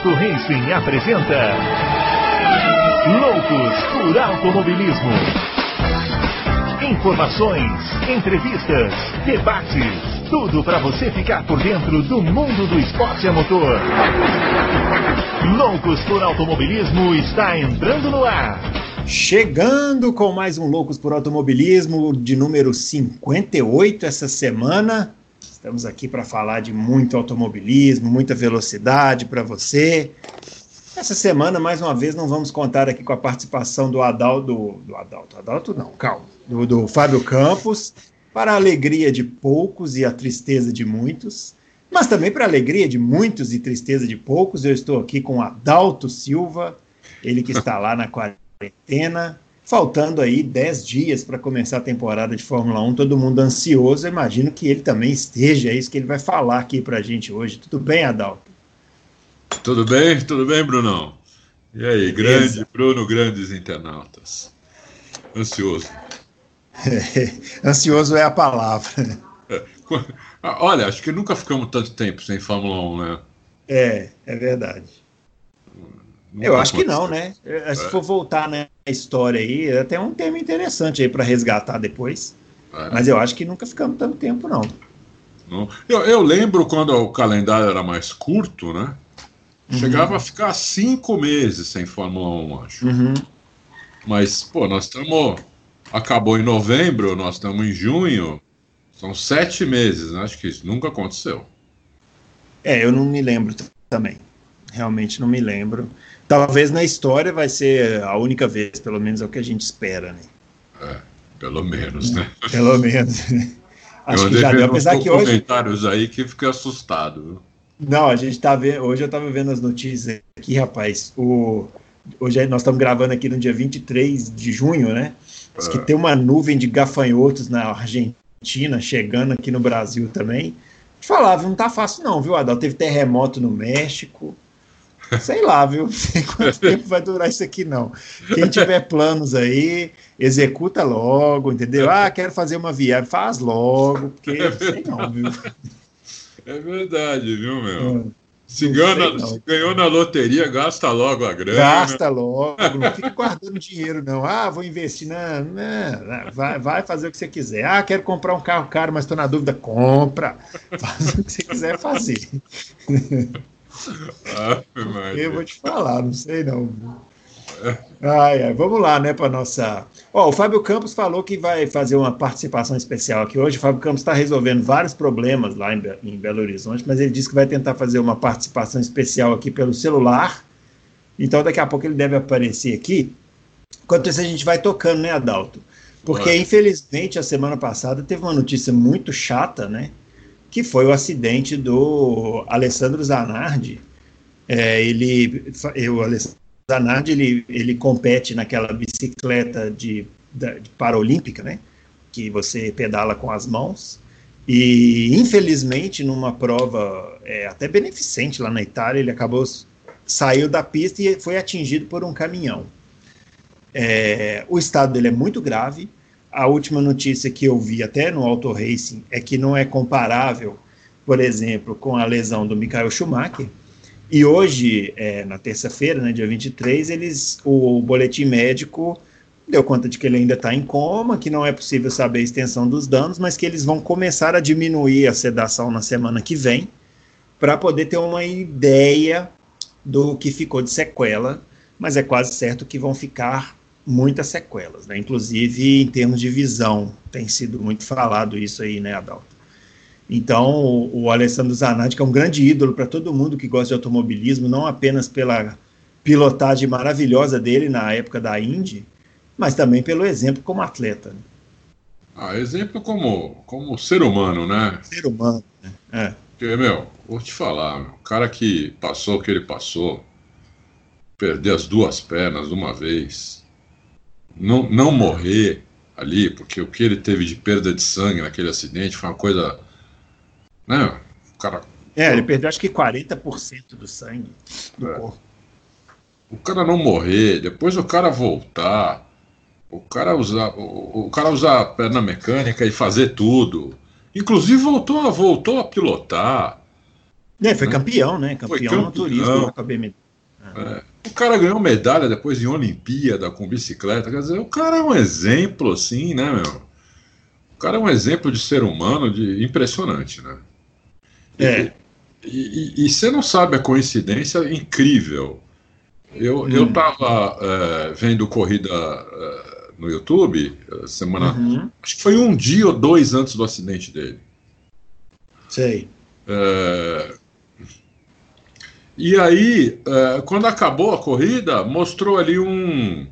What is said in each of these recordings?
Auto Racing apresenta Loucos por Automobilismo. Informações, entrevistas, debates, tudo para você ficar por dentro do mundo do esporte a motor. Loucos por Automobilismo está entrando no ar. Chegando com mais um Loucos por Automobilismo de número 58 essa semana. Estamos aqui para falar de muito automobilismo, muita velocidade para você. Essa semana, mais uma vez, não vamos contar aqui com a participação do Adalto, do Adalto, Adalto não, calma, do, do Fábio Campos, para a alegria de poucos e a tristeza de muitos, mas também para a alegria de muitos e tristeza de poucos, eu estou aqui com o Adalto Silva, ele que está lá na quarentena, Faltando aí 10 dias para começar a temporada de Fórmula 1, todo mundo ansioso. Eu imagino que ele também esteja, é isso que ele vai falar aqui para a gente hoje. Tudo bem, Adalto? Tudo bem, tudo bem, Brunão? E aí, grande Beleza. Bruno, grandes internautas. Ansioso. É, ansioso é a palavra. É. Olha, acho que nunca ficamos tanto tempo sem Fórmula 1, né? É, é verdade. Nunca eu acho que não, né? É. Se for voltar na história aí, é até um tema interessante aí para resgatar depois. É. Mas eu acho que nunca ficamos tanto tempo, não. não. Eu, eu, lembro quando o calendário era mais curto, né? Uhum. Chegava a ficar cinco meses sem Fórmula 1, acho. Uhum. Mas, pô, nós estamos. Acabou em novembro, nós estamos em junho. São sete meses, né? Acho que isso nunca aconteceu. É, eu não me lembro também. Realmente não me lembro. Talvez na história vai ser a única vez, pelo menos é o que a gente espera, né? É, pelo menos, né? Pelo menos. Acho eu que já deu, apesar que hoje comentários aí que fiquei assustado. Não, a gente tá vendo, hoje eu tava vendo as notícias aqui, rapaz. O hoje nós estamos gravando aqui no dia 23 de junho, né? Diz é. que tem uma nuvem de gafanhotos na Argentina chegando aqui no Brasil também. Te falava, não tá fácil não, viu, Adal? Teve terremoto no México. Sei lá, viu? Não sei quanto tempo vai durar isso aqui, não. Quem tiver planos aí, executa logo, entendeu? Ah, quero fazer uma viagem, faz logo, porque não sei não, viu? É verdade, viu, meu? É. Se, ganha, se ganhou na loteria, gasta logo a grana. Gasta logo, não fica guardando dinheiro, não. Ah, vou investir. Não, não, vai, vai fazer o que você quiser. Ah, quero comprar um carro caro, mas estou na dúvida. Compra. Faz o que você quiser fazer. Ah, eu vou te falar, não sei não. Ai, ai, vamos lá, né, para nossa. Ó, o Fábio Campos falou que vai fazer uma participação especial aqui hoje. O Fábio Campos está resolvendo vários problemas lá em, Be em Belo Horizonte, mas ele disse que vai tentar fazer uma participação especial aqui pelo celular. Então, daqui a pouco ele deve aparecer aqui. Enquanto isso, a gente vai tocando, né, Adalto? Porque, infelizmente, a semana passada teve uma notícia muito chata, né? Que foi o acidente do Alessandro Zanardi. É, ele, o Alessandro Zanardi, ele, ele compete naquela bicicleta de, de paralímpica, né? Que você pedala com as mãos. E, infelizmente, numa prova é, até beneficente lá na Itália, ele acabou saiu da pista e foi atingido por um caminhão. É, o estado dele é muito grave, a última notícia que eu vi até no Auto Racing é que não é comparável, por exemplo, com a lesão do Michael Schumacher. E hoje, é, na terça-feira, né, dia 23, eles, o boletim médico deu conta de que ele ainda está em coma, que não é possível saber a extensão dos danos, mas que eles vão começar a diminuir a sedação na semana que vem, para poder ter uma ideia do que ficou de sequela, mas é quase certo que vão ficar muitas sequelas, né? Inclusive em termos de visão, tem sido muito falado isso aí, né, Adalto? Então, o, o Alessandro Zanardi, que é um grande ídolo para todo mundo que gosta de automobilismo, não apenas pela pilotagem maravilhosa dele na época da Indy, mas também pelo exemplo como atleta. Né? Ah, exemplo como, como ser humano, né? Ser humano, né? É. Porque, meu, vou te falar, o cara que passou o que ele passou, perder as duas pernas de uma vez, não, não morrer ali, porque o que ele teve de perda de sangue naquele acidente foi uma coisa. Né? O cara. É, ele perdeu acho que 40% do sangue do é. corpo. O cara não morrer, depois o cara voltar, o cara usar, o, o cara usar a perna mecânica e fazer tudo. Inclusive voltou, voltou a pilotar. É, foi né? campeão, né? Campeão, campeão no turismo com a BMW. É. O cara ganhou medalha depois em Olimpíada com bicicleta. Quer dizer, o cara é um exemplo, assim, né, meu? O cara é um exemplo de ser humano de impressionante, né? É. E, e, e você não sabe a coincidência incrível. Eu, hum. eu tava é, vendo corrida é, no YouTube semana. Uhum. Acho que foi um dia ou dois antes do acidente dele. Sei. É, e aí, é, quando acabou a corrida, mostrou ali um.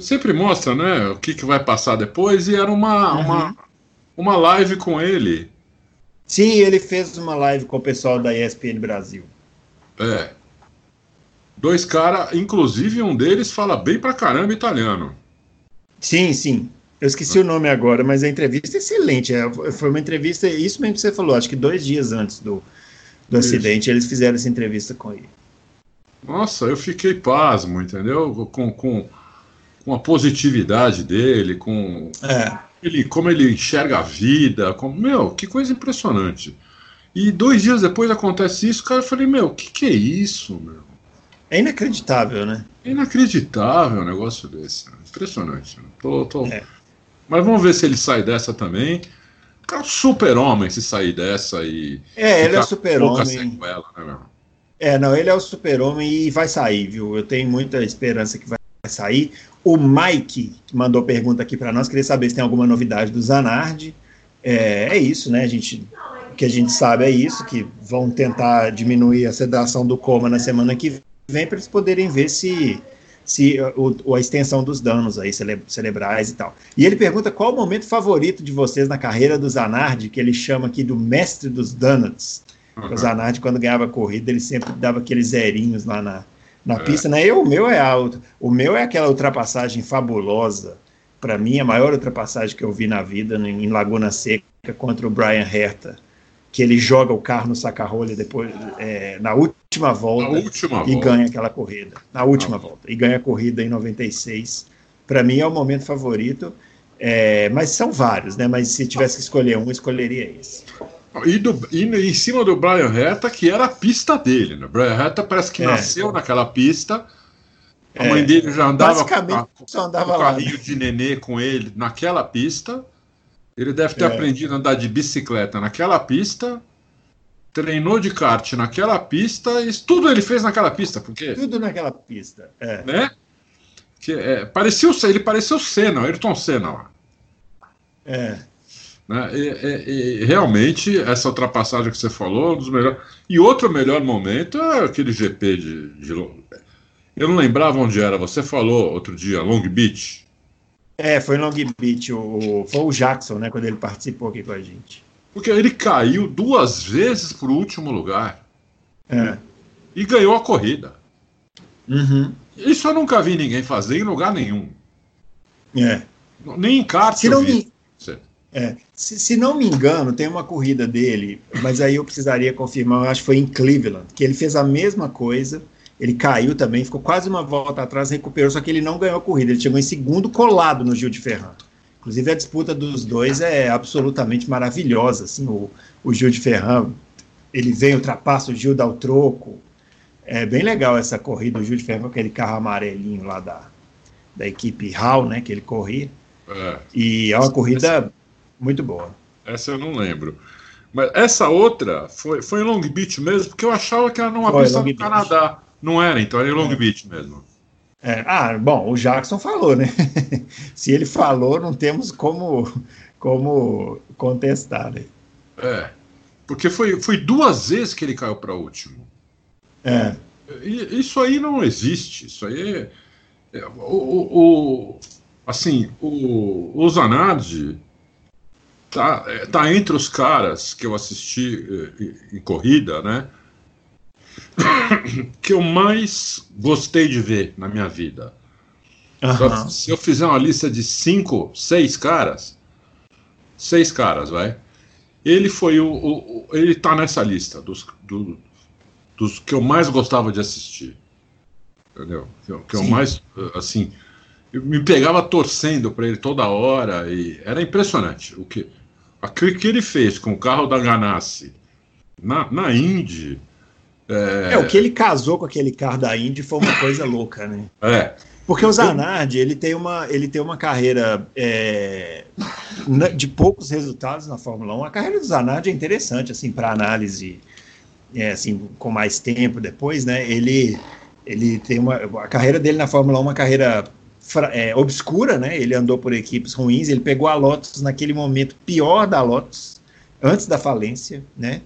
Sempre mostra, né? O que, que vai passar depois, e era uma, uhum. uma, uma live com ele. Sim, ele fez uma live com o pessoal da ESPN Brasil. É. Dois caras, inclusive um deles fala bem pra caramba italiano. Sim, sim. Eu esqueci o nome agora, mas a entrevista é excelente. É, foi uma entrevista, isso mesmo que você falou, acho que dois dias antes do, do acidente, eles fizeram essa entrevista com ele. Nossa, eu fiquei pasmo, entendeu? Com, com, com a positividade dele, com é. ele, como ele enxerga a vida. Meu, que coisa impressionante. E dois dias depois acontece isso, cara, eu falei, meu, o que, que é isso, meu? É inacreditável, né? É inacreditável um negócio desse. Né? Impressionante. Né? Tô, tô... É. Mas vamos ver se ele sai dessa também. Cara, super-homem se sair dessa e. É, ele é super-homem. Né, é, não, ele é o super-homem e vai sair, viu? Eu tenho muita esperança que vai sair. O Mike mandou pergunta aqui para nós, queria saber se tem alguma novidade do Zanardi. É, é, isso, né? A gente, o que a gente sabe é isso, que vão tentar diminuir a sedação do coma na semana que vem para eles poderem ver se se o, a extensão dos danos aí cerebrais e tal. E ele pergunta qual o momento favorito de vocês na carreira do Zanardi, que ele chama aqui do mestre dos donuts. Uhum. O Zanardi, quando ganhava corrida, ele sempre dava aqueles zerinhos lá na, na é. pista, né? Eu, o meu é alto. O meu é aquela ultrapassagem fabulosa. Para mim, a maior ultrapassagem que eu vi na vida em Laguna Seca contra o Brian Herta que ele joga o carro no saca-rolha depois é, na última volta na última e volta. ganha aquela corrida. Na última volta. E ganha a corrida em 96. Para mim é o momento favorito. É, mas são vários, né? Mas se tivesse que escolher um, escolheria esse. E, do, e em cima do Brian Retta, que era a pista dele. Né? O Brian Retta parece que é, nasceu naquela pista. A mãe é, dele já andava com, a, só andava o carrinho lá, né? de nenê com ele naquela pista. Ele deve ter é. aprendido a andar de bicicleta naquela pista, treinou de kart naquela pista, e tudo ele fez naquela pista, porque. Tudo naquela pista, é. Né? Que, é, parecia, ele pareceu Senna, Ayrton Senna lá. É. Né? E, e, e, realmente, essa ultrapassagem que você falou, um dos melhores. E outro melhor momento é aquele GP de, de. Eu não lembrava onde era, você falou outro dia, Long Beach. É, foi em Long Beach, o, foi o Jackson, né, quando ele participou aqui com a gente. Porque ele caiu duas vezes para o último lugar. É. E ganhou a corrida. Uhum. Isso eu nunca vi ninguém fazer em lugar nenhum. É. Nem em kart se não me... É. Se, se, não me engano, tem uma corrida dele, mas aí eu precisaria confirmar, eu acho que foi em Cleveland, que ele fez a mesma coisa, ele caiu também, ficou quase uma volta atrás, recuperou, só que ele não ganhou a corrida. Ele chegou em segundo colado no Gil de Ferran. Inclusive a disputa dos dois é absolutamente maravilhosa. Assim, o, o Gil de Ferran, ele vem, ultrapassa o Gil, dá o troco. É bem legal essa corrida, o Gil de Ferran com aquele carro amarelinho lá da, da equipe HAL, né, que ele corria. É. E é uma corrida essa, muito boa. Essa eu não lembro. Mas essa outra foi, foi em Long Beach mesmo, porque eu achava que era numa pista no Canadá. Não era, então era em Long é. Beach mesmo. É, ah, bom, o Jackson falou, né? Se ele falou, não temos como, como contestar. Né? É, porque foi, foi duas vezes que ele caiu para último. É. Isso aí não existe. Isso aí é. é o, o, o, assim, o, o Zanardi tá, é, tá entre os caras que eu assisti em, em corrida, né? que eu mais gostei de ver na minha vida. Uhum. Se eu fizer uma lista de cinco, seis caras, seis caras, vai. Ele foi o, o, o ele tá nessa lista dos, do, dos que eu mais gostava de assistir, entendeu? Que, que eu mais, assim, eu me pegava torcendo para ele toda hora e era impressionante o que, aquilo que ele fez com o carro da Ganassi Na, na Indy. É... é... o que ele casou com aquele carro da Indy foi uma coisa louca, né? É. Porque o Zanardi, ele tem uma, ele tem uma carreira é, de poucos resultados na Fórmula 1. A carreira do Zanardi é interessante, assim, para análise, é, assim, com mais tempo depois, né? Ele, ele tem uma, a carreira dele na Fórmula 1 é uma carreira é, obscura, né? Ele andou por equipes ruins, ele pegou a Lotus naquele momento pior da Lotus, antes da falência, né?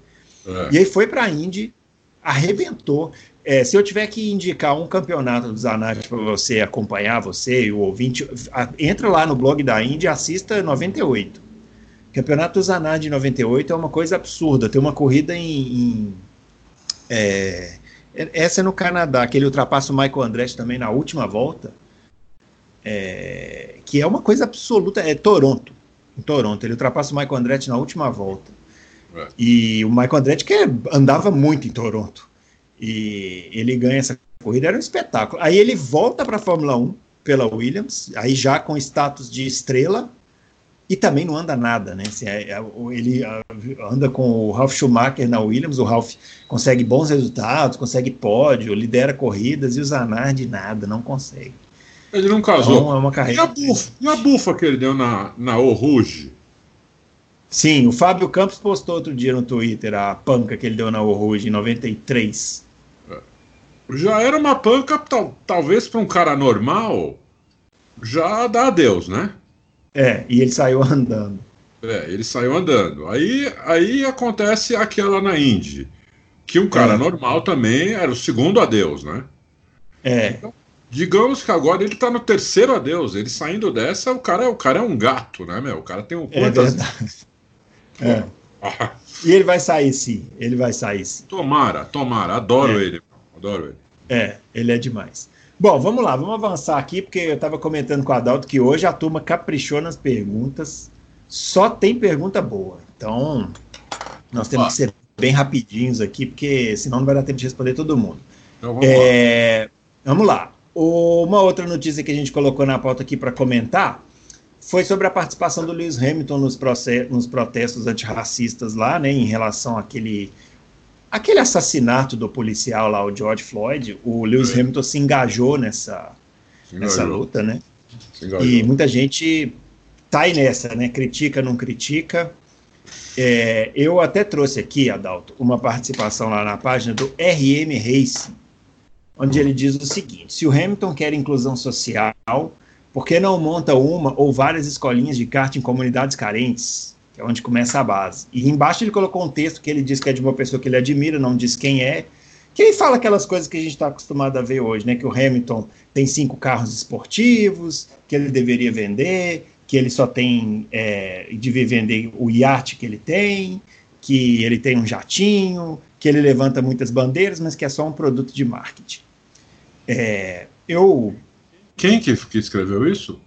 É. E aí foi para a Indy, arrebentou. É, se eu tiver que indicar um campeonato dos Zanardi para você acompanhar, você e o ouvinte, a, entra lá no blog da e assista 98. Campeonato dos Zanardi 98 é uma coisa absurda. Tem uma corrida em. em é, essa é no Canadá, que ele ultrapassa o Michael Andretti também na última volta. É, que é uma coisa absoluta. É Toronto. Em Toronto. Ele ultrapassa o Michael Andretti na última volta. É. E o Michael Andretti que andava muito em Toronto. E ele ganha essa corrida, era um espetáculo. Aí ele volta para a Fórmula 1 pela Williams, aí já com status de estrela, e também não anda nada, né? Assim, é, é, ele anda com o Ralf Schumacher na Williams, o Ralf consegue bons resultados, consegue pódio, lidera corridas, e o Zanardi nada, não consegue. Ele não casou. Então, é uma carreira. E a bufa, e a bufa que ele deu na, na Oruge? Sim, o Fábio Campos postou outro dia no Twitter a panca que ele deu na Oruge em 93 já era uma panca, tal, talvez para um cara normal, já dá adeus, né? É, e ele saiu andando. É, ele saiu andando. Aí, aí acontece aquela na Indy, que um cara é. normal também era o segundo adeus, né? É. Então, digamos que agora ele tá no terceiro adeus. Ele saindo dessa, o cara, o cara é um gato, né, meu? O cara tem um. É quantas... É verdade. É. e ele vai sair sim. Ele vai sair sim. Tomara, tomara. Adoro é. ele. Adoro ele. É, ele é demais. Bom, vamos lá, vamos avançar aqui, porque eu estava comentando com o Adalto que hoje a turma caprichou nas perguntas. Só tem pergunta boa. Então, nós temos que ser bem rapidinhos aqui, porque senão não vai dar tempo de responder todo mundo. Então, vamos, é, lá. vamos lá. Uma outra notícia que a gente colocou na pauta aqui para comentar foi sobre a participação do Lewis Hamilton nos, nos protestos antirracistas lá, né, em relação àquele aquele assassinato do policial lá, o George Floyd, o Lewis é. Hamilton se engajou nessa, se engajou. nessa luta, né? E muita gente tá aí nessa, né? Critica, não critica. É, eu até trouxe aqui, Adalto, uma participação lá na página do RM Racing, onde ele diz o seguinte: se o Hamilton quer inclusão social, por que não monta uma ou várias escolinhas de kart em comunidades carentes? que é onde começa a base. E embaixo ele colocou um texto que ele diz que é de uma pessoa que ele admira, não diz quem é, que ele fala aquelas coisas que a gente está acostumado a ver hoje, né? Que o Hamilton tem cinco carros esportivos, que ele deveria vender, que ele só tem, é, devia vender o iate que ele tem, que ele tem um jatinho, que ele levanta muitas bandeiras, mas que é só um produto de marketing. É, eu. Quem que, que escreveu isso?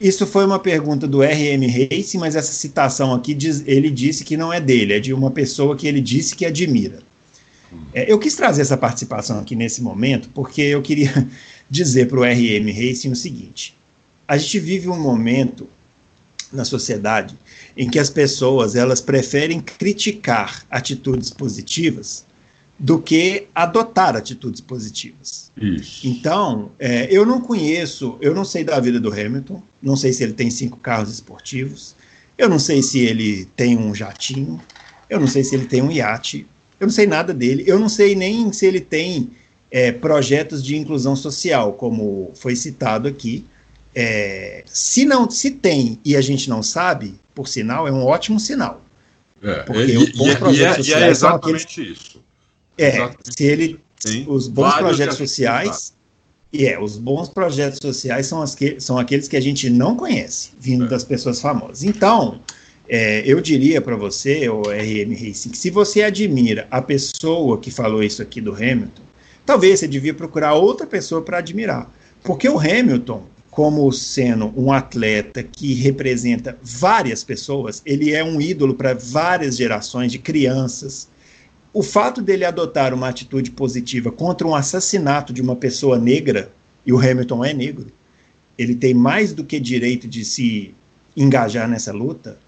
Isso foi uma pergunta do RM Racing, mas essa citação aqui diz, ele disse que não é dele, é de uma pessoa que ele disse que admira. É, eu quis trazer essa participação aqui nesse momento porque eu queria dizer para o RM Racing o seguinte: a gente vive um momento na sociedade em que as pessoas elas preferem criticar atitudes positivas do que adotar atitudes positivas. Isso. Então, é, eu não conheço, eu não sei da vida do Hamilton, não sei se ele tem cinco carros esportivos, eu não sei se ele tem um jatinho, eu não sei se ele tem um iate, eu não sei nada dele, eu não sei nem se ele tem é, projetos de inclusão social, como foi citado aqui. É, se não, se tem e a gente não sabe, por sinal, é um ótimo sinal. É, porque e, os bons e, projetos e é, e é exatamente aqueles, isso. É, se ele. Os bons projetos sociais. E é, os bons projetos sociais são, as que, são aqueles que a gente não conhece, vindo é. das pessoas famosas. Então, é, eu diria para você, o RM Racing, que se você admira a pessoa que falou isso aqui do Hamilton, talvez você devia procurar outra pessoa para admirar. Porque o Hamilton, como sendo um atleta que representa várias pessoas, ele é um ídolo para várias gerações de crianças, o fato dele adotar uma atitude positiva contra um assassinato de uma pessoa negra, e o Hamilton é negro, ele tem mais do que direito de se engajar nessa luta,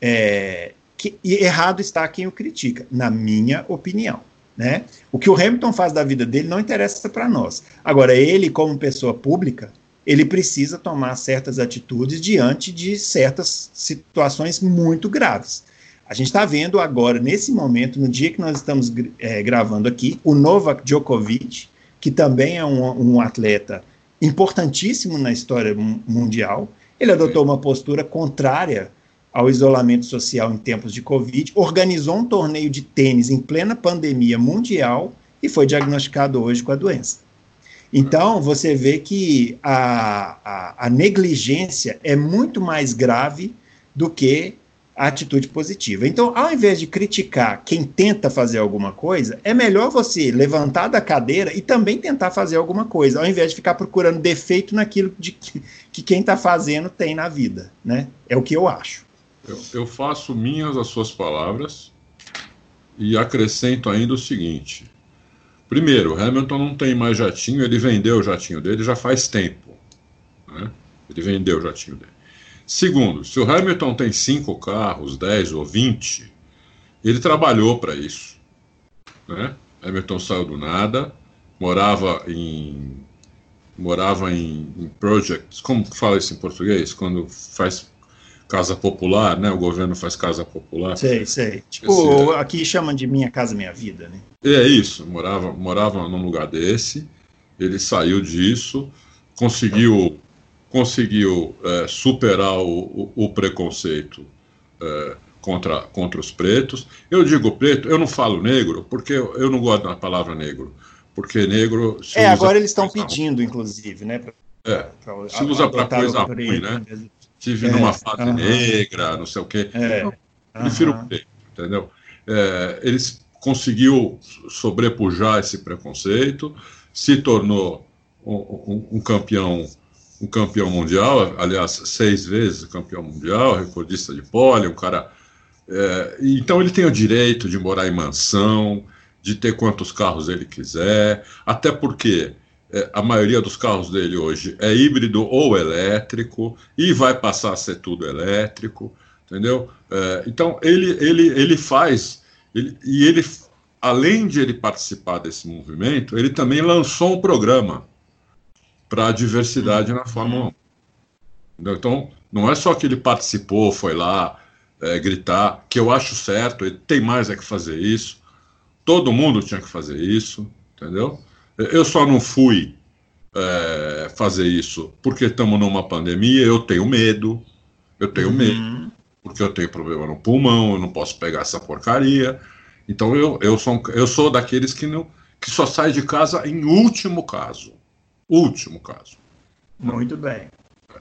é, que, e errado está quem o critica, na minha opinião. Né? O que o Hamilton faz da vida dele não interessa para nós. Agora, ele, como pessoa pública, ele precisa tomar certas atitudes diante de certas situações muito graves. A gente está vendo agora, nesse momento, no dia que nós estamos é, gravando aqui, o Novak Djokovic, que também é um, um atleta importantíssimo na história mundial, ele adotou uma postura contrária ao isolamento social em tempos de Covid, organizou um torneio de tênis em plena pandemia mundial e foi diagnosticado hoje com a doença. Então, você vê que a, a, a negligência é muito mais grave do que atitude positiva. Então, ao invés de criticar quem tenta fazer alguma coisa, é melhor você levantar da cadeira e também tentar fazer alguma coisa, ao invés de ficar procurando defeito naquilo de que, que quem está fazendo tem na vida. Né? É o que eu acho. Eu, eu faço minhas as suas palavras e acrescento ainda o seguinte. Primeiro, Hamilton não tem mais jatinho, ele vendeu o jatinho dele já faz tempo. Né? Ele vendeu o jatinho dele. Segundo, se o Hamilton tem cinco carros, dez ou vinte, ele trabalhou para isso. Né? Hamilton saiu do nada, morava em morava em, em projects, como fala isso em português? Quando faz casa popular, né? O governo faz casa popular. Sei, sei. Tipo, Esse, aqui chamam de Minha Casa Minha Vida, né? É isso, morava, morava num lugar desse, ele saiu disso, conseguiu, conseguiu é, superar o, o, o preconceito é, contra, contra os pretos. Eu digo preto, eu não falo negro, porque eu, eu não gosto da palavra negro, porque negro... é, agora eles estão pedindo, inclusive, né? Pra, é, pra, se usa para coisa ruim, né? tive é, numa fase uh -huh. negra, não sei o quê. É, uh -huh. Prefiro preto, entendeu? É, ele conseguiu sobrepujar esse preconceito, se tornou um, um, um, campeão um campeão mundial, aliás, seis vezes campeão mundial, recordista de pole, um cara. É, então ele tem o direito de morar em mansão, de ter quantos carros ele quiser, até porque é, a maioria dos carros dele hoje é híbrido ou elétrico e vai passar a ser tudo elétrico, entendeu? É, então ele ele ele faz ele, e ele além de ele participar desse movimento, ele também lançou um programa para a diversidade na Fórmula 1. Entendeu? Então não é só que ele participou, foi lá é, gritar, que eu acho certo, ele tem mais é que fazer isso. Todo mundo tinha que fazer isso, entendeu? Eu só não fui é, fazer isso porque estamos numa pandemia, eu tenho medo, eu tenho uhum. medo, porque eu tenho problema no pulmão, eu não posso pegar essa porcaria. Então eu, eu, sou, eu sou daqueles que, não, que só sai de casa em último caso. Último caso. Muito bem.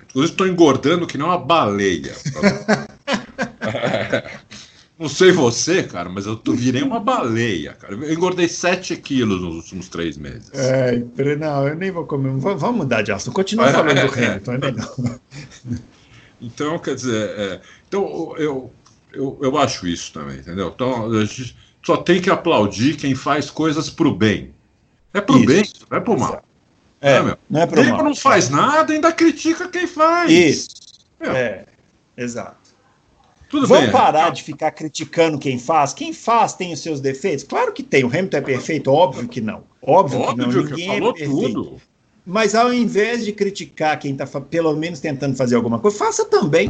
Inclusive estou engordando que nem uma baleia. Não sei você, cara, mas eu tô, virei uma baleia, cara. Eu engordei 7 quilos nos últimos três meses. É, não, eu nem vou comer. Vamos mudar de assunto. Continua falando do Hamilton, é melhor. Então, quer dizer, é, então eu, eu, eu acho isso também, entendeu? Então, a gente só tem que aplaudir quem faz coisas pro bem. É pro isso. bem, não é pro mal. É, é não é pro não faz nada, ainda critica quem faz. Isso. É, é exato. Tudo Vamos bem. parar de ficar criticando quem faz. Quem faz tem os seus defeitos? Claro que tem. O Hamilton é perfeito? Óbvio que não. Óbvio, Óbvio que não. Ninguém que falou é tudo. Mas ao invés de criticar quem está pelo menos tentando fazer alguma coisa, faça também.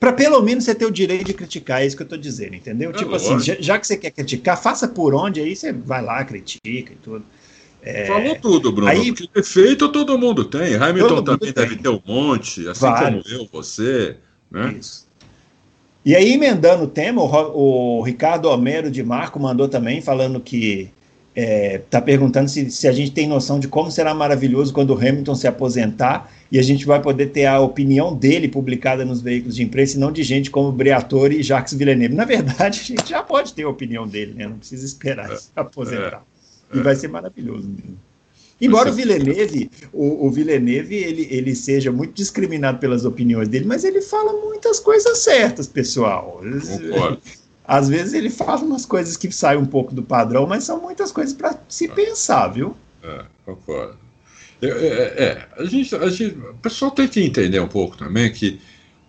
Para pelo menos você ter o direito de criticar, é isso que eu estou dizendo, entendeu? É tipo assim, já, já, que você quer criticar, faça por onde, aí você vai lá, critica e tudo. É... Falou tudo, Bruno. Aí, porque defeito todo mundo tem. Hamilton também tem. deve ter um monte, assim Vários. como eu, você. Né? Isso. E aí, emendando o tema, o, o Ricardo Homero de Marco mandou também, falando que está é, tá perguntando se, se, a gente tem noção de como será maravilhoso quando o Hamilton se aposentar e a gente vai poder ter a opinião dele publicada nos veículos de imprensa e não de gente como Briatore e Jacques Villeneuve. Na verdade, a gente já pode ter a opinião dele, né? não precisa esperar é, se aposentar. É, e vai ser maravilhoso mesmo. Embora o Villeneuve, o, o Villeneuve ele, ele seja muito discriminado pelas opiniões dele, mas ele fala muitas coisas certas, pessoal. Concordo. Às vezes ele fala umas coisas que saem um pouco do padrão, mas são muitas coisas para se pensar, viu? É, concordo. É, é, é, a gente, a gente, o pessoal tem que entender um pouco também que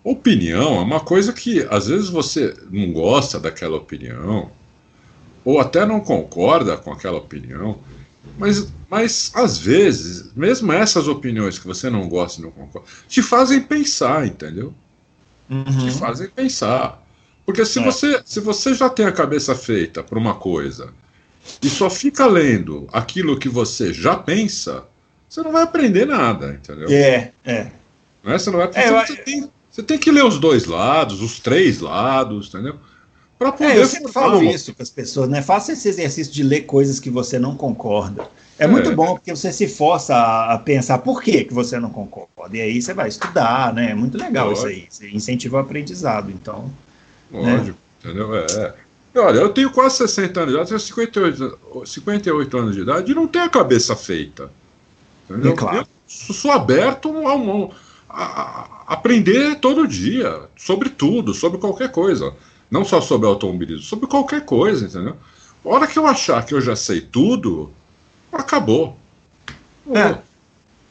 opinião é uma coisa que às vezes você não gosta daquela opinião, ou até não concorda com aquela opinião, mas, mas às vezes, mesmo essas opiniões que você não gosta e não concorda, te fazem pensar, entendeu? Uhum. Te fazem pensar. Porque se, é. você, se você já tem a cabeça feita para uma coisa e só fica lendo aquilo que você já pensa, você não vai aprender nada, entendeu? É, é. Não é? Você, não vai, é, você, eu... tem, você tem que ler os dois lados, os três lados, entendeu? Para poder. É, eu sempre falo isso com as pessoas, né? Faça esse exercício de ler coisas que você não concorda. É, é. muito bom porque você se força a, a, pensar por que, que você não concorda. E aí você vai estudar, né? É muito legal Lógico. isso aí. Você incentiva o aprendizado. Então. Né? Lógico, né? entendeu? É, é. Olha, eu tenho quase 60 anos de idade, tenho 58, 58 anos de idade e não tenho a cabeça feita. Entendeu? É claro. Eu sou aberto a, a, a, aprender todo dia, sobre tudo, sobre qualquer coisa. Não só sobre automobilismo, sobre qualquer coisa, entendeu? A hora que eu achar que eu já sei tudo, acabou. É.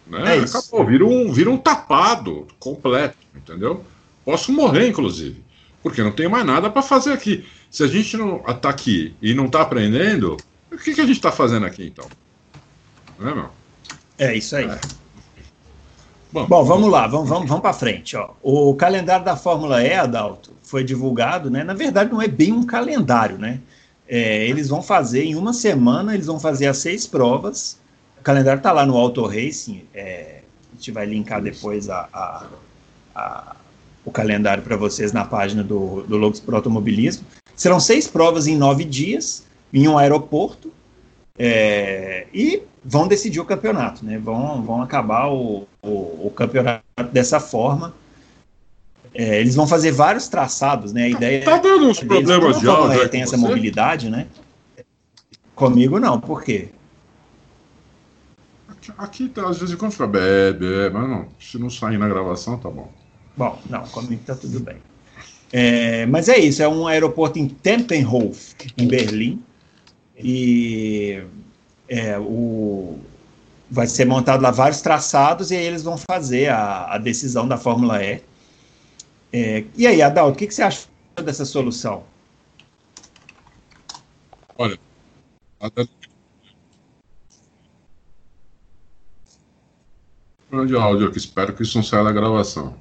Né? É acabou, vira um, vira um tapado completo, entendeu? Posso morrer, inclusive, porque não tenho mais nada para fazer aqui. Se a gente não está aqui e não está aprendendo, o que, que a gente está fazendo aqui então? Não é, meu? É isso aí. É. Bom, Bom, vamos lá, vamos, vamos, vamos para frente. Ó. O calendário da Fórmula E, Adalto, foi divulgado, né? Na verdade, não é bem um calendário, né? É, eles vão fazer em uma semana, eles vão fazer as seis provas. O calendário está lá no Auto Racing. É, a gente vai linkar depois a, a, a o calendário para vocês na página do, do Logos Pro Automobilismo. Serão seis provas em nove dias, em um aeroporto. É, e vão decidir o campeonato, né? Vão, vão acabar o, o, o campeonato dessa forma. É, eles vão fazer vários traçados, né? A ideia tá dando uns problemas de áudio. Tem essa você? mobilidade, né? Comigo não, por quê? Aqui, aqui tá, às vezes quando fica bebe, mas não, se não sair na gravação, tá bom. Bom, não, comigo tá tudo bem. É, mas é isso, é um aeroporto em Tempelhof, em Berlim, e é, o, vai ser montado lá vários traçados e aí eles vão fazer a, a decisão da Fórmula E. É, e aí, Adalto, o que, que você acha dessa solução? Olha, de áudio aqui, espero que isso não saia da gravação.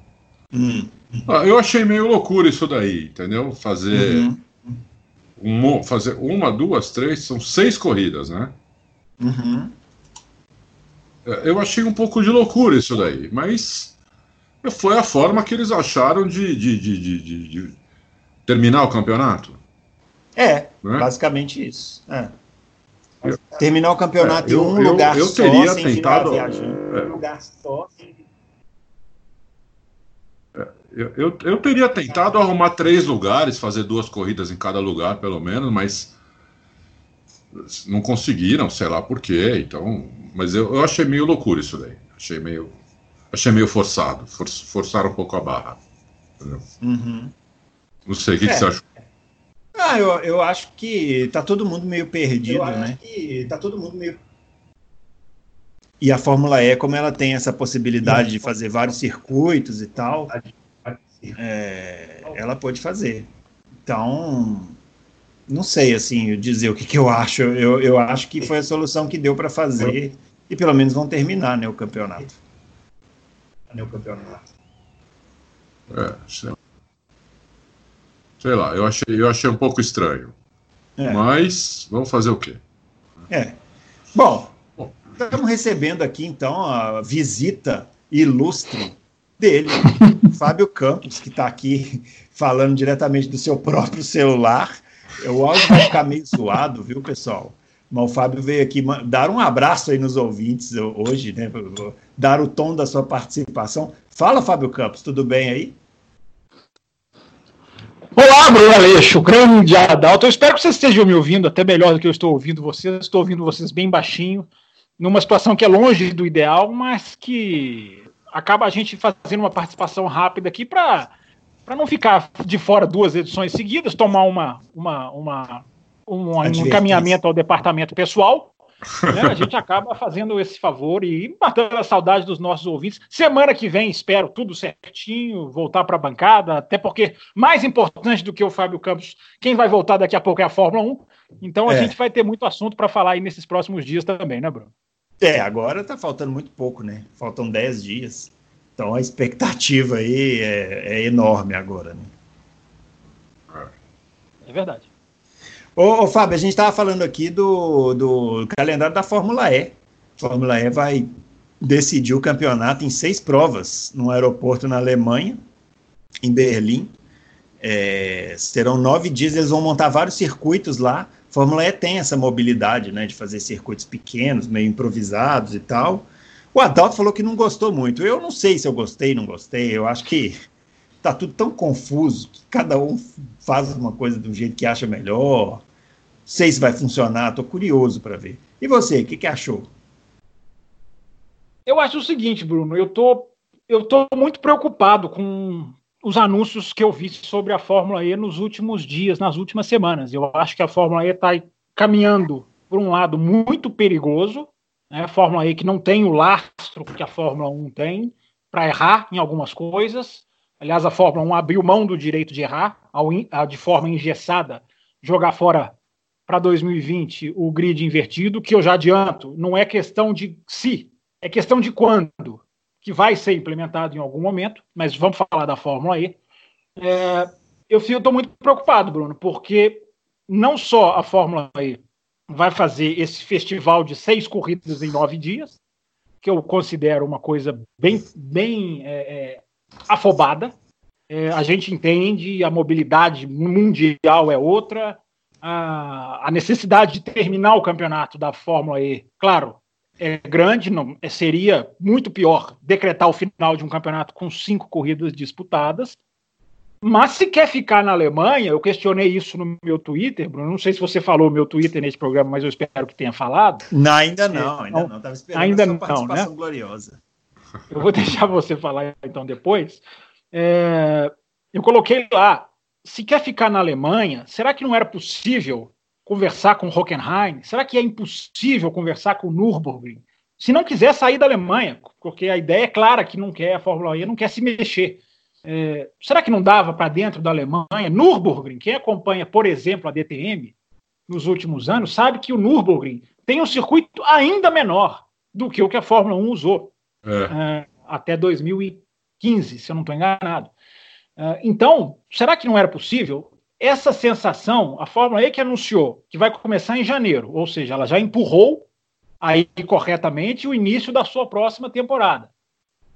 Hum. Ah, eu achei meio loucura isso daí, entendeu? Fazer, uhum. uma, fazer uma, duas, três, são seis corridas, né? Uhum. Eu achei um pouco de loucura isso daí, mas foi a forma que eles acharam de, de, de, de terminar o campeonato. É, né? basicamente isso. É. Terminar o campeonato é, eu, em um eu, lugar eu, eu teria só, tentado, é, um lugar só, sem é, eu, eu, eu, teria tentado arrumar três lugares, fazer duas corridas em cada lugar, pelo menos, mas não conseguiram, sei lá por quê. Então, mas eu, eu achei meio loucura isso daí. Achei meio, achei meio forçado, for, forçaram um pouco a barra. Uhum. Não sei, o que, é. que você achou? Ah, eu, eu acho que tá todo mundo meio perdido, eu acho né? Que tá todo mundo meio e a Fórmula E, como ela tem essa possibilidade de fazer vários circuitos e tal, é, ela pode fazer. Então, não sei assim dizer o que, que eu acho. Eu, eu acho que foi a solução que deu para fazer e pelo menos vão terminar né, o campeonato. Né, o campeonato. É, sei lá. sei lá, eu achei, eu achei um pouco estranho. É. Mas vamos fazer o quê? É. Bom, Bom, estamos recebendo aqui então a visita ilustre dele, Fábio Campos, que está aqui falando diretamente do seu próprio celular. O áudio vai ficar meio zoado, viu, pessoal? Mas o Fábio veio aqui dar um abraço aí nos ouvintes hoje, né? Dar o tom da sua participação. Fala, Fábio Campos, tudo bem aí? Olá, Bruno Aleixo, grande Adalto. Eu espero que vocês estejam me ouvindo até melhor do que eu estou ouvindo vocês. Estou ouvindo vocês bem baixinho, numa situação que é longe do ideal, mas que acaba a gente fazendo uma participação rápida aqui para para não ficar de fora duas edições seguidas, tomar uma, uma, uma um, um encaminhamento ao departamento pessoal né, a gente acaba fazendo esse favor e matando a saudade dos nossos ouvintes. Semana que vem, espero tudo certinho, voltar para a bancada, até porque mais importante do que o Fábio Campos, quem vai voltar daqui a pouco é a Fórmula 1. Então a é. gente vai ter muito assunto para falar aí nesses próximos dias também, né, Bruno? É, agora tá faltando muito pouco, né? Faltam 10 dias. Então a expectativa aí é, é enorme agora, né? É verdade. Ô, ô Fábio, a gente estava falando aqui do, do calendário da Fórmula E. A Fórmula E vai decidir o campeonato em seis provas no aeroporto na Alemanha, em Berlim. É, serão nove dias, eles vão montar vários circuitos lá. A Fórmula E tem essa mobilidade, né, de fazer circuitos pequenos, meio improvisados e tal. O Adalto falou que não gostou muito. Eu não sei se eu gostei, não gostei. Eu acho que tá tudo tão confuso que cada um faz uma coisa do jeito que acha melhor sei se vai funcionar, estou curioso para ver. E você, o que, que achou? Eu acho o seguinte, Bruno, eu tô, eu tô muito preocupado com os anúncios que eu vi sobre a Fórmula E nos últimos dias, nas últimas semanas. Eu acho que a Fórmula E está caminhando por um lado muito perigoso, né? A Fórmula E que não tem o lastro que a Fórmula 1 tem para errar em algumas coisas. Aliás, a Fórmula 1 abriu mão do direito de errar, de forma engessada, jogar fora para 2020 o grid invertido, que eu já adianto, não é questão de se, é questão de quando, que vai ser implementado em algum momento, mas vamos falar da Fórmula E. É, eu estou muito preocupado, Bruno, porque não só a Fórmula E vai fazer esse festival de seis corridas em nove dias, que eu considero uma coisa bem, bem é, é, afobada. É, a gente entende, a mobilidade mundial é outra, a, a necessidade de terminar o campeonato da Fórmula E, claro, é grande, não, é, seria muito pior decretar o final de um campeonato com cinco corridas disputadas. Mas se quer ficar na Alemanha, eu questionei isso no meu Twitter, Bruno. Não sei se você falou meu Twitter nesse programa, mas eu espero que tenha falado. Não, ainda não, ainda não. Estava esperando ainda a sua participação não, né? gloriosa. Eu vou deixar você falar então depois. É, eu coloquei lá se quer ficar na Alemanha, será que não era possível conversar com Hockenheim? Será que é impossível conversar com Nürburgring? Se não quiser sair da Alemanha, porque a ideia é clara que não quer, a Fórmula E não quer se mexer. É, será que não dava para dentro da Alemanha? Nürburgring, quem acompanha, por exemplo, a DTM nos últimos anos, sabe que o Nürburgring tem um circuito ainda menor do que o que a Fórmula 1 usou é. É, até 2015, se eu não estou enganado. Ah, então, será que não era possível? Essa sensação, a Fórmula E que anunciou que vai começar em janeiro, ou seja, ela já empurrou aí corretamente o início da sua próxima temporada.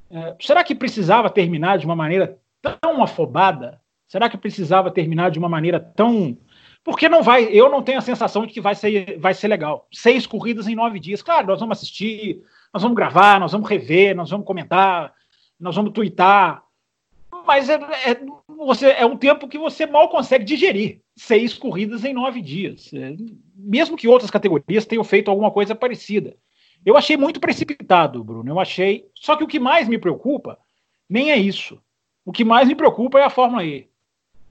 Uh, será que precisava terminar de uma maneira tão afobada? Será que precisava terminar de uma maneira tão. Porque não vai, eu não tenho a sensação de que vai ser, vai ser legal. Seis corridas em nove dias. Claro, nós vamos assistir, nós vamos gravar, nós vamos rever, nós vamos comentar, nós vamos twittar, mas é, é, você, é um tempo que você mal consegue digerir. Seis corridas em nove dias. É, mesmo que outras categorias tenham feito alguma coisa parecida. Eu achei muito precipitado, Bruno. Eu achei. Só que o que mais me preocupa nem é isso. O que mais me preocupa é a Fórmula E.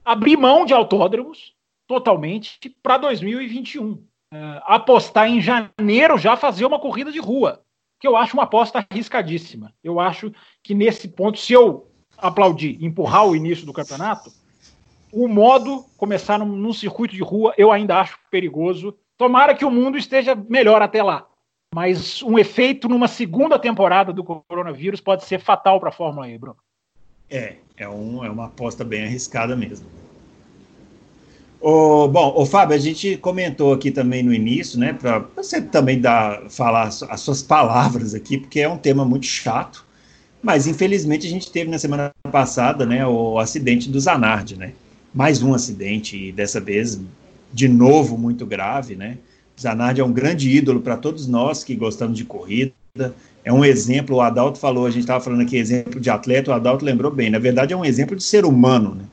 Abrir mão de autódromos totalmente para 2021. É, apostar em janeiro já fazer uma corrida de rua, que eu acho uma aposta arriscadíssima. Eu acho que nesse ponto, se eu aplaudir, empurrar o início do campeonato, o modo começar num, num, circuito de rua eu ainda acho perigoso. Tomara que o mundo esteja melhor até lá. Mas um efeito numa segunda temporada do coronavírus pode ser fatal para a Fórmula E, Bruno. É, é, um, é uma aposta bem arriscada mesmo. O, bom, o Fábio, a gente comentou aqui também no início, né, para você também dar, falar as suas palavras aqui, porque é um tema muito chato. Mas infelizmente a gente teve na semana passada, né, o acidente do Zanardi, né? Mais um acidente e dessa vez de novo muito grave, né? Zanardi é um grande ídolo para todos nós que gostamos de corrida. É um exemplo, o Adalto falou, a gente estava falando aqui exemplo de atleta, o Adalto lembrou bem. Na verdade é um exemplo de ser humano, né?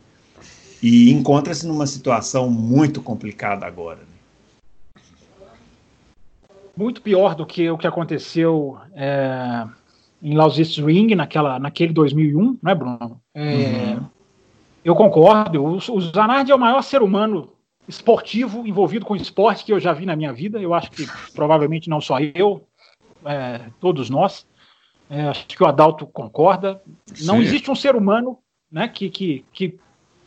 E encontra-se numa situação muito complicada agora. Né? Muito pior do que o que aconteceu é, em Lausitz Ring, naquela, naquele 2001, não é, Bruno? É, uhum. Eu concordo. O, o Zanardi é o maior ser humano esportivo envolvido com esporte que eu já vi na minha vida. Eu acho que provavelmente não só eu, é, todos nós. É, acho que o Adalto concorda. Sim. Não existe um ser humano né, que, que, que,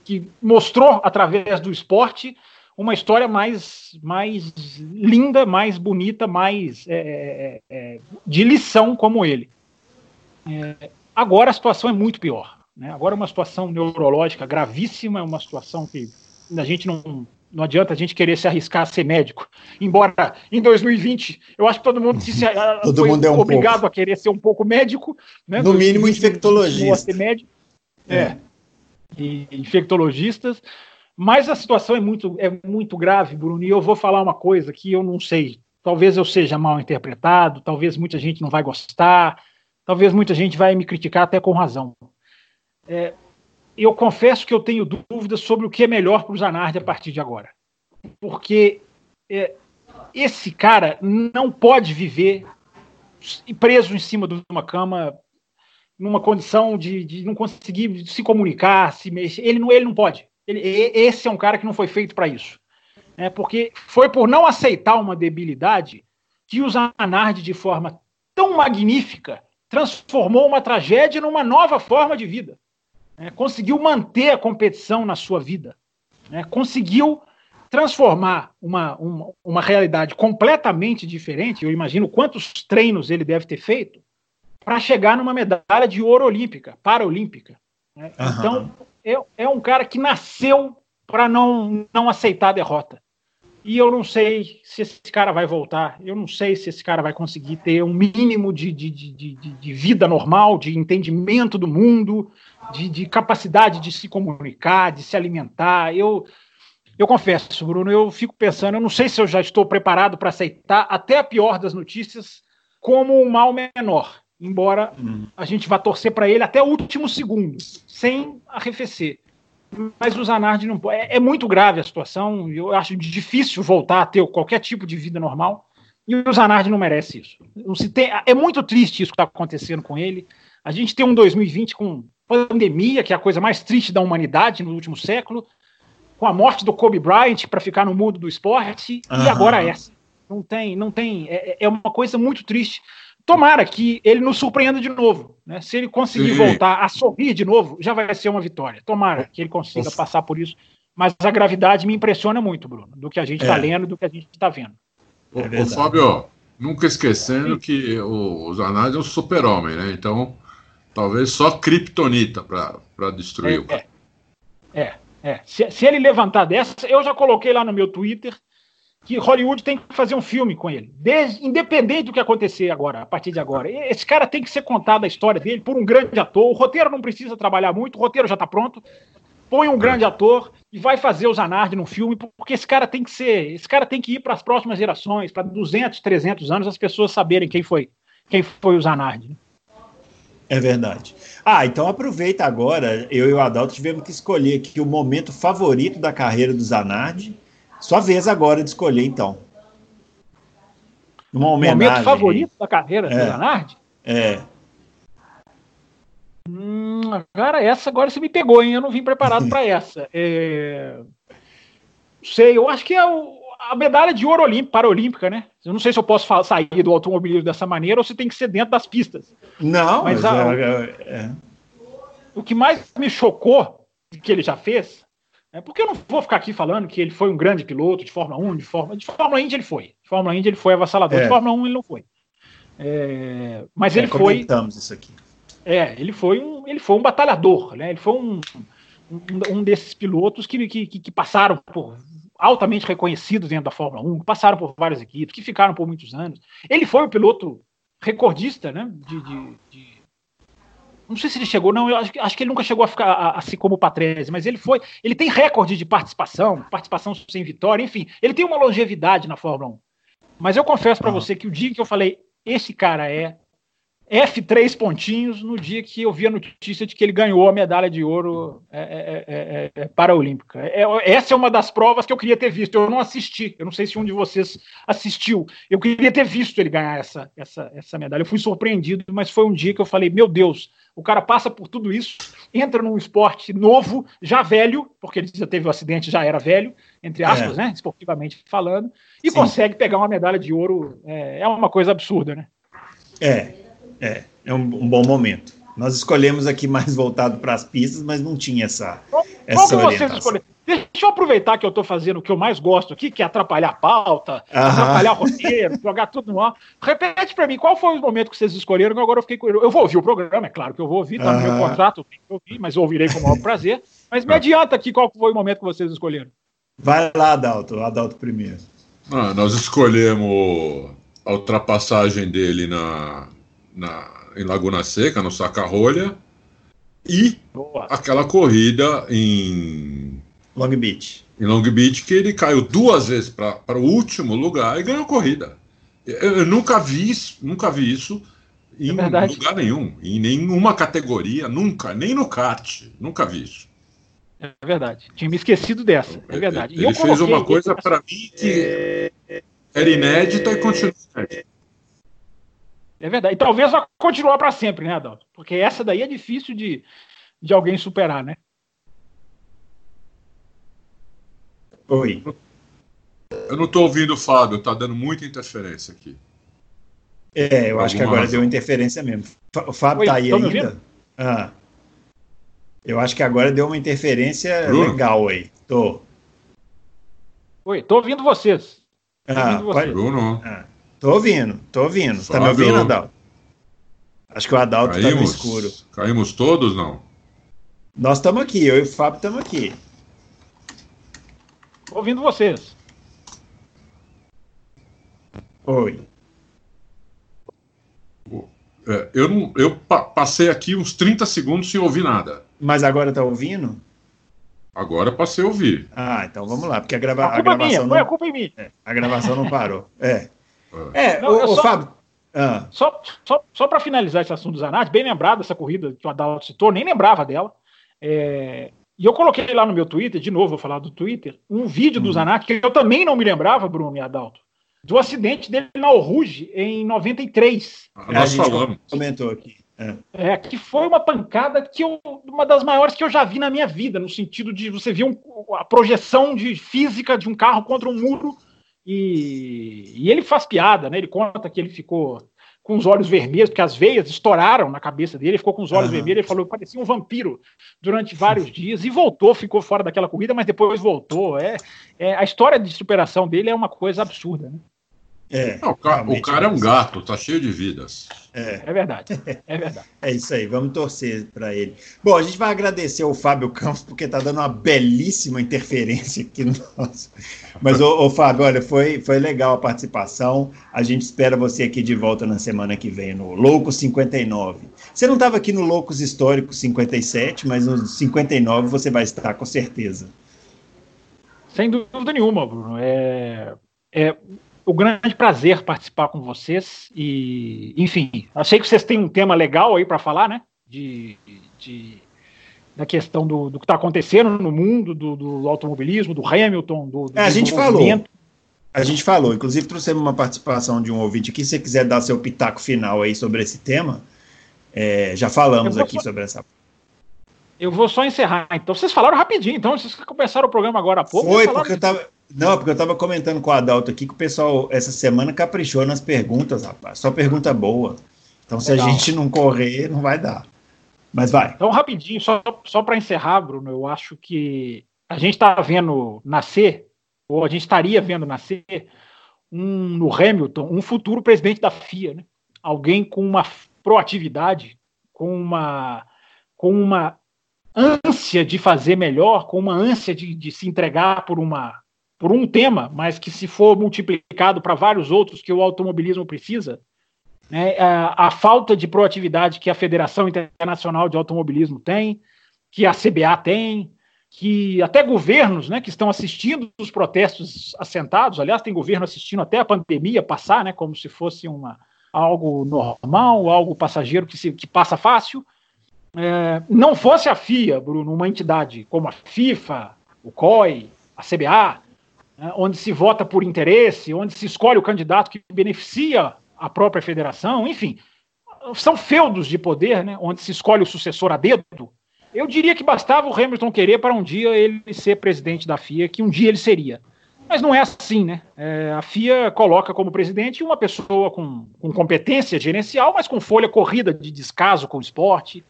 que mostrou através do esporte uma história mais, mais linda, mais bonita, mais é, é, é de lição como ele. É, agora a situação é muito pior. Né? Agora é uma situação neurológica gravíssima, é uma situação que a gente não, não adianta a gente querer se arriscar a ser médico. Embora em 2020 eu acho que todo mundo se, todo foi mundo é um obrigado pouco. a querer ser um pouco médico. Né? No mínimo infectologista. Ser médico. É. é. E infectologistas. Mas a situação é muito, é muito grave, Bruno, e eu vou falar uma coisa que eu não sei. Talvez eu seja mal interpretado, talvez muita gente não vai gostar, talvez muita gente vai me criticar até com razão. É, eu confesso que eu tenho dúvidas sobre o que é melhor para o Zanardi a partir de agora. Porque é, esse cara não pode viver preso em cima de uma cama, numa condição de, de não conseguir se comunicar, se mexer. Ele não, ele não pode. Ele, esse é um cara que não foi feito para isso. É porque foi por não aceitar uma debilidade que o Zanardi, de forma tão magnífica, transformou uma tragédia numa nova forma de vida é, conseguiu manter a competição na sua vida, né, conseguiu transformar uma, uma, uma realidade completamente diferente. Eu imagino quantos treinos ele deve ter feito para chegar numa medalha de ouro olímpica, paraolímpica. Né? Uhum. Então, é, é um cara que nasceu para não, não aceitar a derrota. E eu não sei se esse cara vai voltar, eu não sei se esse cara vai conseguir ter um mínimo de, de, de, de, de vida normal, de entendimento do mundo, de, de, capacidade de se comunicar, de se alimentar. Eu, eu confesso, Bruno, eu fico pensando, eu não sei se eu já estou preparado para aceitar até a pior das notícias como um mal menor, embora hum. a gente vá torcer para ele até o último segundo, sem arrefecer mas o Zanardi não pode. É, é, muito grave a situação. Eu acho difícil voltar a ter qualquer tipo de vida normal. E o Zanardi não merece isso. Não se tem, é muito triste isso que está acontecendo com ele. A gente tem um 2020 com pandemia, que é a coisa mais triste da humanidade no último século, com a morte do Kobe Bryant para ficar no mundo do esporte, uhum. e agora essa. Não tem, não tem. É, é uma coisa muito triste. Tomara que ele nos surpreenda de novo. Né? Se ele conseguir Sim. voltar a sorrir de novo, já vai ser uma vitória. Tomara que ele consiga Nossa. passar por isso. Mas a gravidade me impressiona muito, Bruno, do que a gente está é. lendo, do que a gente está vendo. É Fábio, nunca esquecendo Sim. que o, o Zanardi é um super-homem, né? Então, talvez só Kryptonita para destruir é, o cara. É, é. é. Se, se ele levantar dessa, eu já coloquei lá no meu Twitter que Hollywood tem que fazer um filme com ele, desde, independente do que acontecer agora, a partir de agora. Esse cara tem que ser contada a história dele por um grande ator. O roteiro não precisa trabalhar muito, o roteiro já está pronto. Põe um grande ator e vai fazer o Zanardi no filme, porque esse cara tem que ser, esse cara tem que ir para as próximas gerações, para 200, 300 anos, as pessoas saberem quem foi, quem foi o Zanardi. É verdade. Ah, então aproveita agora, eu e o Adalto tivemos que escolher aqui o momento favorito da carreira do Zanardi sua vez agora de escolher, então. Uma homenagem. Momento favorito da carreira é. do Leonardo? É. Hum, cara, essa agora você me pegou, hein? Eu não vim preparado para essa. É... Sei, eu acho que é o, a medalha de ouro olímpico, paralímpica, né? Eu não sei se eu posso sair do automobilismo dessa maneira ou se tem que ser dentro das pistas. Não, mas, mas a, é, é. o que mais me chocou que ele já fez é porque eu não vou ficar aqui falando que ele foi um grande piloto de Fórmula 1, de Fórmula, de Fórmula Indy ele foi. De Fórmula Indy ele foi avassalador, é. de Fórmula 1 ele não foi. É, mas é, ele foi. isso aqui. É, ele foi um, ele foi um batalhador, né? Ele foi um, um, um desses pilotos que, que, que, passaram por altamente reconhecidos dentro da Fórmula 1, que passaram por várias equipes, que ficaram por muitos anos. Ele foi o piloto recordista, né? de, de, de não sei se ele chegou, não. Eu acho, acho que ele nunca chegou a ficar assim como o Patrese, mas ele foi. Ele tem recorde de participação, participação sem vitória, enfim. Ele tem uma longevidade na Fórmula 1. Mas eu confesso para ah. você que o dia que eu falei, esse cara é, F três pontinhos no dia que eu vi a notícia de que ele ganhou a medalha de ouro é, é, é, é paraolímpica. essa é uma das provas que eu queria ter visto. Eu não assisti. Eu não sei se um de vocês assistiu. Eu queria ter visto ele ganhar essa, essa, essa medalha. Eu fui surpreendido, mas foi um dia que eu falei: meu Deus, o cara passa por tudo isso, entra num esporte novo, já velho, porque ele já teve o um acidente, já era velho, entre aspas, né, esportivamente falando, e Sim. consegue pegar uma medalha de ouro. é uma coisa absurda, né? É, é, é um, um bom momento. Nós escolhemos aqui mais voltado para as pistas, mas não tinha essa, Qual essa orientação. Deixa eu aproveitar que eu estou fazendo o que eu mais gosto aqui, que é atrapalhar a pauta, Aham. atrapalhar o roteiro, jogar tudo no ar. Repete para mim, qual foi o momento que vocês escolheram? Que agora eu fiquei curioso. Eu vou ouvir o programa, é claro que eu vou ouvir, tá no meu contrato, eu ouvir, mas eu ouvirei com o maior prazer. Mas me adianta aqui qual foi o momento que vocês escolheram. Vai lá, Adalto, Adalto primeiro. Ah, nós escolhemos a ultrapassagem dele na, na, em Laguna Seca, no Saca-Rolha, e Boa. aquela corrida em Long Beach. Em Long Beach, que ele caiu duas vezes para o último lugar e ganhou a corrida. Eu, eu nunca vi isso, nunca vi isso em é lugar nenhum, em nenhuma categoria, nunca, nem no kart, nunca vi isso. É verdade. Tinha me esquecido dessa. É verdade. Ele, ele fez uma coisa para mim que é... era inédita e continua inédita. É verdade. E talvez vá continuar para sempre, né, Adalto? Porque essa daí é difícil de, de alguém superar, né? Oi. Eu não estou ouvindo o Fábio, tá dando muita interferência aqui. É, eu acho que agora razão. deu interferência mesmo. O Fábio Oi, tá aí ainda? Ah. Eu acho que agora deu uma interferência Bruno? legal aí. Tô. Oi, tô ouvindo vocês. Tô ah, ouvindo vocês. Bruno. Ah. Tô ouvindo, tô ouvindo. Fábio. Tá me ouvindo, Adalto? Acho que o Adalto Caímos. tá no escuro. Caímos todos, não? Nós estamos aqui, eu e o Fábio estamos aqui. Tô ouvindo vocês. Oi. É, eu não, eu passei aqui uns 30 segundos sem ouvir nada. Mas agora tá ouvindo? Agora passei a ouvir. Ah, então vamos lá, porque a, grava a, a gravação. Minha, não... a culpa em mim. É, a gravação não parou. É. É, não, o, só, Fábio. Ah. Só, só, só para finalizar esse assunto do Zanatti, bem lembrado essa corrida que o Adalto citou, nem lembrava dela. É, e eu coloquei lá no meu Twitter, de novo, vou falar do Twitter, um vídeo do hum. Zanatti que eu também não me lembrava, Bruno e Adalto, do acidente dele na Oruge em 93. Ah, nós falamos. Comentou aqui. É. é. que foi uma pancada que eu, uma das maiores que eu já vi na minha vida, no sentido de você ver um, a projeção de física de um carro contra um muro e, e, ele faz piada, né? Ele conta que ele ficou com os olhos vermelhos, porque as veias estouraram na cabeça dele, ele ficou com os olhos uhum. vermelhos, ele falou que parecia um vampiro durante vários dias e voltou, ficou fora daquela corrida, mas depois voltou. É, é a história de superação dele é uma coisa absurda, né? É, Não, o, cara, o, cara, é um gato, tá cheio de vidas. É, é verdade, é verdade. é isso aí, vamos torcer para ele. Bom, a gente vai agradecer ao Fábio Campos, porque tá dando uma belíssima interferência aqui no nosso. Mas, ô, ô, Fábio, olha, foi, foi legal a participação. A gente espera você aqui de volta na semana que vem, no Loucos 59. Você não estava aqui no Loucos Históricos 57, mas no 59 você vai estar, com certeza. Sem dúvida nenhuma, Bruno. É, é, o grande prazer participar com vocês e, enfim, achei que vocês têm um tema legal aí para falar, né? De, de, da questão do, do que está acontecendo no mundo, do, do, automobilismo, do Hamilton, do, do é, a gente falou. A gente falou, inclusive trouxemos uma participação de um ouvinte aqui. Se você quiser dar seu pitaco final aí sobre esse tema, é, já falamos aqui só, sobre essa. Eu vou só encerrar. Então, vocês falaram rapidinho, então vocês começaram o programa agora há pouco. Foi, porque eu tava. Não, porque eu estava comentando com o Adalto aqui que o pessoal essa semana caprichou nas perguntas, rapaz. Só pergunta boa. Então, se Legal. a gente não correr, não vai dar. Mas vai. Então, rapidinho, só, só para encerrar, Bruno, eu acho que a gente está vendo nascer, ou a gente estaria vendo nascer, um, no Hamilton, um futuro presidente da FIA. Né? Alguém com uma proatividade, com uma, com uma ânsia de fazer melhor, com uma ânsia de, de se entregar por uma por um tema, mas que se for multiplicado para vários outros que o automobilismo precisa, né, a, a, falta de proatividade que a Federação Internacional de Automobilismo tem, que a CBA tem, que até governos né, que estão assistindo os protestos assentados, aliás, tem governo assistindo até a pandemia passar, né, como se fosse uma, algo normal, algo passageiro que, se, que passa fácil. É, não fosse a FIA, Bruno, uma entidade como a FIFA, o COI, a CBA, onde se vota por interesse, onde se escolhe o candidato que beneficia a própria federação, enfim, são feudos de poder, né, onde se escolhe o sucessor a dedo. Eu diria que bastava o Hamilton querer para um dia ele ser presidente da FIA, que um dia ele seria. Mas não é assim, né? É, a FIA coloca como presidente uma pessoa com, com, competência gerencial, mas com folha corrida de descaso com o esporte.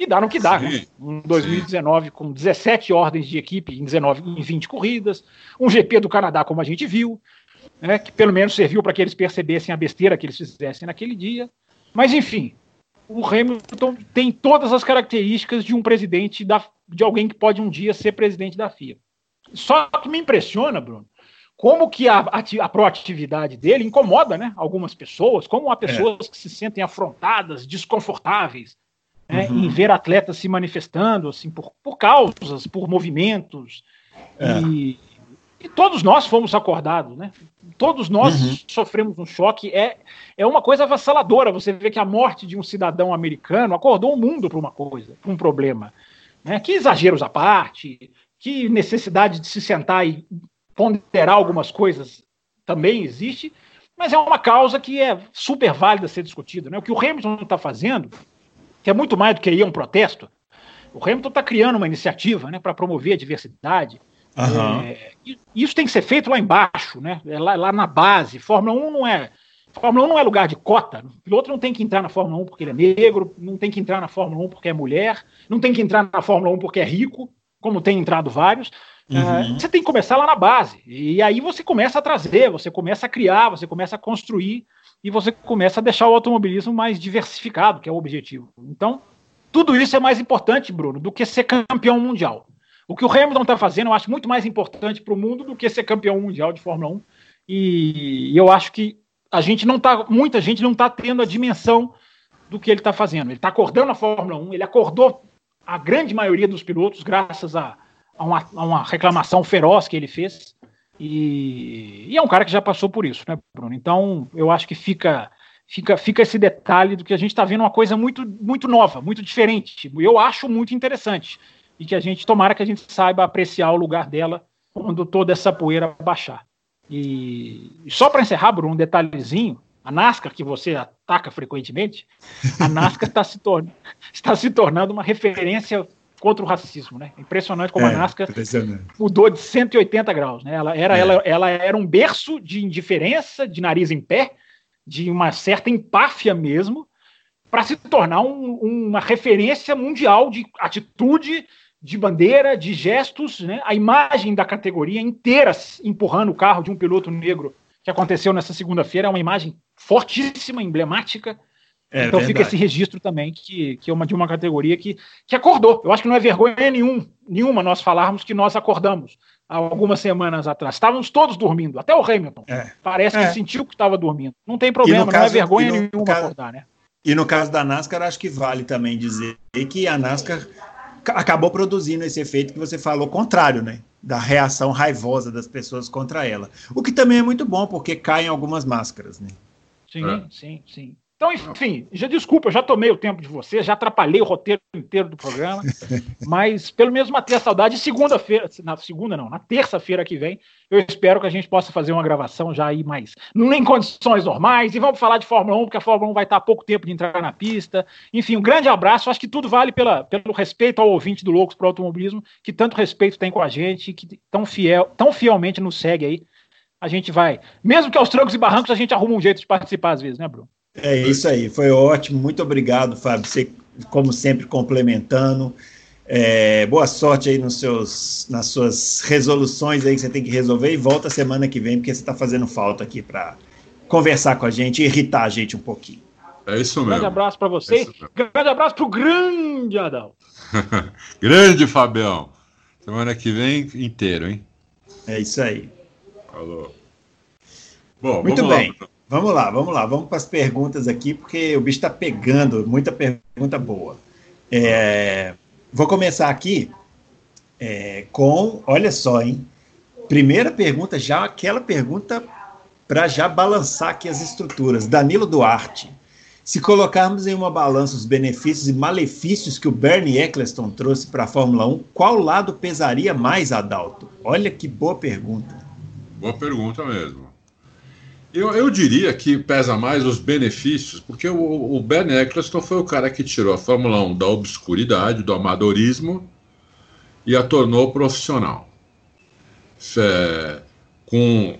E dá no que dá, né? Em 2019, sim. com 17 ordens de equipe em, 19, em 20 corridas, um GP do Canadá, como a gente viu, né, que pelo menos serviu para que eles percebessem a besteira que eles fizessem naquele dia. Mas, enfim, o Hamilton tem todas as características de um presidente, da, de alguém que pode um dia ser presidente da FIA. Só que me impressiona, Bruno, como que a, a, a proatividade dele incomoda né, algumas pessoas, como há pessoas é. que se sentem afrontadas, desconfortáveis, né, uhum. em ver atletas se manifestando assim por, por causas, por movimentos. É. E, e, todos nós fomos acordados, né? Todos nós uhum. sofremos um choque. É, é uma coisa avassaladora. Você vê que a morte de um cidadão americano acordou o mundo para uma coisa, para um problema. Né? Que exageros à parte, que necessidade de se sentar e ponderar algumas coisas também existe, mas é uma causa que é super válida ser discutida. Né? O que o Hamilton está fazendo que é muito mais do que ir a um protesto. O Hamilton está criando uma iniciativa né, para promover a diversidade. Uhum. É, isso tem que ser feito lá embaixo, né? É lá, lá, na base. Fórmula 1 não é. Fórmula 1 não é lugar de cota. O piloto não tem que entrar na Fórmula 1 porque ele é negro, não tem que entrar na Fórmula 1 porque é mulher, não tem que entrar na Fórmula 1 porque é rico, como tem entrado vários. É, uhum. você tem que começar lá na base. E aí você começa a trazer, você começa a criar, você começa a construir e você começa a deixar o automobilismo mais diversificado, que é o objetivo. Então, tudo isso é mais importante, Bruno, do que ser campeão mundial. O que o Hamilton está fazendo, eu acho muito mais importante para o mundo do que ser campeão mundial de Fórmula 1. E, eu acho que a gente não tá, muita gente não está tendo a dimensão do que ele está fazendo. Ele está acordando a Fórmula 1, ele acordou a grande maioria dos pilotos, graças a, a, uma, a uma reclamação feroz que ele fez. E, e, é um cara que já passou por isso, né, Bruno? Então, eu acho que fica fica, fica esse detalhe do que a gente está vendo uma coisa muito, muito nova, muito diferente. Eu acho muito interessante. E que a gente, tomara que a gente saiba apreciar o lugar dela quando toda essa poeira baixar. E, e só para encerrar, Bruno, um detalhezinho: a NASCAR, que você ataca frequentemente, a NASCAR está se, está se tornando uma referência contra o racismo, né? Impressionante como é, a NASCAR mudou de 180 graus, né? Ela era, é. ela, ela era um berço de indiferença, de nariz em pé, de uma certa empáfia mesmo, para se tornar um, uma referência mundial de atitude, de bandeira, de gestos, né? A imagem da categoria inteira empurrando o carro de um piloto negro que aconteceu nessa segunda-feira é uma imagem fortíssima, emblemática, é, então verdade. fica esse registro também, que, que é uma de uma categoria que, que acordou. Eu acho que não é vergonha nenhum, nenhuma nós falarmos que nós acordamos há algumas semanas atrás. Estávamos todos dormindo, até o Hamilton. É. Parece que é. sentiu que estava dormindo. Não tem problema, não é caso, vergonha nenhuma caso, acordar, né? E no caso da NASCAR, acho que vale também dizer que a NASCAR acabou produzindo esse efeito que você falou contrário, né? Da reação raivosa das pessoas contra ela. O que também é muito bom, porque caem algumas máscaras, né? Sim, é. sim, sim. Então, enfim, já desculpa, eu já tomei o tempo de você, já atrapalhei o roteiro inteiro do programa, mas pelo menos matei a saudade. Segunda-feira, na segunda não, na terça-feira que vem, eu espero que a gente possa fazer uma gravação já aí mais, em condições normais, e vamos falar de Fórmula 1, porque a Fórmula 1 vai estar há pouco tempo de entrar na pista. Enfim, um grande abraço, acho que tudo vale pela, pelo respeito ao ouvinte do Loucos para o Automobilismo, que tanto respeito tem com a gente, que tão, fiel, tão fielmente nos segue aí. A gente vai, mesmo que aos trancos e barrancos, a gente arruma um jeito de participar às vezes, né, Bruno? É isso aí, foi ótimo. Muito obrigado, Fábio. Você, como sempre, complementando. É, boa sorte aí nos seus, nas suas resoluções aí que você tem que resolver e volta semana que vem, porque você está fazendo falta aqui para conversar com a gente e irritar a gente um pouquinho. É isso mesmo. Grande abraço para você. É grande abraço para o grande Adão. grande Fabião. Semana que vem inteiro, hein? É isso aí. Falou. Bom, Muito bem. Lá. Vamos lá, vamos lá, vamos para as perguntas aqui, porque o bicho está pegando, muita pergunta boa. É, vou começar aqui é, com, olha só, hein? Primeira pergunta, já aquela pergunta para já balançar aqui as estruturas. Danilo Duarte. Se colocarmos em uma balança os benefícios e malefícios que o Bernie Eccleston trouxe para a Fórmula 1, qual lado pesaria mais, Adalto? Olha que boa pergunta. Boa pergunta mesmo. Eu, eu diria que pesa mais os benefícios, porque o, o Ben Eccleston foi o cara que tirou a Fórmula 1 da obscuridade, do amadorismo e a tornou profissional. É, com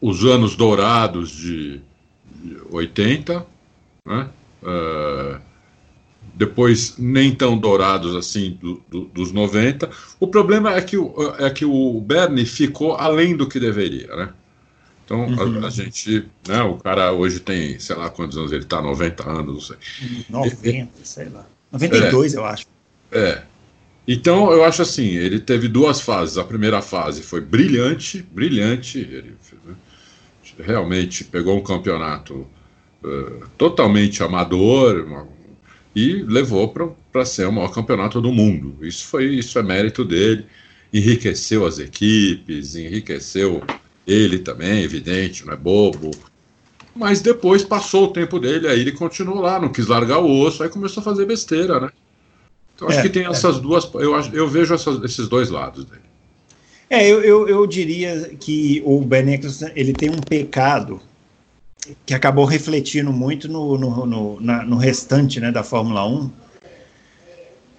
os anos dourados de, de 80, né? É, depois nem tão dourados assim do, do, dos 90. O problema é que, o, é que o Bernie ficou além do que deveria, né? Então, uhum. a, a, gente, né, o cara hoje tem, sei lá quantos anos ele está, 90 anos, não sei. 90, sei lá. 92, é, eu acho. É. Então, eu acho assim, ele teve duas fases. A primeira fase foi brilhante, brilhante. Ele né, realmente pegou um campeonato uh, totalmente amador uma, e levou para ser o maior campeonato do mundo. Isso foi, isso é mérito dele. Enriqueceu as equipes, enriqueceu ele também, evidente, não é bobo. Mas depois passou o tempo dele, aí ele continuou lá, não quis largar o osso, aí começou a fazer besteira, né? Então acho é, que tem é. essas duas. Eu, eu vejo essas, esses dois lados dele. É, eu, eu, eu diria que o Ben ele tem um pecado que acabou refletindo muito no, no, no, na, no restante né, da Fórmula 1,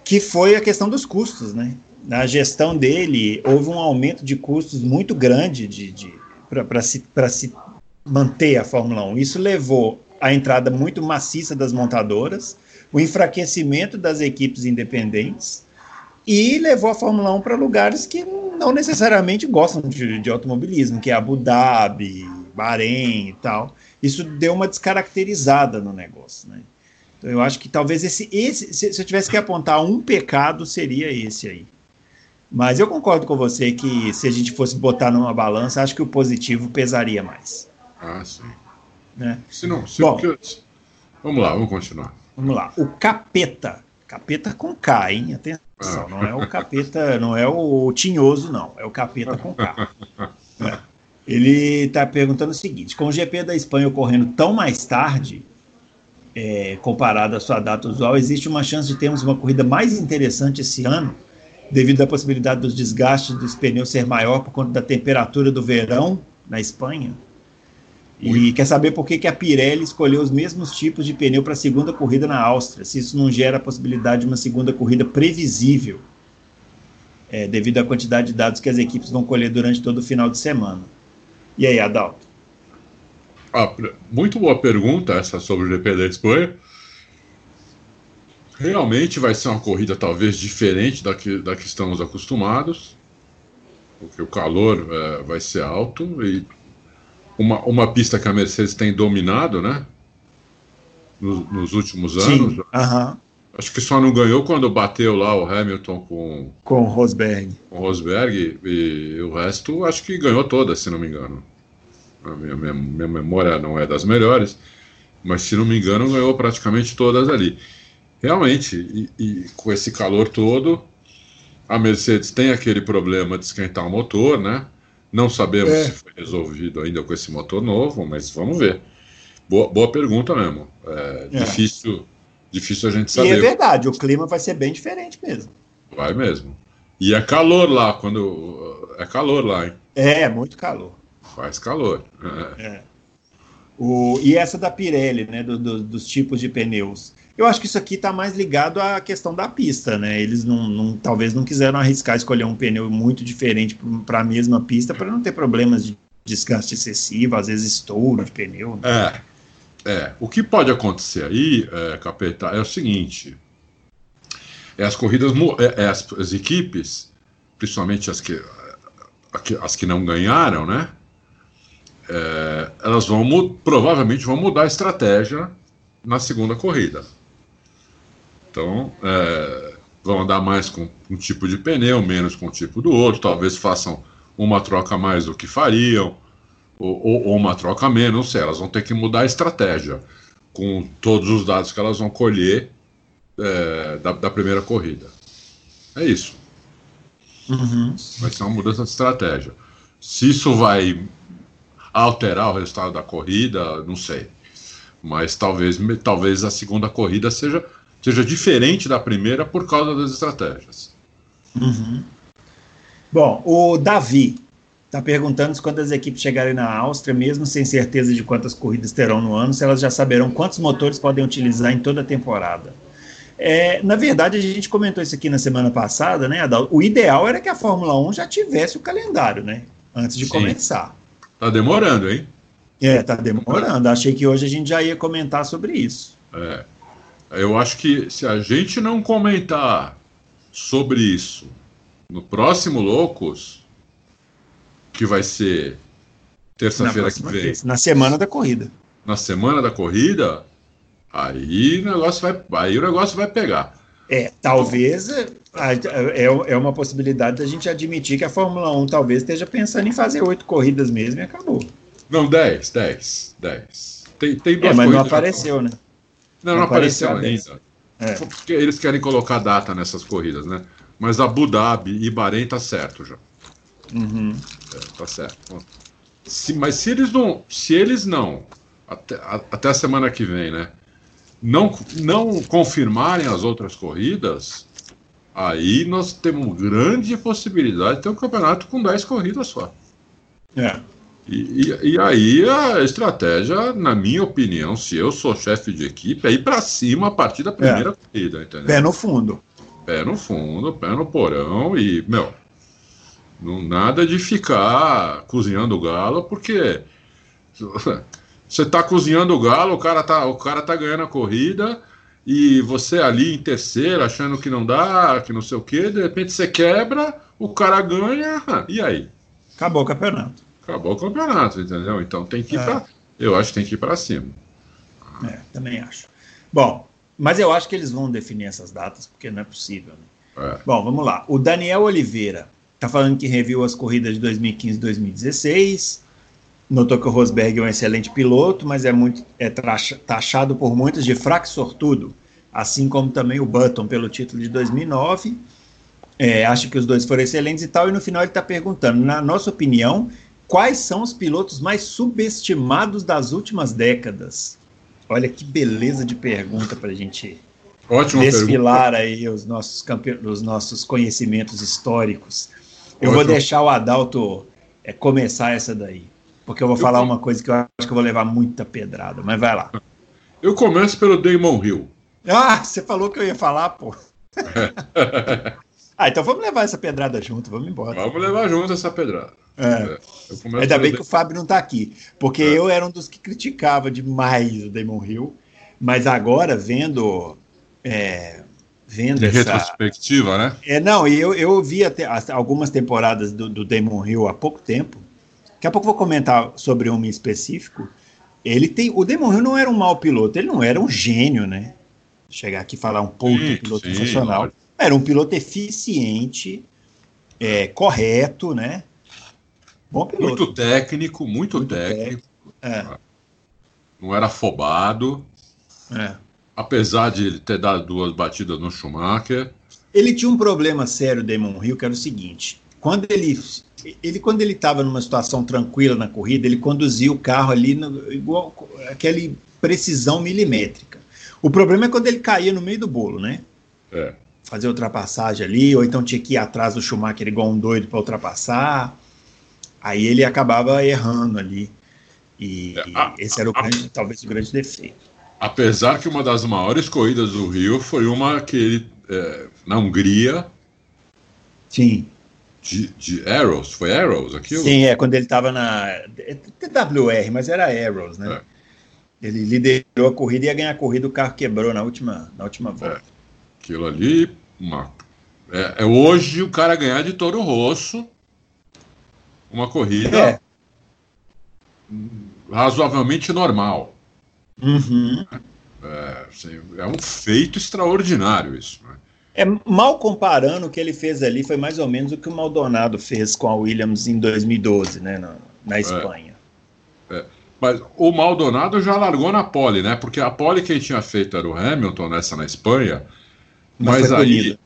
que foi a questão dos custos, né? Na gestão dele, houve um aumento de custos muito grande de, de para se, se manter a Fórmula 1. Isso levou à entrada muito maciça das montadoras, o enfraquecimento das equipes independentes e levou a Fórmula 1 para lugares que não necessariamente gostam de, de, automobilismo, que é Abu Dhabi, Bahrein e tal. Isso deu uma descaracterizada no negócio, né? Então eu acho que talvez esse, esse se, se eu tivesse que apontar um pecado, seria esse aí. Mas eu concordo com você que se a gente fosse botar numa balança, acho que o positivo pesaria mais. Ah, sim. Né? Se não, se Bom, Vamos lá, vamos continuar. Vamos lá. O capeta. Capeta com K, hein? Atenção, ah. não é o capeta, não é o tinhoso, não. É o capeta com K. É. Ele está perguntando o seguinte: com o GP da Espanha ocorrendo tão mais tarde, é, comparado à sua data usual, existe uma chance de termos uma corrida mais interessante esse ano? Devido à possibilidade dos desgastes dos pneus ser maior por conta da temperatura do verão na Espanha. E quer saber por que, que a Pirelli escolheu os mesmos tipos de pneu para a segunda corrida na Áustria, se isso não gera a possibilidade de uma segunda corrida previsível, é, devido à quantidade de dados que as equipes vão colher durante todo o final de semana. E aí, Adalto? Ah, muito boa pergunta essa sobre o GP da Espanha. Realmente vai ser uma corrida talvez diferente da que, da que estamos acostumados, porque o calor é, vai ser alto e uma, uma pista que a Mercedes tem dominado, né? Nos, nos últimos anos. Sim, uh -huh. Acho que só não ganhou quando bateu lá o Hamilton com. Com o Rosberg. Com o Rosberg e, e o resto acho que ganhou todas, se não me engano. A minha, minha, minha memória não é das melhores, mas se não me engano ganhou praticamente todas ali. Realmente, e, e, com esse calor todo, a Mercedes tem aquele problema de esquentar o motor, né? Não sabemos é. se foi resolvido ainda com esse motor novo, mas vamos ver. Boa, boa pergunta mesmo. É, é. Difícil, difícil a gente saber. E é verdade, o clima vai ser bem diferente mesmo. Vai mesmo. E é calor lá, quando. É calor lá, hein? É, muito calor. Faz calor. É. é. O, e essa da Pirelli, né? Do, do, dos tipos de pneus. Eu acho que isso aqui está mais ligado à questão da pista, né? Eles não, não, talvez não quiseram arriscar escolher um pneu muito diferente para a mesma pista para não ter problemas de desgaste excessivo, às vezes estouro de pneu. Né? É, é. O que pode acontecer aí, é, Capeta, é o seguinte: é as corridas, é, é as, as, equipes, principalmente as que, as que não ganharam, né? É, elas vão provavelmente vão mudar a estratégia na segunda corrida. Então, é, vão andar mais com um tipo de pneu, menos com o tipo do outro. Talvez façam uma troca mais do que fariam, ou, ou, ou uma troca menos. Não sei, elas vão ter que mudar a estratégia com todos os dados que elas vão colher é, da, da, primeira corrida. É isso. Uhum. Vai ser uma mudança de estratégia. Se isso vai alterar o resultado da corrida, não sei. Mas talvez, talvez a segunda corrida seja, seja diferente da primeira por causa das estratégias. Uhum. Bom, o Davi está perguntando se quando as equipes chegarem na Áustria, mesmo sem certeza de quantas corridas terão no ano, se elas já saberão quantos motores podem utilizar em toda a temporada. É, na verdade, a gente comentou isso aqui na semana passada, né, Adalto? O ideal era que a Fórmula 1 já tivesse o calendário, né? Antes de Sim. começar. Tá demorando, hein? É, tá demorando. Achei que hoje a gente já ia comentar sobre isso. É. Eu acho que se a gente não comentar sobre isso no próximo Loucos, que vai ser terça-feira que vem. Vez, na semana da corrida. Na semana da corrida, aí o negócio vai, aí o negócio vai pegar. É, talvez é, é, é uma possibilidade da gente admitir que a Fórmula 1 talvez esteja pensando em fazer oito corridas mesmo e acabou. Não, dez, dez, dez. Tem, tem duas é, mas não apareceu, né? Não, não, apareceu ainda. É. Porque eles querem colocar data nessas corridas, né? Mas Abu Dhabi e Bahrein tá certo já. Uhum. É, tá certo. Se, mas se eles não, se eles não, até, a, até a semana que vem, né? Não, não confirmarem as outras corridas, aí nós temos grande possibilidade de ter um campeonato com 10 corridas só. É. E, e, e, aí a estratégia, na minha opinião, se eu sou chefe de equipe, é ir para cima a partir da primeira é. corrida, entendeu? Pé no fundo. Pé no fundo, pé no porão e, meu, não, nada de ficar cozinhando o galo, porque você está cozinhando o galo, o cara tá, o cara tá ganhando a corrida e você ali em terceiro, achando que não dá, que não sei o quê, de repente você quebra, o cara ganha, e aí? Acabou o campeonato. Acabou o campeonato, entendeu? Então tem que ir é. para. Eu acho que tem que ir para cima. É, também acho. Bom, mas eu acho que eles vão definir essas datas, porque não é possível. Né? É. Bom, vamos lá. O Daniel Oliveira Está falando que reviu as corridas de 2015 e 2016. Notou que o Rosberg é um excelente piloto, mas é muito é taxado por muitos de fraco sortudo, assim como também o Button pelo título de 2009. É, acha que os dois foram excelentes e tal. E no final ele está perguntando, na nossa opinião, quais são os pilotos mais subestimados das últimas décadas? Olha que beleza de pergunta para a gente Ótima desfilar pergunta. aí os nossos, os nossos conhecimentos históricos. Eu vou deixar o Adalto é, começar essa daí. Porque eu vou eu falar uma coisa que eu acho que eu vou levar muita pedrada, mas vai lá. Eu começo pelo Damon Hill. Ah, você falou que eu ia falar, pô. ah, então vamos levar essa pedrada junto, vamos embora. Vamos levar junto essa pedrada. É. É, Ainda bem que o Fábio não está aqui, porque é. eu era um dos que criticava demais o Damon Hill, mas agora vendo é, vendo essa... retrospectiva, né? É, não, e eu, eu vi até algumas temporadas do, do Damon Hill há pouco tempo. Daqui a pouco vou comentar sobre um em específico. Ele tem. O Damon Hill não era um mau piloto, ele não era um gênio, né? Chegar aqui e falar um pouco de piloto sim, sensacional. Era um piloto eficiente, é, correto, né? Bom piloto. Muito técnico, muito, muito técnico. técnico. É. Não era afobado. É apesar de ele ter dado duas batidas no Schumacher. Ele tinha um problema sério, Damon Hill, que era o seguinte: quando ele ele quando ele estava numa situação tranquila na corrida, ele conduzia o carro ali no, igual aquele precisão milimétrica. O problema é quando ele caía no meio do bolo, né? É. Fazer ultrapassagem ali, ou então tinha que ir atrás do Schumacher igual um doido para ultrapassar. Aí ele acabava errando ali. E, é, a, esse era o grande, a, talvez o grande defeito. Apesar que uma das maiores corridas do Rio foi uma que ele, é, na Hungria. Sim. De, de Arrows, foi Arrows aquilo? Sim, é, quando ele estava na. TWR, mas era Arrows, né? É. Ele liderou a corrida e ia ganhar a corrida, o carro quebrou na última, na última é. volta. É. Aquilo ali, uma, é, é, hoje o cara ganhar de Toro Rosso uma corrida é. razoavelmente normal. Uhum. É, assim, é, um feito extraordinário isso. Né? É, mal comparando, o que ele fez ali foi mais ou menos o que o Maldonado fez com a Williams em 2012, né, na, na Espanha. É, é. Mas o Maldonado já largou na pole, né? Porque a pole que ele tinha feito era o Hamilton nessa na Espanha, mas, mas foi aí punido.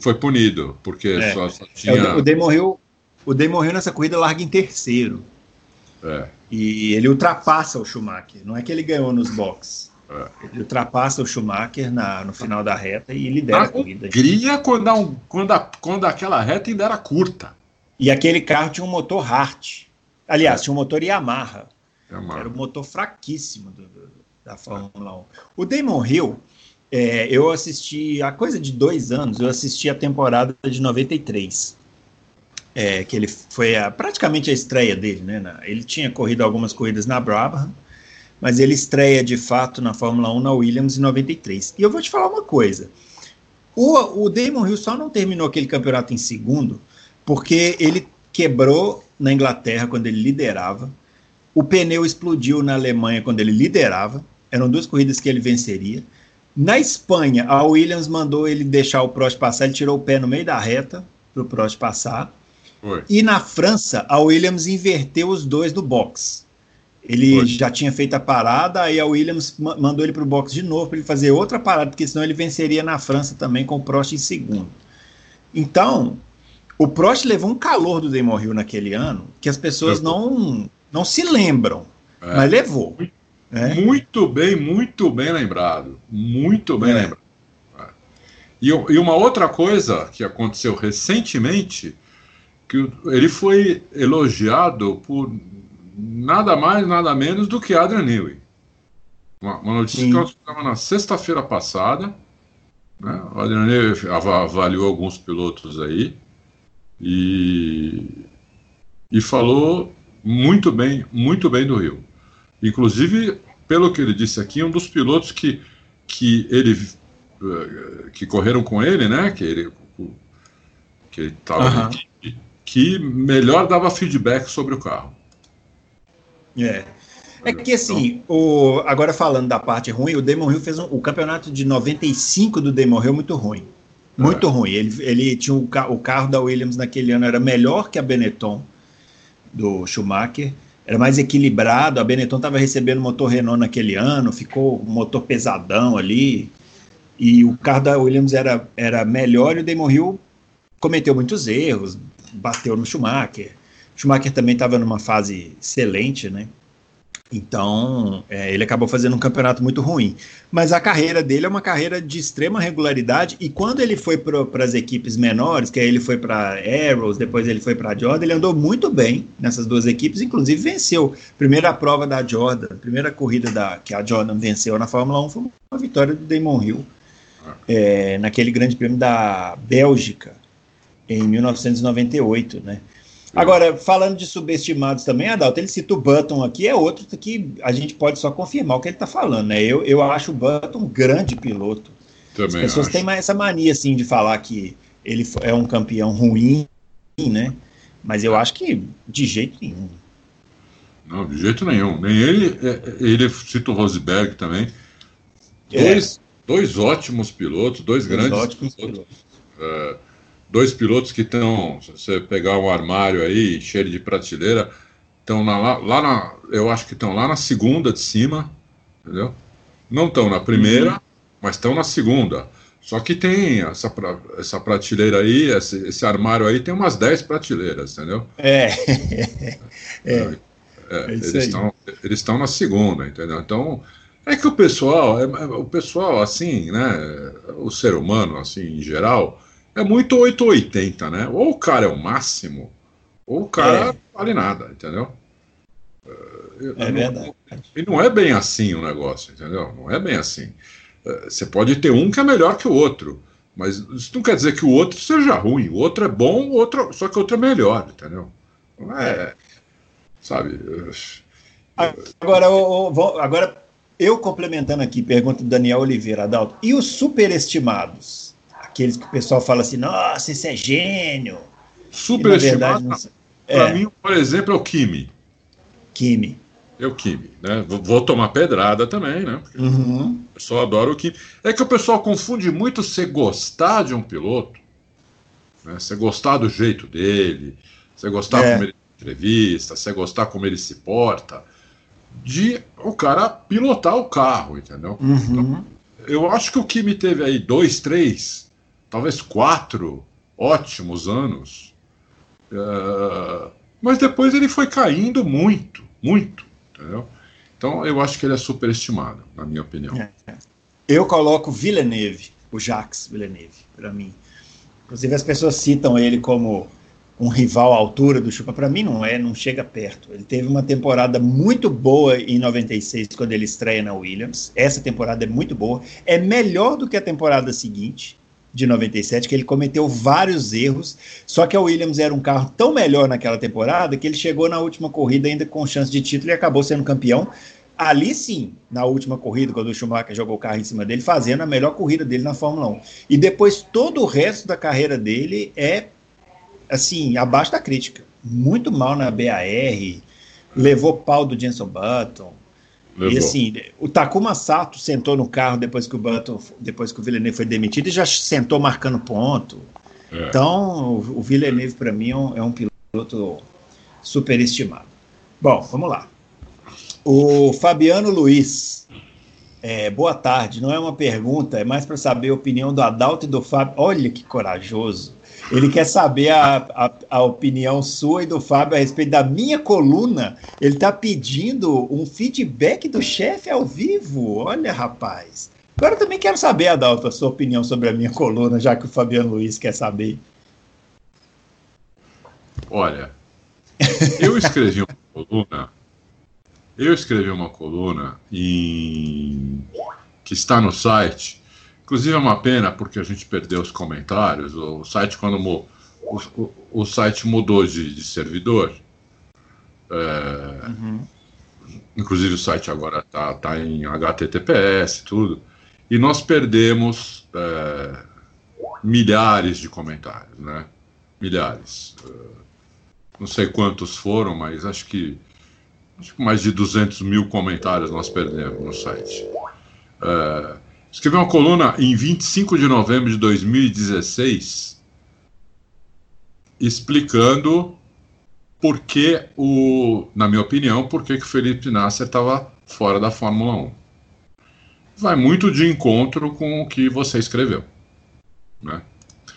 foi punido, porque é. só, só, tinha. o Day morreu, o Day morreu nessa corrida larga em terceiro. É. E ele ultrapassa o Schumacher. Não é que ele ganhou nos boxes. É. Ele ultrapassa o Schumacher na, no final da reta e lidera a corrida. Cria quando, um, quando, a, quando aquela reta ainda era curta. E aquele carro tinha um motor Hart. Aliás, é. tinha um motor Yamaha. Yamaha. Era um motor fraquíssimo do, do, da Fórmula 1. O Damon Hill, é, eu assisti, há coisa de dois anos, eu assisti a temporada de 93. É, que ele foi a, praticamente a estreia dele, né? Na, ele tinha corrido algumas corridas na Brabham, mas ele estreia de fato na Fórmula 1 na Williams em 93. E eu vou te falar uma coisa: o, o Damon Hill só não terminou aquele campeonato em segundo porque ele quebrou na Inglaterra quando ele liderava, o pneu explodiu na Alemanha quando ele liderava, eram duas corridas que ele venceria. Na Espanha, a Williams mandou ele deixar o Prost passar, ele tirou o pé no meio da reta para o Prost passar. Foi. E na França, a Williams inverteu os dois do box. Ele Foi. já tinha feito a parada, aí a Williams mandou ele para o box de novo para ele fazer outra parada, porque senão ele venceria na França também com o Prost em segundo. Então, o Prost levou um calor do Damon Hill naquele ano que as pessoas não, não se lembram, é. mas levou. Muito, é. muito, bem, muito bem lembrado. Muito bem é. lembrado. É. E, e uma outra coisa que aconteceu recentemente, que ele foi elogiado por nada mais, nada menos do que Adrian Newey. Uma, uma notícia Sim. que nós estava na sexta-feira passada. Né? O Adrian Newey avaliou alguns pilotos aí e, e falou muito bem, muito bem do Rio. Inclusive, pelo que ele disse aqui, um dos pilotos que, que ele eh, que correram com ele, né? Que ele que ele tava uhum. Que melhor dava feedback sobre o carro. É. É que assim, o, agora falando da parte ruim, o Damon Hill fez um, o campeonato de 95 do Damon Hill muito ruim. Muito é. ruim. Ele, ele tinha o, o, carro da Williams naquele ano era melhor que a Benetton do Schumacher, era mais equilibrado. A Benetton estava recebendo motor Renault naquele ano, ficou um motor pesadão ali. E o carro da Williams era, era melhor e o Damon Hill cometeu muitos erros, bateu no Schumacher. O Schumacher também estava numa fase excelente, né? Então, é, ele acabou fazendo um campeonato muito ruim. Mas a carreira dele é uma carreira de extrema regularidade. E quando ele foi para as equipes menores, que aí ele foi para Arrows, depois ele foi para Jordan, ele andou muito bem nessas duas equipes. Inclusive venceu. Primeira prova da Jordan, primeira corrida da, que a Jordan venceu na Fórmula 1 foi uma vitória do Damon Hill é, naquele Grande Prêmio da Bélgica em 1998, né? Agora, falando de subestimados também, Adalto, ele cita o Button aqui, é outro que a gente pode só confirmar o que ele está falando, né? Eu, eu acho o Button um grande piloto. Também As pessoas acho. têm mais essa mania, assim, de falar que ele é um campeão ruim, né? Mas eu acho que de jeito nenhum. Não, de jeito nenhum. Nem ele, é, é, ele cita o Rosberg também. É. Dois, dois ótimos pilotos, dois, dois grandes pilotos. pilotos. É, dois pilotos que estão, se você pegar um armário aí cheio de prateleira, estão lá, lá na, eu acho que estão lá na segunda de cima, entendeu? Não estão na primeira, uhum. mas estão na segunda. Só que tem essa, essa prateleira aí, esse, esse armário aí tem umas 10 prateleiras, entendeu? É. é. é, é eles, estão, eles estão na segunda, entendeu? Então, é que o pessoal, é, o pessoal, assim, né, o ser humano, assim, em geral, é muito 880, né? Ou o cara é o máximo, ou o cara é. não vale nada, entendeu? É, é verdade. E não é bem assim o negócio, entendeu? Não é bem assim. É, você pode ter um que é melhor que o outro, mas isso não quer dizer que o outro seja ruim. O outro é bom, o outro, só que o outro é melhor, entendeu? Não é. Sabe? Agora, agora eu complementando aqui, pergunta do Daniel Oliveira, Adalto. E os superestimados? Aqueles que o pessoal fala assim, nossa, esse é gênio. Superestimado, para é. mim, por exemplo, é o Kimi. Kimi. É o Kimi, né? Vou tomar pedrada também, né? Uhum. O pessoal adora o Kimi. É que o pessoal confunde muito você gostar de um piloto, né? Você gostar do jeito dele, você gostar é. como ele entrevista, você gostar como ele se porta, de o cara pilotar o carro, entendeu? Uhum. Então, eu acho que o Kimi teve aí dois, três talvez quatro ótimos anos. Uh, mas depois ele foi caindo muito, muito, entendeu? Então eu acho que ele é superestimado, na minha opinião. É. Eu coloco Villeneuve, o Jacques Villeneuve, para mim. Inclusive as pessoas citam ele como um rival à altura do Chupa. Para mim não é, não chega perto. Ele teve uma temporada muito boa em 96 quando ele estreia na Williams. Essa temporada é muito boa, é melhor do que a temporada seguinte de 97, que ele cometeu vários erros, só que a Williams era um carro tão melhor naquela temporada que ele chegou na última corrida ainda com chance de título e acabou sendo campeão. Ali sim, na última corrida, quando o Schumacher jogou o carro em cima dele, fazendo a melhor corrida dele na Fórmula 1. E depois todo o resto da carreira dele é, assim, abaixo da crítica. Muito mal na BAR, levou pau do Jenson Button, Levou. E assim, o Takuma Sato sentou no carro depois que o Button, depois que o Villeneuve foi demitido e já sentou marcando ponto. É. Então, o, Villeneuve para mim é um, é um piloto superestimado. Bom, vamos lá. O Fabiano Luiz. É, boa tarde. Não é uma pergunta, é mais para saber a opinião do Adalto e do Fábio. Olha que corajoso. Ele quer saber a, a, a, opinião sua e do Fábio a respeito da minha coluna. Ele está pedindo um feedback do chefe ao vivo. Olha, rapaz. Agora eu também quero saber, Adalto, a sua opinião sobre a minha coluna, já que o Fabiano Luiz quer saber. Olha, eu escrevi uma coluna. Eu escrevi uma coluna em, que está no site Inclusive é uma pena porque a gente perdeu os comentários. O site, quando o, o, o site mudou de, de servidor, é, uhum. inclusive o site agora está tá em HTTPS tudo, e nós perdemos é, milhares de comentários, né? Milhares. É, não sei quantos foram, mas acho que, acho que mais de 200 mil comentários nós perdemos no site. É, Escrevi uma coluna em 25 de novembro de 2016 explicando por que o, na minha opinião, por que, que o Felipe Nasser estava fora da Fórmula 1. Vai muito de encontro com o que você escreveu. Né?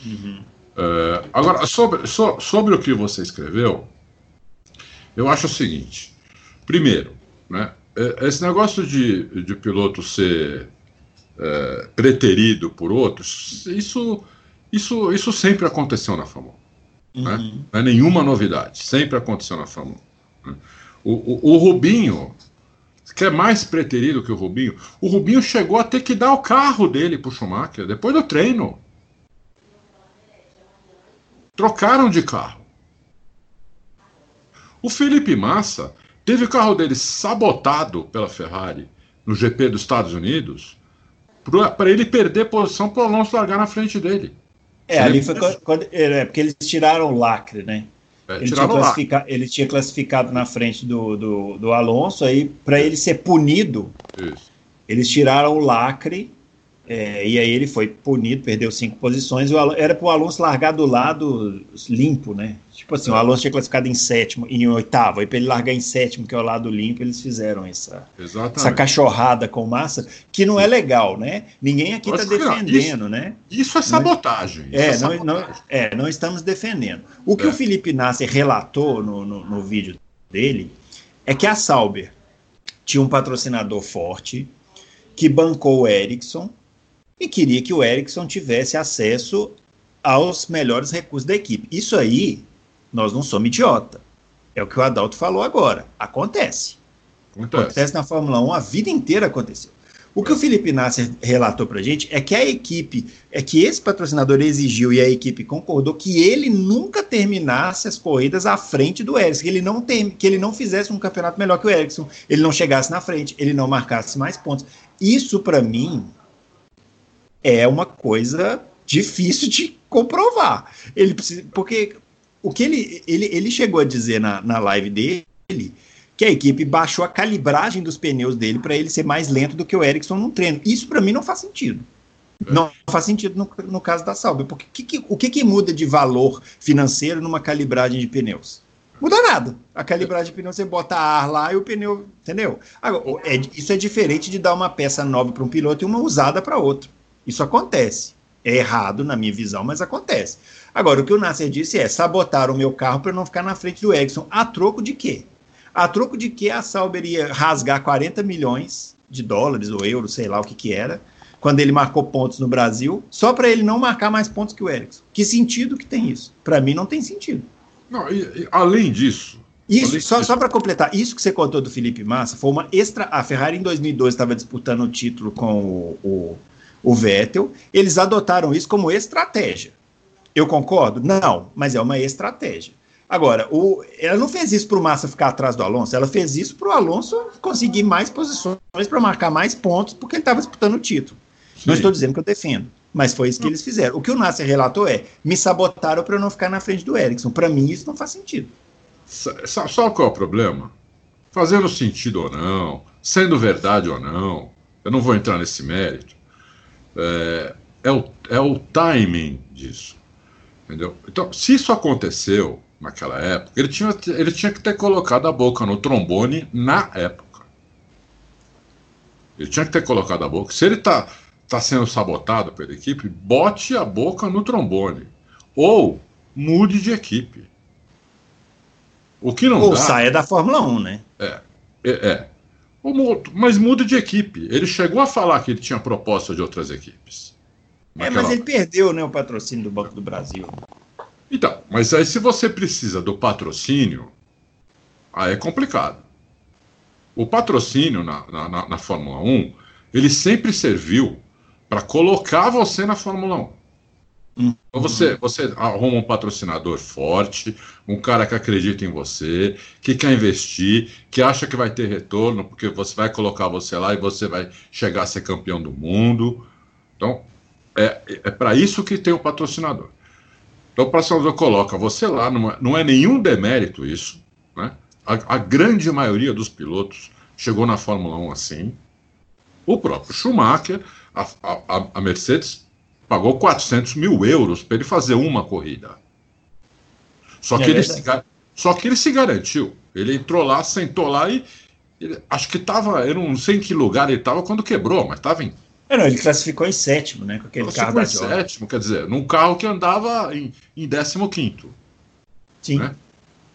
Uhum. Uh, agora, sobre, so, sobre o que você escreveu, eu acho o seguinte: primeiro, né, é, esse negócio de, de piloto ser é, preterido por outros, isso, isso, isso sempre aconteceu na 1. Né? Uhum. Não é nenhuma novidade, sempre aconteceu na 1. Né? O, o, o Rubinho, que é mais preterido que o Rubinho, o Rubinho chegou a ter que dar o carro dele para o Schumacher depois do treino. Trocaram de carro. O Felipe Massa teve o carro dele sabotado pela Ferrari no GP dos Estados Unidos para ele perder posição para o Alonso largar na frente dele. É, ali foi quando, quando, é, porque eles tiraram o lacre, né? É, ele, tinha classifica, ele tinha classificado na frente do, do, do Alonso, aí para ele ser punido, Isso. eles tiraram o lacre é, e aí ele foi punido, perdeu cinco posições. era para o Alonso largar do lado limpo, né? Tipo assim, o Alonso tinha classificado em sétimo, em oitavo, e para ele largar em sétimo, que é o lado limpo, eles fizeram essa, essa cachorrada com massa, que não é legal, né? Ninguém aqui está defendendo, isso, né? Isso é sabotagem. É, é, sabotagem. Não, não, é, não estamos defendendo. O que é. o Felipe Nasser relatou no, no, no vídeo dele é que a Sauber tinha um patrocinador forte que bancou o Ericsson e queria que o Erickson tivesse acesso aos melhores recursos da equipe. Isso aí, nós não somos idiota. É o que o Adalto falou agora. Acontece. Acontece, acontece na Fórmula 1, a vida inteira aconteceu. O que o Felipe Nasser relatou para a gente é que a equipe, é que esse patrocinador exigiu e a equipe concordou que ele nunca terminasse as corridas à frente do Ericsson, que ele não, tem, que ele não fizesse um campeonato melhor que o Ericsson, ele não chegasse na frente, ele não marcasse mais pontos. Isso, para mim, é uma coisa difícil de comprovar. Ele precisa, porque o que ele, ele, ele chegou a dizer na, na live dele que a equipe baixou a calibragem dos pneus dele para ele ser mais lento do que o Ericsson no treino. Isso para mim não faz sentido. É. Não faz sentido no, no caso da Sauber, porque que, que, o que, que muda de valor financeiro numa calibragem de pneus? Muda nada. A calibragem de pneu você bota ar lá e o pneu, entendeu? Agora, é, isso é diferente de dar uma peça nova para um piloto e uma usada para outro. Isso acontece. É errado na minha visão, mas acontece. Agora, o que o Nasser disse é sabotar o meu carro para não ficar na frente do Ericsson. A troco de quê? A troco de que a Sauber ia rasgar 40 milhões de dólares ou euros, sei lá o que que era, quando ele marcou pontos no Brasil, só para ele não marcar mais pontos que o Ericsson. Que sentido que tem isso? Para mim não tem sentido. Não, e, e, além disso. Isso, além só, só para completar, isso que você contou do Felipe Massa foi uma extra. A Ferrari em 2012 estava disputando o título com o, o, o Vettel, eles adotaram isso como estratégia. Eu concordo? Não, mas é uma estratégia. Agora, o, ela não fez isso para o Massa ficar atrás do Alonso, ela fez isso para o Alonso conseguir mais posições para marcar mais pontos, porque ele estava disputando o título. Sim. Não estou dizendo que eu defendo, mas foi isso que eles fizeram. O que o Nasser relatou é: me sabotaram para eu não ficar na frente do Ericsson. Para mim, isso não faz sentido. Sabe qual é o problema? Fazendo sentido ou não, sendo verdade ou não, eu não vou entrar nesse mérito. É, é, o, é o timing disso. Entendeu? Então, se isso aconteceu naquela época, ele tinha, ele tinha que ter colocado a boca no trombone na época. Ele tinha que ter colocado a boca. Se ele está está sendo sabotado pela equipe, bote a boca no trombone. Ou mude de equipe. O que não Ou dá, saia da Fórmula 1, né? É. é, é. Mas muda de equipe. Ele chegou a falar que ele tinha proposta de outras equipes. É, mas ele perdeu né, o patrocínio do Banco do Brasil. Então, mas aí se você precisa do patrocínio, aí é complicado. O patrocínio na, na, na Fórmula 1, ele sempre serviu para colocar você na Fórmula 1. Uhum. Você, você arruma um patrocinador forte, um cara que acredita em você, que quer investir, que acha que vai ter retorno, porque você vai colocar você lá e você vai chegar a ser campeão do mundo. Então, é, é para isso que tem o patrocinador. Então, o patrocinador coloca você lá, numa, não é nenhum demérito isso. Né? A, a grande maioria dos pilotos chegou na Fórmula 1 assim. O próprio Schumacher a, a, a Mercedes pagou 400 mil euros para ele fazer uma corrida. Só que, é ele se, só que ele se garantiu. Ele entrou lá, sentou lá e. Ele, acho que estava. Eu não sei em que lugar ele estava quando quebrou, mas estava em. É, não, ele classificou em sétimo, né? Com aquele carro da em sétimo, quer dizer, num carro que andava em, em décimo quinto. Sim. Né?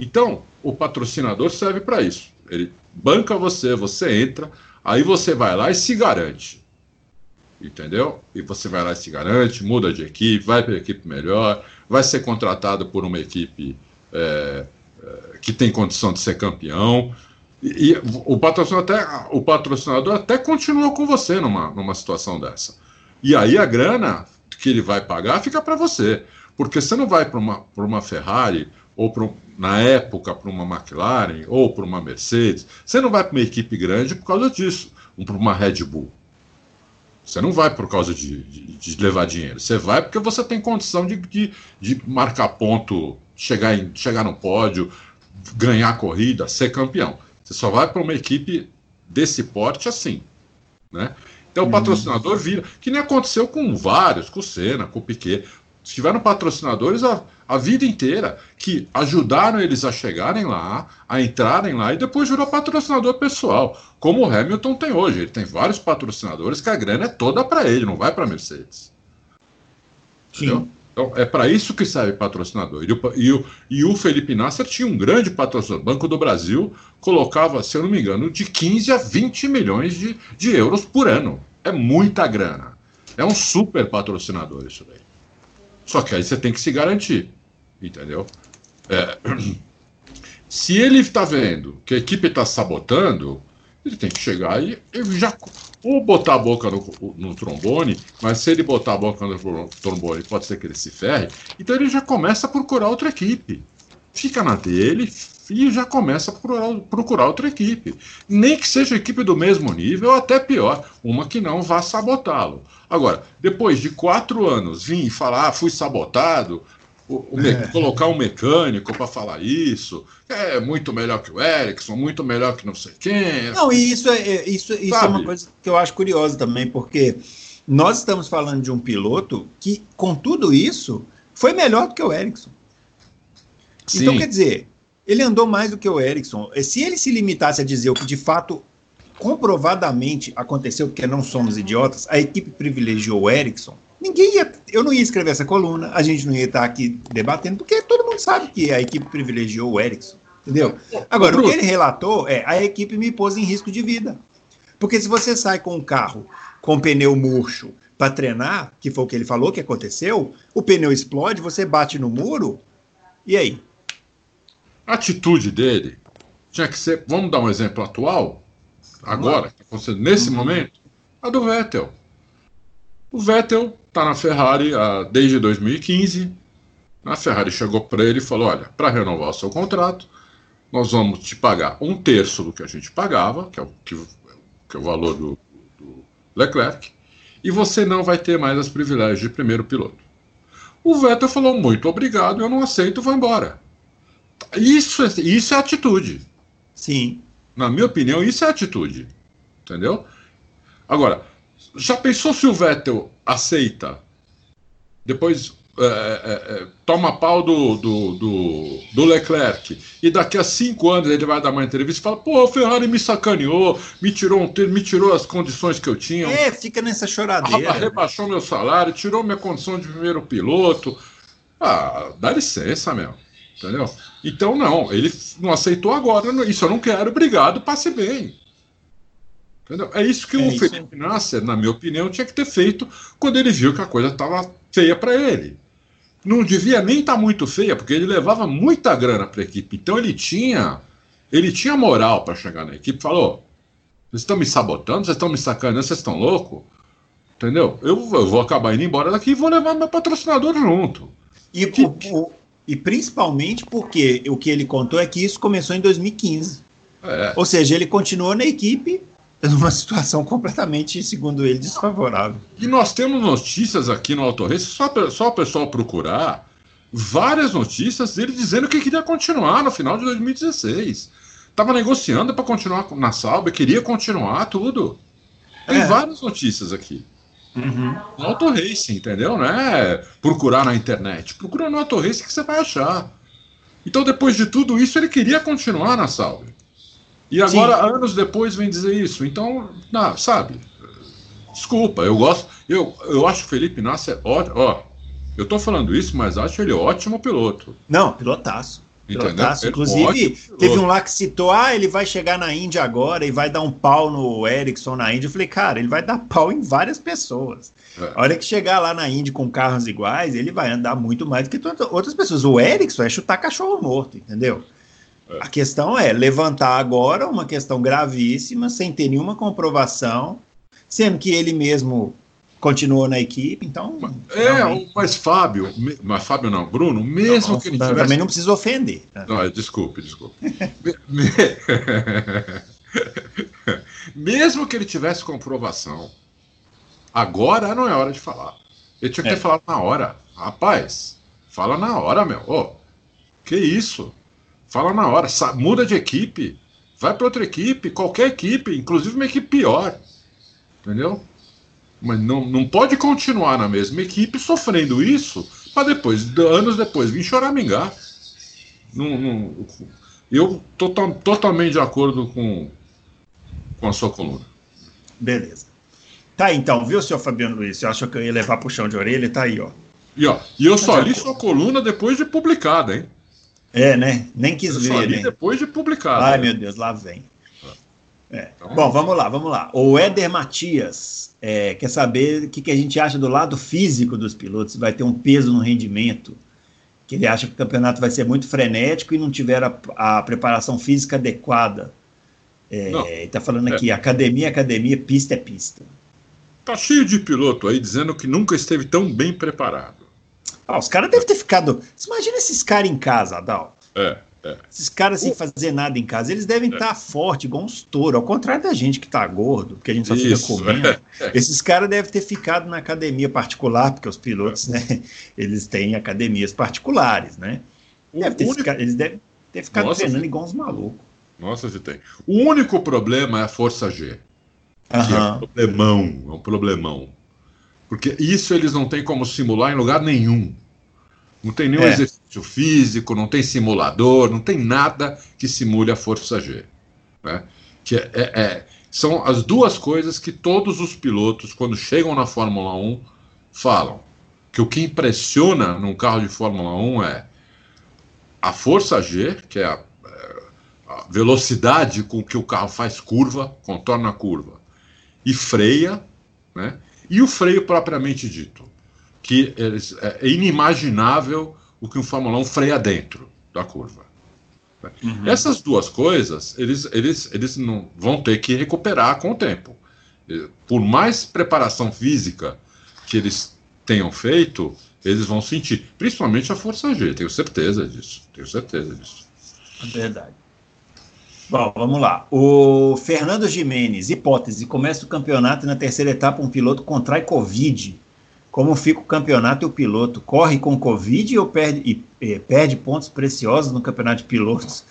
Então, o patrocinador serve para isso. Ele banca você, você entra, aí você vai lá e se garante entendeu? E você vai lá e se garante, muda de equipe, vai para equipe melhor, vai ser contratado por uma equipe é, é, que tem condição de ser campeão. E, e o, patrocinador até, o patrocinador até continua com você numa, numa situação dessa. E aí a grana que ele vai pagar fica para você. Porque você não vai para uma, uma Ferrari, ou pra, na época para uma McLaren, ou para uma Mercedes. Você não vai para uma equipe grande por causa disso, para uma Red Bull. Você não vai por causa de, de, de, levar dinheiro. Você vai porque você tem condição de, de, de marcar ponto, chegar, em, chegar no pódio, ganhar a corrida, ser campeão. Você só vai para uma equipe desse porte assim. Né? Então o uhum. patrocinador vira, que nem aconteceu com vários, com o Senna, com o Piquet. Tiveram patrocinadores a, a vida inteira que ajudaram eles a chegarem lá, a entrarem lá e depois virou patrocinador pessoal, como o Hamilton tem hoje. Ele tem vários patrocinadores que a grana é toda para ele, não vai para Mercedes. Sim. Então é para isso que serve patrocinador. E o, e, o, e o Felipe Nasser tinha um grande patrocinador. O Banco do Brasil colocava, se eu não me engano, de 15 a 20 milhões de, de euros por ano. É muita grana. É um super patrocinador isso daí. Só que aí você tem que se garantir, entendeu? É, se ele está vendo que a equipe está sabotando, ele tem que chegar e já ou botar a boca no, no, trombone, mas se ele botar a boca no trombone, pode ser que ele se ferre. Então ele já começa a procurar outra equipe. Fica na dele e já começa a procurar, procurar outra equipe. Nem que seja equipe do mesmo nível, ou até pior, uma que não vá sabotá-lo. Agora, depois de quatro anos, vir e falar, ah, fui sabotado, o, o é. colocar um mecânico para falar isso, é muito melhor que o Ericsson, muito melhor que não sei quem. Não, e isso é, é isso, isso é uma coisa que eu acho curiosa também, porque nós estamos falando de um piloto que, com tudo isso, foi melhor do que o Ericsson. Então, Sim. Então, quer dizer, ele andou mais do que o Ericsson. Se ele se limitasse a dizer o que de fato comprovadamente aconteceu, porque não somos idiotas, a equipe privilegiou o Ericsson, ninguém ia. Eu não ia escrever essa coluna, a gente não ia estar aqui debatendo, porque todo mundo sabe que a equipe privilegiou o Ericsson. Entendeu? Agora, o que ele relatou é a equipe me pôs em risco de vida. Porque se você sai com um carro com pneu murcho para treinar, que foi o que ele falou que aconteceu, o pneu explode, você bate no muro, e aí? A atitude dele tinha que ser, vamos dar um exemplo atual, agora, tá nesse uhum. momento, a do Vettel. O Vettel está na Ferrari uh, desde 2015. A Ferrari chegou para ele e falou: Olha, para renovar o seu contrato, nós vamos te pagar um terço do que a gente pagava, que é o, que, que é o valor do, do Leclerc, e você não vai ter mais os privilégios de primeiro piloto. O Vettel falou: Muito obrigado, eu não aceito, vou embora. Isso, é, isso é atitude. Sim. Na minha opinião, isso é atitude. Entendeu? Agora, já pensou se o Vettel aceita? Depois é, é, é, toma pau do, do, do, do, Leclerc e daqui a cinco anos ele vai dar uma entrevista e fala: pô, o Ferrari me sacaneou, me tirou, um, me tirou as condições que eu tinha. É, fica nessa choradeira. Rebaixou meu salário, tirou minha condição de primeiro piloto. Ah, dá licença, meu. Entendeu? Então, não, ele não aceitou agora. Isso eu não quero, obrigado, passe bem. Entendeu? É isso que é o isso. Felipe Nasser, na minha opinião, tinha que ter feito quando ele viu que a coisa estava feia para ele. Não devia nem estar tá muito feia, porque ele levava muita grana para a equipe. Então ele tinha, ele tinha moral para chegar na equipe. Falou: vocês estão me sabotando, vocês estão me sacaneando, vocês estão loucos? Entendeu? Eu, eu, vou acabar indo embora daqui e vou levar meu patrocinador junto. E que, o, e principalmente porque o que ele contou é que isso começou em 2015. É. Ou seja, ele continuou na equipe numa situação completamente, segundo ele, desfavorável. E nós temos notícias aqui no Auto Race, só, só o pessoal procurar, várias notícias dele dizendo que queria continuar no final de 2016. Estava negociando para continuar na Sauber, queria continuar tudo. Tem é. várias notícias aqui. Uhum. No Auto Racing, entendeu? Não é procurar na internet. Procura no Auto Racing que você vai achar. Então, depois de tudo isso, ele queria continuar na Salve. E agora, Sim. anos depois, vem dizer isso. Então, não, sabe? Desculpa, eu gosto. Eu, eu acho o Felipe Nasser ótimo. Ó, eu tô falando isso, mas acho ele ótimo piloto. Não, pilotaço. Pilotaço. Inclusive, teve um lá que citou: ah, ele vai chegar na Índia agora e vai dar um pau no Ericsson na Índia. Eu falei, cara, ele vai dar pau em várias pessoas. É. A hora que chegar lá na Índia com carros iguais, ele vai andar muito mais do que outras pessoas. O Ericsson é chutar cachorro morto, entendeu? É. A questão é levantar agora uma questão gravíssima, sem ter nenhuma comprovação, sendo que ele mesmo continuou na equipe, então. É, realmente... mas Fábio, mas Fábio não, Bruno, mesmo não, que ele tivesse. Também não precisa ofender. Tá? Não, desculpe, desculpe. mesmo que ele tivesse comprovação, agora não é hora de falar. Ele tinha que ter é. falado na hora. Rapaz, fala na hora, meu. Oh, que isso? Fala na hora. Muda de equipe. Vai para outra equipe, qualquer equipe, inclusive uma equipe pior. Entendeu? Mas não, não pode continuar na mesma equipe sofrendo isso para depois, anos depois, vir choramingar. Não, não, eu tô totalmente de acordo com, com a sua coluna. Beleza. Tá então, viu, senhor Fabiano Luiz? Você achou que eu ia levar puxão de orelha? Tá aí, ó. E, ó, e eu só li sua coluna depois de publicada, hein? É, né? Nem quis eu ver, só li né? depois de publicada. Ai, né? meu Deus, lá vem. É. Então, Bom, vamos lá, vamos lá. O Éder Matias é, quer saber o que, que a gente acha do lado físico dos pilotos, se vai ter um peso no rendimento, que ele acha que o campeonato vai ser muito frenético e não tiver a, a preparação física adequada. É, ele está falando é. aqui, academia, academia, pista é pista. Tá cheio de piloto aí dizendo que nunca esteve tão bem preparado. Ah, os caras devem ter ficado. Imagina esses caras em casa, Adal. É. É. Esses caras sem fazer nada em casa, eles devem estar é. tá forte, igual uns touros, ao contrário da gente que está gordo, porque a gente só Isso. fica comendo. É. Esses caras devem ter ficado na academia particular, porque os pilotos, né, eles têm academias particulares, né? Deve ter único... eles devem ter ficado Nossa, treinando igual uns malucos. Nossa, se tem. O único problema é a força G. Que é um problemão, é um problemão. Porque isso eles não têm como simular em lugar nenhum. Não tem nenhum é. exercício físico, não tem simulador, não tem nada que simule a força G. Né? Que é, é, é, são as duas coisas que todos os pilotos, quando chegam na Fórmula 1, falam. Que o que impressiona num carro de Fórmula 1 é a força G, que é a, é, a velocidade com que o carro faz curva, contorna a curva e freia, né? E o freio propriamente dito, que é inimaginável o que um Fórmula 1 freia dentro da curva. Uhum. Essas duas coisas, eles, eles, eles não vão ter que recuperar com o tempo. Por mais preparação física que eles tenham feito, eles vão sentir. Principalmente a Força G, tenho certeza disso. Tenho certeza disso. É verdade. Bom, vamos lá. O Fernando Jimenez, hipótese, começa o campeonato e na terceira etapa um piloto contrai Covid. Como fica o campeonato e o piloto? Corre com Covid ou perde, e, e, perde pontos preciosos no campeonato de pilotos?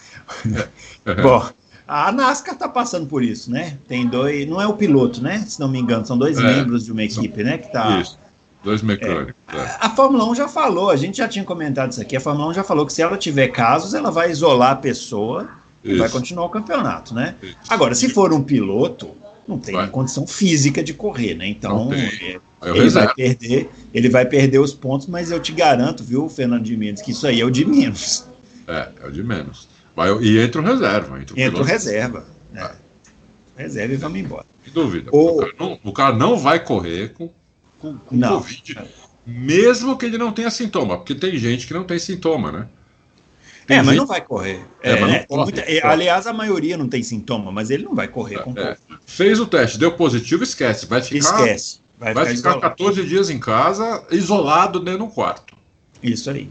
Bom, a NASCAR está passando por isso, né? Tem dois, não é o piloto, né? Se não me engano, são dois é, membros de uma equipe, né? Que tá, isso, dois mecânicos. É. É. A Fórmula 1 já falou, a gente já tinha comentado isso aqui. A Fórmula 1 já falou que se ela tiver casos, ela vai isolar a pessoa isso. e vai continuar o campeonato, né? Isso. Agora, se for um piloto, não tem vai. condição física de correr, né? Então, é, ele vai perder, ele vai perder os pontos, mas eu te garanto, viu, Fernando de Mendes, que isso aí é o de menos. É, é o de menos. Vai, e entra o reserva. Entra o, entra o reserva. Né? Reserva e vamos embora. Sem dúvida. O... O, cara não, o, cara não, vai correr com, com, com. Covid, mesmo que ele não tenha sintoma, porque tem gente que não tem sintoma, né? Tem é, mas não vai correr. É, é, não corre, muita, é, aliás, a maioria não tem sintoma, mas ele não vai correr com é, Fez o teste, deu positivo, esquece. Vai ficar, esquece. Vai, vai ficar, ficar 14 dias em casa, isolado dentro do quarto. Isso aí.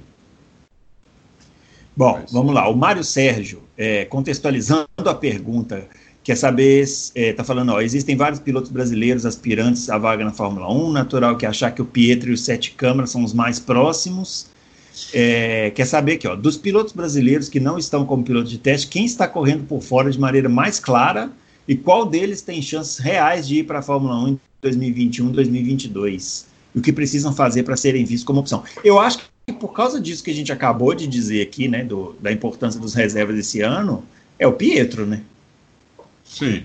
Bom, mas... vamos lá. O Mário Sérgio, é, contextualizando a pergunta, quer saber, está é, falando, ó, existem vários pilotos brasileiros aspirantes à vaga na Fórmula 1, natural que achar que o Pietro e o Sete Câmara são os mais próximos. É, quer saber aqui, ó, dos pilotos brasileiros que não estão como piloto de teste, quem está correndo por fora de maneira mais clara e qual deles tem chances reais de ir para a Fórmula 1 em 2021, 2022? E o que precisam fazer para serem vistos como opção? Eu acho que por causa disso que a gente acabou de dizer aqui, né, do, da importância dos reservas esse ano, é o Pietro, né? Sim.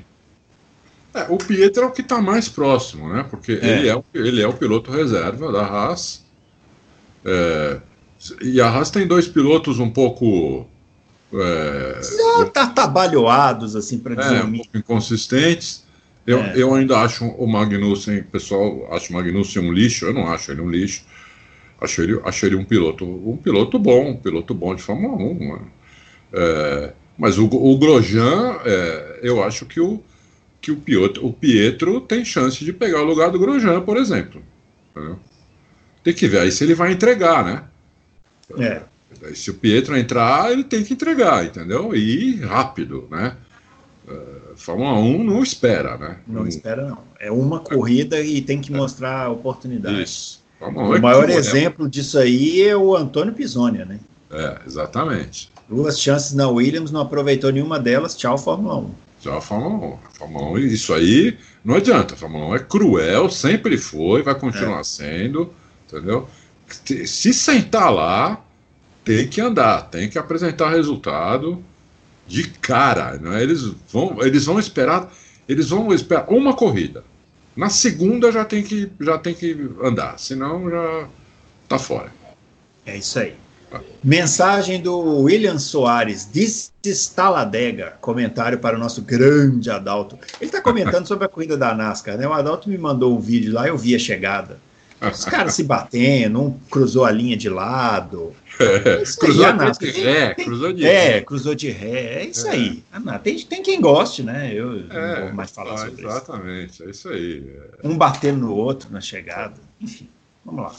É, o Pietro é o que está mais próximo, né? Porque é. Ele, é o, ele é o piloto reserva da Haas. É, e a Haas tem dois pilotos um pouco. É, tá trabalhoados, assim, para dizer. É, um pouco inconsistentes. Eu, é. eu ainda acho o Magnussen, pessoal, acho o Magnussen um lixo. Eu não acho ele um lixo. Acho ele, acho ele um piloto, um piloto bom, um piloto bom de Fórmula 1. Né? É, mas o, o Grosjean, é, eu acho que o, que o Pietro, o Pietro tem chance de pegar o lugar do Grosjean, por exemplo. Entendeu? Tem que ver aí se ele vai entregar, né? É. Se o Pietro entrar, ele tem que entregar, entendeu? E rápido, né? Uh, Fórmula 1 não espera, né? Não, não espera, não. É uma corrida e tem que mostrar a oportunidade. Isso. O é maior exemplo disso aí é o Antônio Pisonia, né? É, exatamente. Duas chances na Williams, não aproveitou nenhuma delas. Tchau, Fórmula 1. Tchau, Fórmula 1. Fórmula 1, isso aí não adianta. A Fórmula 1 é cruel, sempre foi, vai continuar é. sendo, entendeu? Se sentar lá, tem que andar, tem que apresentar resultado de cara. Não é? eles, vão, eles vão esperar. Eles vão esperar uma corrida. Na segunda já tem que, já tem que andar, senão já tá fora. É isso aí. Mensagem do William Soares, desestaladega, comentário para o nosso grande Adalto. Ele está comentando sobre a corrida da NASCAR, né? O Adalto me mandou um vídeo lá, eu vi a chegada. Os caras se batendo, um cruzou a linha de lado. É, cruzou aí, de ré, cruzou de é, ré. cruzou de ré. É isso é. aí. tem, tem quem goste, né? Eu é, não vou mais falar ah, sobre exatamente, isso. Exatamente, é isso aí. Um batendo no outro na chegada. Enfim, vamos lá.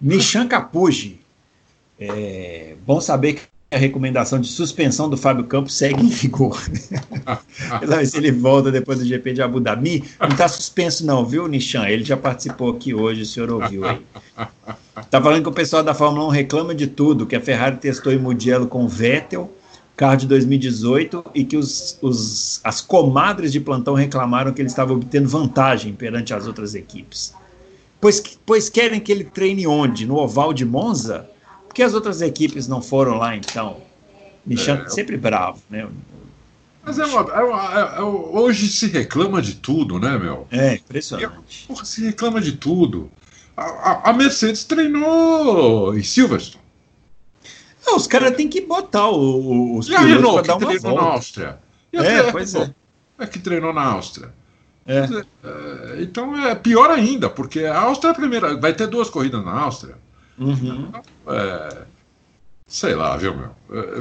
Mishan Capuji. É, bom saber que a recomendação de suspensão do Fábio Campos segue em vigor. Se ele volta depois do GP de Abu Dhabi. Não está suspenso, não, viu, Nishan? Ele já participou aqui hoje, o senhor ouviu aí. Está falando que o pessoal da Fórmula 1 reclama de tudo, que a Ferrari testou em Mugello com Vettel, carro de 2018, e que os, os, as comadres de plantão reclamaram que ele estava obtendo vantagem perante as outras equipes. Pois, pois querem que ele treine onde? No Oval de Monza? Que as outras equipes não foram lá então? Me chama é, sempre bravo, né? Mas é uma, é uma, é, é hoje se reclama de tudo, né, meu? É, impressionante. porra, se reclama de tudo. A, a, a, Mercedes treinou em Silverstone. Não, os caras têm que botar o, os e a Renault, que treinou na Áustria. E é, pois é. é. que treinou na Áustria. É. é. Então é pior ainda, porque a Áustria é a primeira. Vai ter duas corridas na Áustria. Uhum. É, sei lá, viu, meu?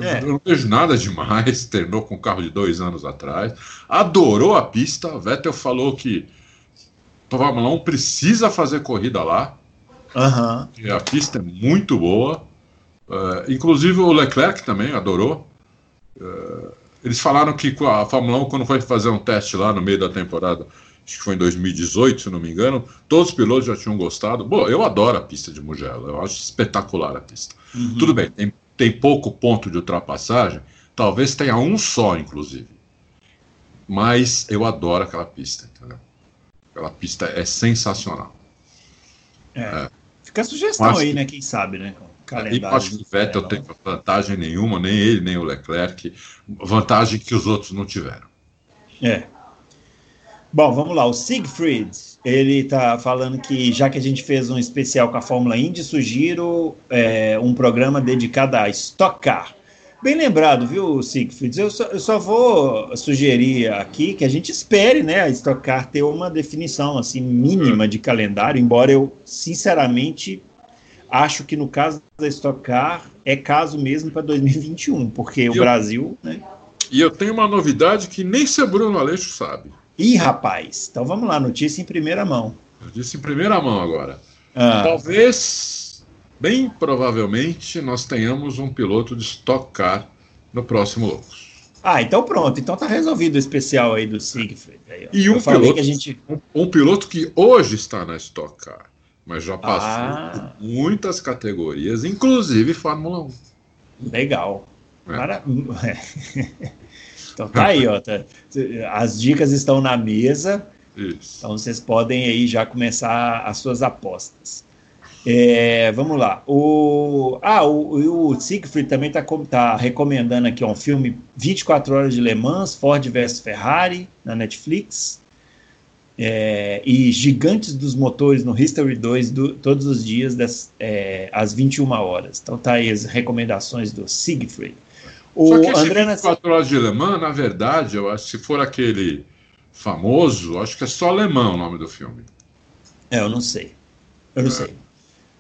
É. Eu não vejo nada demais. Treinou com um carro de dois anos atrás. Adorou a pista. Vettel falou que Fórmula 1 precisa fazer corrida lá. Uhum. A pista é muito boa. Uh, inclusive o Leclerc também adorou. Uh, eles falaram que a Fórmula 1, quando foi fazer um teste lá no meio da temporada, acho que foi em 2018, se não me engano, todos os pilotos já tinham gostado. Bom, eu adoro a pista de Mugello, eu acho espetacular a pista. Uhum. Tudo bem, tem, tem pouco ponto de ultrapassagem, talvez tenha um só, inclusive. Mas eu adoro aquela pista, entendeu? Aquela pista é sensacional. É. é. Fica a sugestão aí, né? Quem sabe, né? E acho que o Vettel tem vantagem nenhuma, nem ele, nem o Leclerc. Vantagem que os outros não tiveram. É. Bom, vamos lá. O Siegfried, ele está falando que já que a gente fez um especial com a Fórmula Indy, sugiro é, um programa dedicado a Stock Car. Bem lembrado, viu, Siegfried? Eu só, eu só vou sugerir aqui que a gente espere, né, a Stock Car ter uma definição assim mínima de calendário, embora eu sinceramente acho que no caso da Stock Car é caso mesmo para 2021, porque e o eu, Brasil, né? E eu tenho uma novidade que nem seu Bruno Aleixo sabe. Ih, rapaz, então vamos lá, notícia em primeira mão. Notícia em primeira mão agora. Ah. Talvez, bem provavelmente, nós tenhamos um piloto de Stock Car no próximo Loucos. Ah, então pronto. Então tá resolvido o especial aí do Siegfried. Aí, e um piloto, gente... um, um, piloto que hoje está na Stock Car mas já passou ah. por muitas categorias, inclusive Fórmula 1. Legal. É. Para... então tá aí, ó. Tá... As dicas estão na mesa. Isso. Então vocês podem aí já começar as suas apostas. É, vamos lá. O, ah, o, o Siegfried também está tá recomendando aqui um filme 24 Horas de Le Mans, Ford vs Ferrari, na Netflix é, e Gigantes dos Motores no History 2 do, todos os dias das, é, às 21 horas. Então tá aí as recomendações do Siegfried. O Só que esse André 24 horas de Le Mans, na verdade, eu acho se for aquele famoso, acho que é só alemão o nome do filme. É, eu não sei. Eu não é. sei.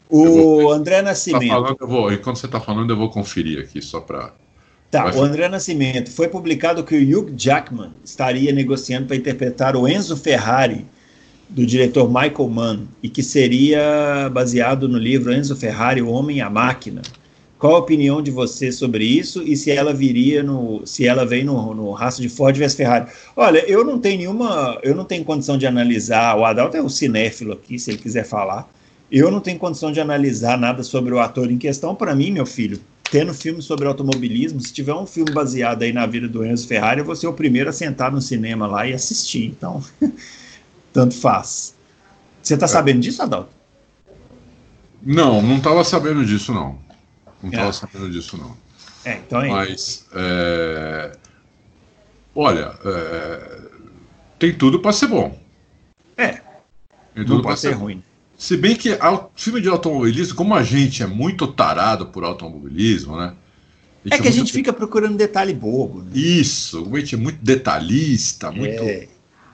O vou, André tá Nascimento. Tá falando, eu vou, enquanto você está falando, eu vou conferir aqui só para Tá, o André Nascimento. Foi publicado que o Hugh Jackman estaria negociando para interpretar o Enzo Ferrari, do diretor Michael Mann, e que seria baseado no livro Enzo Ferrari, O Homem e a Máquina. Qual a opinião de você sobre isso e se ela viria no, se ela vem no, no rastro de Ford vs Ferrari? Olha, eu não tenho nenhuma, eu não tenho condição de analisar. O Adalto é o cinéfilo aqui, se ele quiser falar. Eu não tenho condição de analisar nada sobre o ator em questão. Para mim, meu filho, tendo filme sobre automobilismo, se tiver um filme baseado aí na vida do Enzo Ferrari, eu vou ser o primeiro a sentar no cinema lá e assistir. Então, tanto faz. Você está é. sabendo disso, Adalto? Não, não estava sabendo disso, não. Não estava é. sabendo disso, não. É, então é. Mas, é... olha, é... tem tudo para ser bom. É. Tem tudo para ser, ser ruim. Se bem que o filme de automobilismo, como a gente é muito tarado por automobilismo, né? É que a gente fica procurando detalhe bobo. Né? Isso, a gente é muito detalhista, muito. É.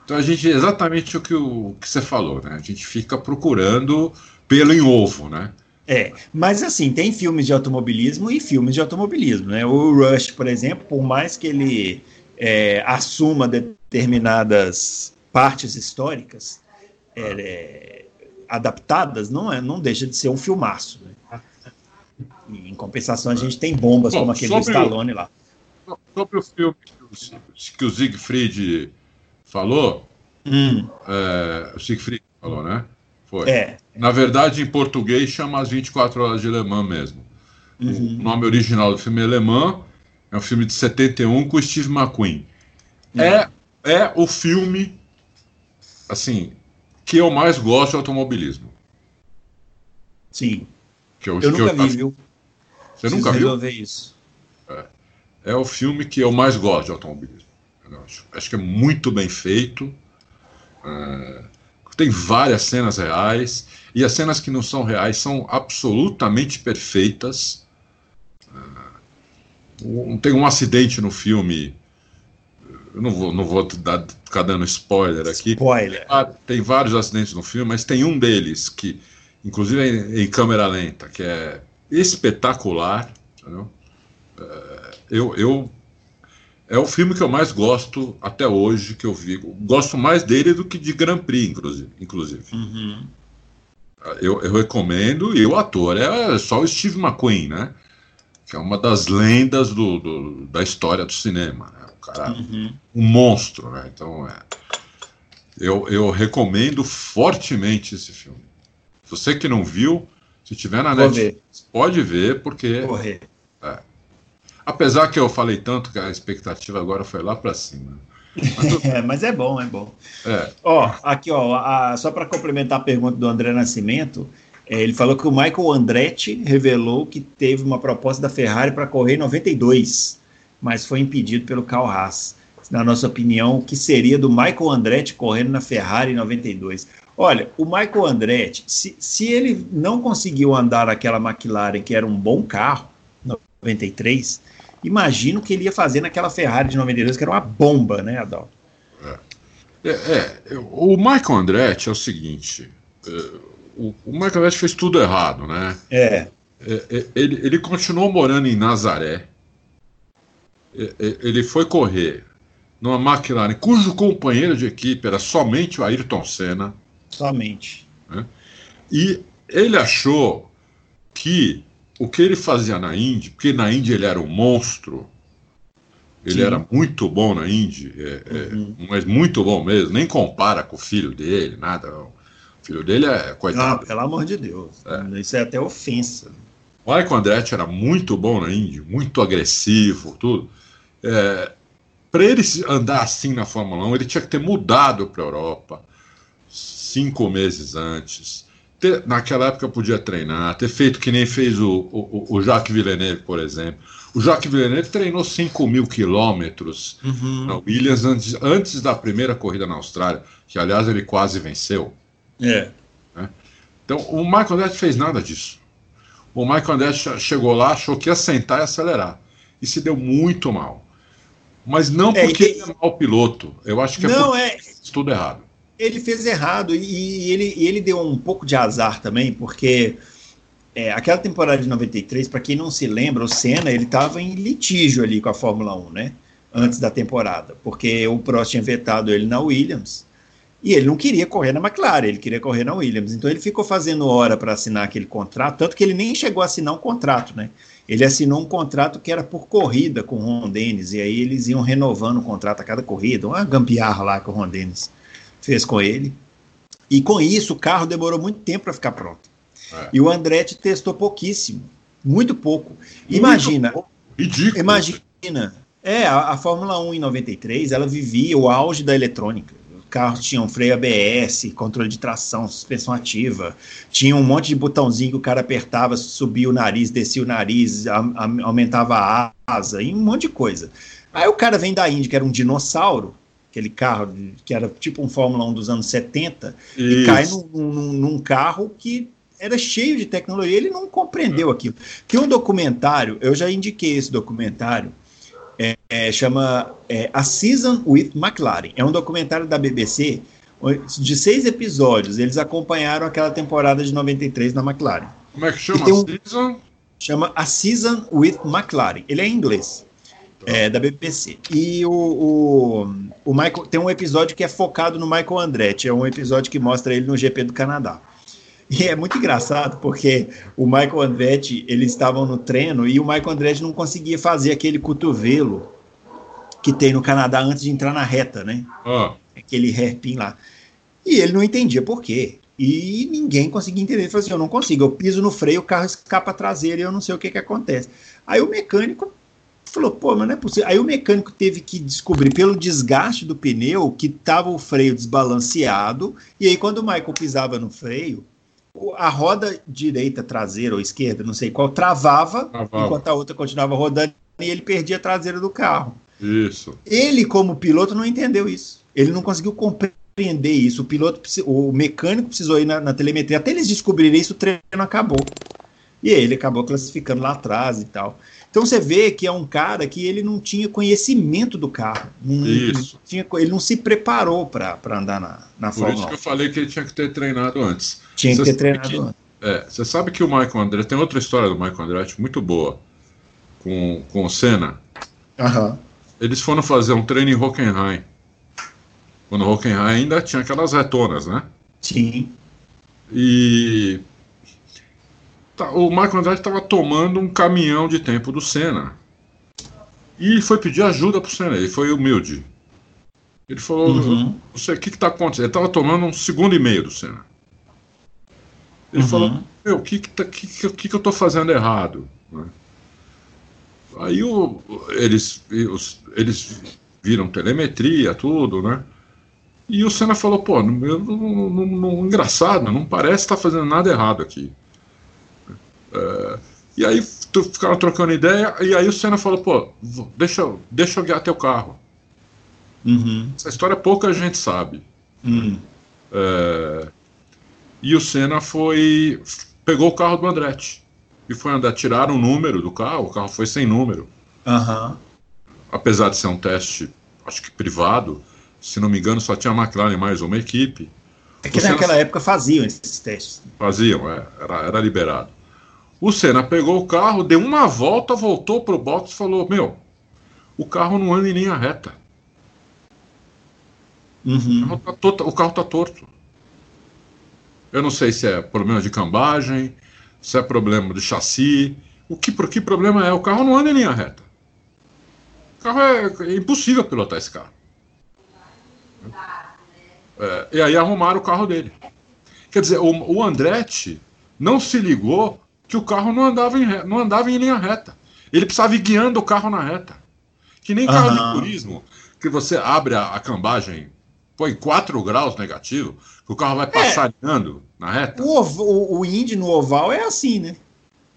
Então a gente exatamente o que, o que você falou, né? A gente fica procurando pelo em ovo, né? É, mas assim, tem filmes de automobilismo e filmes de automobilismo, né? O Rush, por exemplo, por mais que ele é, assuma determinadas partes históricas, é, adaptadas, não, é, não deixa de ser um filmaço. Né? E, em compensação, a gente tem bombas Bom, como aquele do Stallone lá. Sobre o filme que o, que o Siegfried falou, hum. é, o Siegfried falou, né? Foi. É. Na verdade, em português, chama As 24 Horas de Le Mans mesmo. Uhum. O nome original do filme é Le Mans, é um filme de 71 com Steve McQueen. Uhum. É, é o filme, assim, que eu mais gosto de automobilismo. Sim. Que eu, eu que nunca eu, vi, viu? Você Preciso nunca viu? ver isso. É. é o filme que eu mais gosto de automobilismo. Acho. acho. que é muito bem feito. É, tem várias cenas reais. E as cenas que não são reais são absolutamente perfeitas. Um, tem um acidente no filme. Eu não vou, não vou dar, ficar dando spoiler aqui. Spoiler. Tem vários acidentes no filme, mas tem um deles que, inclusive, é em, em câmera lenta, que é espetacular. Entendeu? É, eu, eu é o filme que eu mais gosto até hoje que eu vi. Gosto mais dele do que de Grand Prix, inclusive. Uhum. Eu, eu, recomendo, e o ator é só o Steve McQueen, né? Que é uma das lendas do, do da história do cinema. Né? O cara, uhum. um monstro, né? Então, é, eu, eu recomendo fortemente esse filme. Você que não viu, se tiver na net, pode ver, porque. Correr. Apesar que eu falei tanto que a expectativa agora foi lá para cima. Mas, é, mas é bom, é bom. É. Ó, aqui, ó, a, só para complementar a pergunta do André Nascimento, é, ele falou que o Michael Andretti revelou que teve uma proposta da Ferrari para correr em 92, mas foi impedido pelo Carl Haas. Na nossa opinião, o que seria do Michael Andretti correndo na Ferrari em 92? Olha, o Michael Andretti, se, se ele não conseguiu andar naquela McLaren, que era um bom carro, 93, imagino que ele ia fazer naquela Ferrari de 92, que era uma bomba, né, Adalto? É, é, é o Michael Andretti é o seguinte: é, o, o, Michael Andretti fez tudo errado, né? É. é, é ele, ele continuou morando em Nazaré. ele foi correr numa McLaren cujo companheiro de equipe era somente o Ayrton Senna. Somente. Né? E ele achou que o que ele fazia na Indy, porque na Indy ele era um monstro, ele Sim. era muito bom na Indy, é, é uhum. é, mas muito bom mesmo, nem compara com o filho dele, nada. O filho dele é coitado. Ah, pelo amor de Deus, é. isso é até ofensa. O Michael Andretti era muito bom na Indy, muito agressivo, tudo. É, para ele andar assim na Fórmula 1, ele tinha que ter mudado para a Europa cinco meses antes ter, naquela época podia treinar, ter feito que nem fez o, o, o Jacques Villeneuve, por exemplo. O Jacques Villeneuve treinou 5 mil quilômetros uhum. na Williams antes, antes da primeira corrida na Austrália, que aliás ele quase venceu. É. Né? Então o Michael Andretti fez nada disso. O Michael Andretti chegou lá, achou que ia sentar e acelerar. E se deu muito mal. Mas não é, porque é, ele é mau piloto. Eu acho que é não, é tudo errado ele fez errado e, ele, e ele deu um pouco de azar também, porque é, aquela temporada de 93, para quem não se lembra, o Senna ele estava em litígio ali com a Fórmula 1, né? Antes da temporada, porque o Prost tinha vetado ele na Williams e ele não queria correr na McLaren, ele queria correr na Williams. Então ele ficou fazendo hora para assinar aquele contrato, tanto que ele nem chegou a assinar um contrato, né? Ele assinou um contrato que era por corrida com o Ron Dennis, e aí eles iam renovando o contrato a cada corrida, uma gambiarra lá com o Ron Dennis fez com ele. E com isso, o carro demorou muito tempo para ficar pronto. É. E o Andretti testou pouquíssimo, muito pouco. Imagina, muito ridículo. Imagina, é, a, a, Fórmula 1 em 93, ela vivia o auge da eletrônica. Os carros tinham freio ABS, controle de tração, suspensão ativa, tinha um monte de botãozinho que o cara apertava, subia o nariz, descia o nariz, a, a, aumentava a asa, e um monte de coisa. Aí o cara vem da Índia, que era um dinossauro, aquele carro que era tipo um Fórmula 1 dos anos 70, Isso. e cai num, num, num, carro que era cheio de tecnologia, ele não compreendeu é. aquilo. Tem um documentário, eu já indiquei esse documentário, é, é, chama é, A Season with McLaren. É um documentário da BBC de seis episódios. Eles acompanharam aquela temporada de 93 na McLaren. Como é que chama? Um, season? Chama A Season with McLaren. Ele é em inglês é, da BBC. E o, o, o, Michael tem um episódio que é focado no Michael Andretti, é um episódio que mostra ele no GP do Canadá. E é muito engraçado porque o Michael Andretti, eles estavam no treino e o Michael Andretti não conseguia fazer aquele cotovelo que tem no Canadá antes de entrar na reta, né? Oh. Aquele hairpin lá. E ele não entendia por quê. E ninguém conseguia entender. Ele falou assim: eu não consigo, eu piso no freio, o carro escapa traseiro e eu não sei o que, que acontece. Aí o mecânico Falou, pô, mas não é possível. Aí o mecânico teve que descobrir pelo desgaste do pneu que estava o freio desbalanceado. E aí, quando o Michael pisava no freio, a roda direita, traseira ou esquerda, não sei qual, travava, travava. enquanto a outra continuava rodando e ele perdia a traseira do carro. Isso. Ele, como piloto, não entendeu isso. Ele não conseguiu compreender isso. O piloto, o mecânico precisou ir na, na telemetria. Até eles descobrirem isso, o treino acabou. E ele acabou classificando lá atrás e tal. Então você vê que é um cara que ele não tinha conhecimento do carro. Não, Isso. Tinha, ele não se preparou para andar na, na Por Fórmula isso 1. que eu falei que ele tinha que ter treinado antes. Tinha que Você ter sabe treinado que- antes. É, você sabe que o Michael Andretti tem outra história do Michael Andretti muito boa com, com o Senna. Aham. Eles foram fazer um treino em Hockenheim. Quando Hockenheim ainda tinha aquelas retonas, né? Sim. E o Michael Andretti estava tomando um caminhão de tempo do Senna. E foi pedir ajuda pro Senna. Ele foi humilde. Ele falou: Uhum. O que está acontecendo? Ele estava tomando um segundo e meio do Senna. Ele Uhum. falou: Meu, o que, que, tá- que, que, que eu estou fazendo errado? né? Aí o, eles, eles viram telemetria, tudo, né? E o Senna falou: Pô, não, não- não- engraçado, não parece estar fazendo nada errado aqui. É, e aí tu- ficaram trocando ideia, e aí o Senna falou: Pô, deixa, eu- deixa eu guiar teu carro. Uhum. Essa história pouca gente sabe. Hum. É, e o Senna foi. pegou o carro do Andretti. E foi andar, tiraram o número do carro, o carro foi sem número. Aham. Apesar de ser um teste, acho que privado, se não me engano, só tinha a McLaren mais uma equipe. É que O Senna- naquela época faziam esses testes. Faziam, é, era, era liberado. O Senna pegou o carro, deu uma volta, voltou pro box e falou: Meu, o carro não anda em linha reta. O Uhum. carro tá, tota- o carro tá torto. Eu não sei se é problema de cambagem, se é problema de chassi. O que, por que problema é? O carro não anda em linha reta. O carro é, é impossível pilotar esse carro. É, e aí arrumaram o carro dele. Quer dizer, o, o Andretti não se ligou que o carro não andava, em, re- não andava em linha reta. Ele precisava ir guiando o carro na reta. Que nem carro Aham. de turismo, que você abre a, a cambagem, põe 4 graus negativo, que o carro vai passarinhando na reta. O, o, o Indy no oval é assim, né?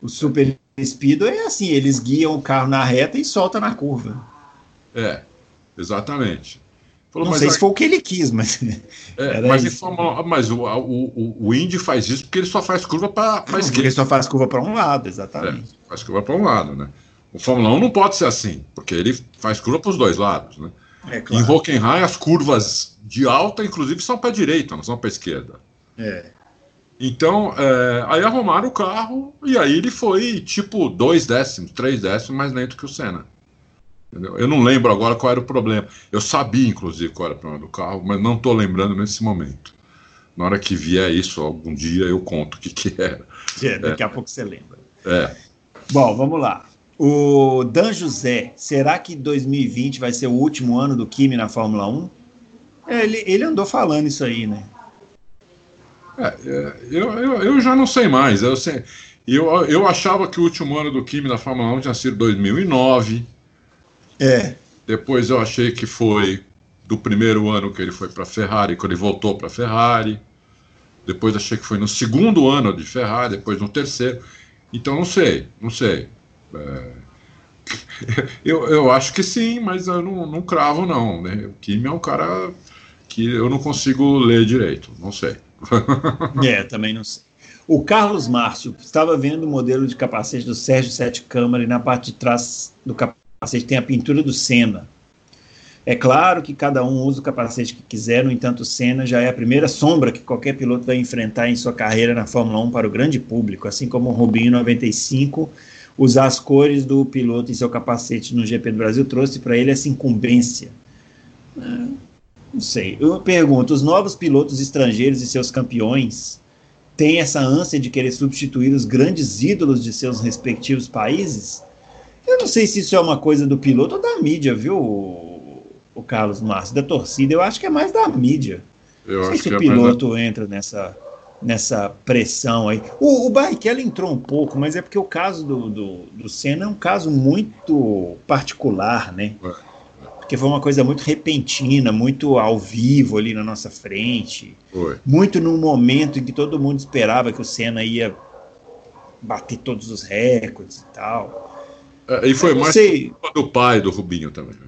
O Super Speedo é assim, eles guiam o carro na reta e soltam na curva. É, exatamente. Falou, Não sei se foi o que ele quis, mas. é, mas mas o, o, o, Indy faz isso porque ele só faz curva para a Porque ele esquerda. só faz curva para um lado, É, exatamente. faz curva para um lado, né? O Fórmula 1 não pode ser assim, porque ele faz curva para os dois lados, né? É, Em Hockenheim, as curvas de alta, inclusive, são para a direita, não são para a esquerda. É. Então, é, aí arrumaram o carro e aí ele foi tipo dois décimos, três décimos mais lento que o Senna. Entendeu? Eu não lembro agora qual era o problema. Eu sabia, inclusive, qual era o problema do carro, mas não estou lembrando nesse momento. Na hora que vier isso, algum dia eu conto o que, que era. É, daqui a pouco você lembra. É, Bom, vamos lá. O Dan José, será que 2020 vai ser o último ano do Kimi na Fórmula 1? É, ele, ele andou falando isso aí, né? é, é, eu, eu, eu já não sei mais. Eu, sei, eu, eu achava que o último ano do Kimi na Fórmula 1 tinha sido 2009. É. Depois eu achei que foi do primeiro ano que ele foi para a Ferrari, quando ele voltou para a Ferrari. Depois achei que foi no segundo ano de Ferrari, depois no terceiro. Então não sei, não sei. É, Eu, eu acho que sim, mas eu não, não cravo, não. Né? O Kimi é um cara que eu não consigo ler direito, não sei. É, também não sei. O Carlos Márcio estava vendo o modelo de capacete do Sérgio Sete Câmara e na parte de trás do capacete tem a pintura do Senna. É claro que cada um usa o capacete que quiser, no entanto, o Senna já é a primeira sombra que qualquer piloto vai enfrentar em sua carreira na Fórmula 1 para o grande público, assim como o Rubinho 95 usar as cores do piloto em seu capacete no GP do Brasil trouxe para ele essa incumbência. É, não sei. Eu pergunto: os novos pilotos estrangeiros e seus campeões têm essa ânsia de querer substituir os grandes ídolos de seus respectivos países? Eu não sei se isso é uma coisa do piloto ou da mídia, viu, o, Carlos Márcio? Da torcida, eu acho que é mais da mídia. Eu não sei acho se que o é mais- piloto entra nessa, nessa pressão aí. O, o Barrichello entrou um pouco, mas é porque o caso do, do, do Senna é um caso muito particular, né? É. Porque foi uma coisa muito repentina, muito ao vivo ali na nossa frente Foi. muito num momento em que todo mundo esperava que o Senna ia bater todos os recordes e tal. É, e foi mais sei. do pai do Rubinho também. né?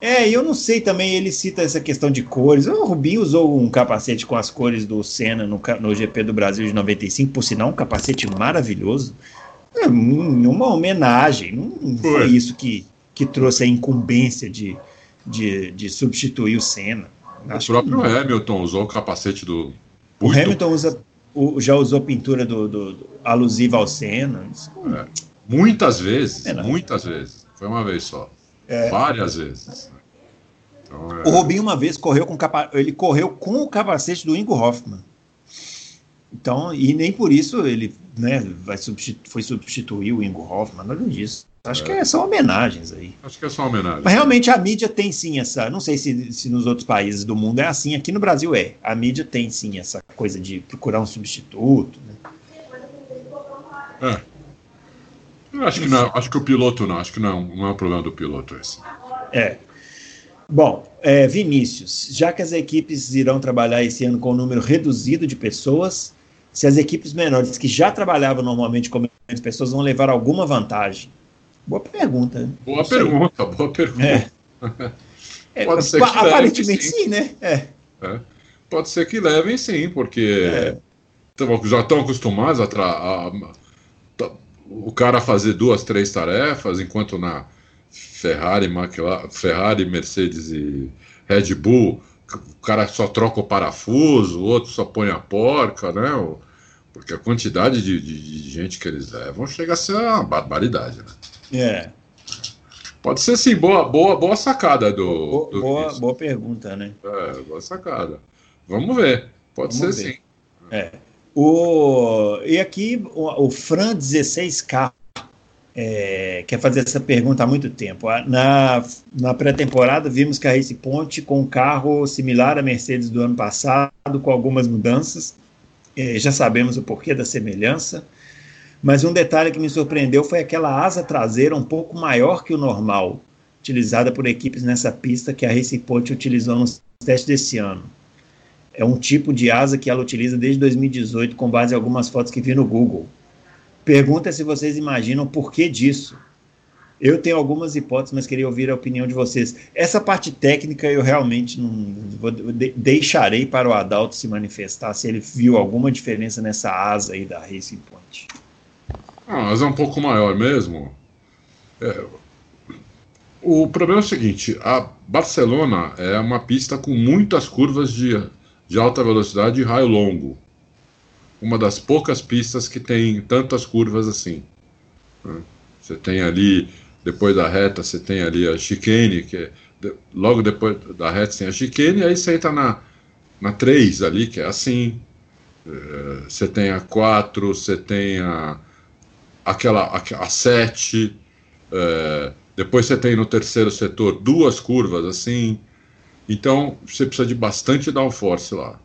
É, eu não sei também, ele cita essa questão de cores. O Rubinho usou um capacete com as cores do Senna no, no GP do Brasil de 95, por sinal, um capacete maravilhoso. É, uma homenagem, não foi, foi isso que, que trouxe a incumbência de, de, de substituir o Senna. Acho o próprio Hamilton usou o capacete do. O Hamilton usa, já usou pintura do, do, do alusiva ao Senna. É, muitas vezes, é, muitas vezes. Foi uma vez só. É. Várias vezes. Então, é... O Robinho uma vez correu com capa... ele correu com o capacete do Ingo Hoffman. Então, e nem por isso ele né, vai substitu... foi substituir o Ingo Hoffman, nada disso. Acho é. que são homenagens aí. Acho que é só homenagem. Mas realmente a mídia tem sim essa. Não sei se, se nos outros países do mundo é assim, aqui no Brasil é. A mídia tem sim essa coisa de procurar um substituto. Né? É. Eu acho que não, acho que o piloto não, acho que não, não é um problema do piloto esse. É. Bom, é, Vinícius, já que as equipes irão trabalhar esse ano com um número reduzido de pessoas, se as equipes menores que já trabalhavam normalmente com menos pessoas vão levar alguma vantagem? Boa pergunta. Boa pergunta, boa pergunta. É. é Pode ser que aparentemente sim. sim, né? É. é. Pode ser que levem sim, porque é. já estão acostumados a, a, o cara fazer duas, três tarefas, enquanto na Ferrari, McLaren, Ferrari, Mercedes e Red Bull, o cara só troca o parafuso, o outro só põe a porca, né? Porque a quantidade de, de, de gente que eles levam chega a ser uma barbaridade, né? É. Pode ser sim, boa, boa, boa sacada do. Boa, do boa, boa, pergunta, né? É, boa sacada. Vamos ver. Pode Vamos ser ver. sim. É. O, e aqui o, o Fran 16K é, quer fazer essa pergunta há muito tempo. Na, na pré-temporada, vimos que a Race Ponte com um carro similar à Mercedes do ano passado, com algumas mudanças. É, já sabemos o porquê da semelhança. Mas um detalhe que me surpreendeu foi aquela asa traseira um pouco maior que o normal, utilizada por equipes nessa pista que a Race Point utilizou nos testes desse ano. É um tipo de asa que ela utiliza desde 2018, com base em algumas fotos que vi no Google. Pergunta se vocês imaginam por que disso. Eu tenho algumas hipóteses, mas queria ouvir a opinião de vocês. Essa parte técnica eu realmente não vou, deixarei para o Adalto se manifestar se ele viu alguma diferença nessa asa aí da Racing Point. Ah, mas é um pouco maior mesmo. É, o problema é o seguinte: a Barcelona é uma pista com muitas curvas de de alta velocidade e raio longo. Uma das poucas pistas que tem tantas curvas assim. Né? Você tem ali, depois da reta, você tem ali a chicane, que é, logo depois da reta tem a chicane, aí você entra na, na 3 ali, que é assim. É, você tem a 4, você tem a, aquela, a, a 7, é, depois você tem no terceiro setor duas curvas assim. Então, você precisa de bastante downforce lá.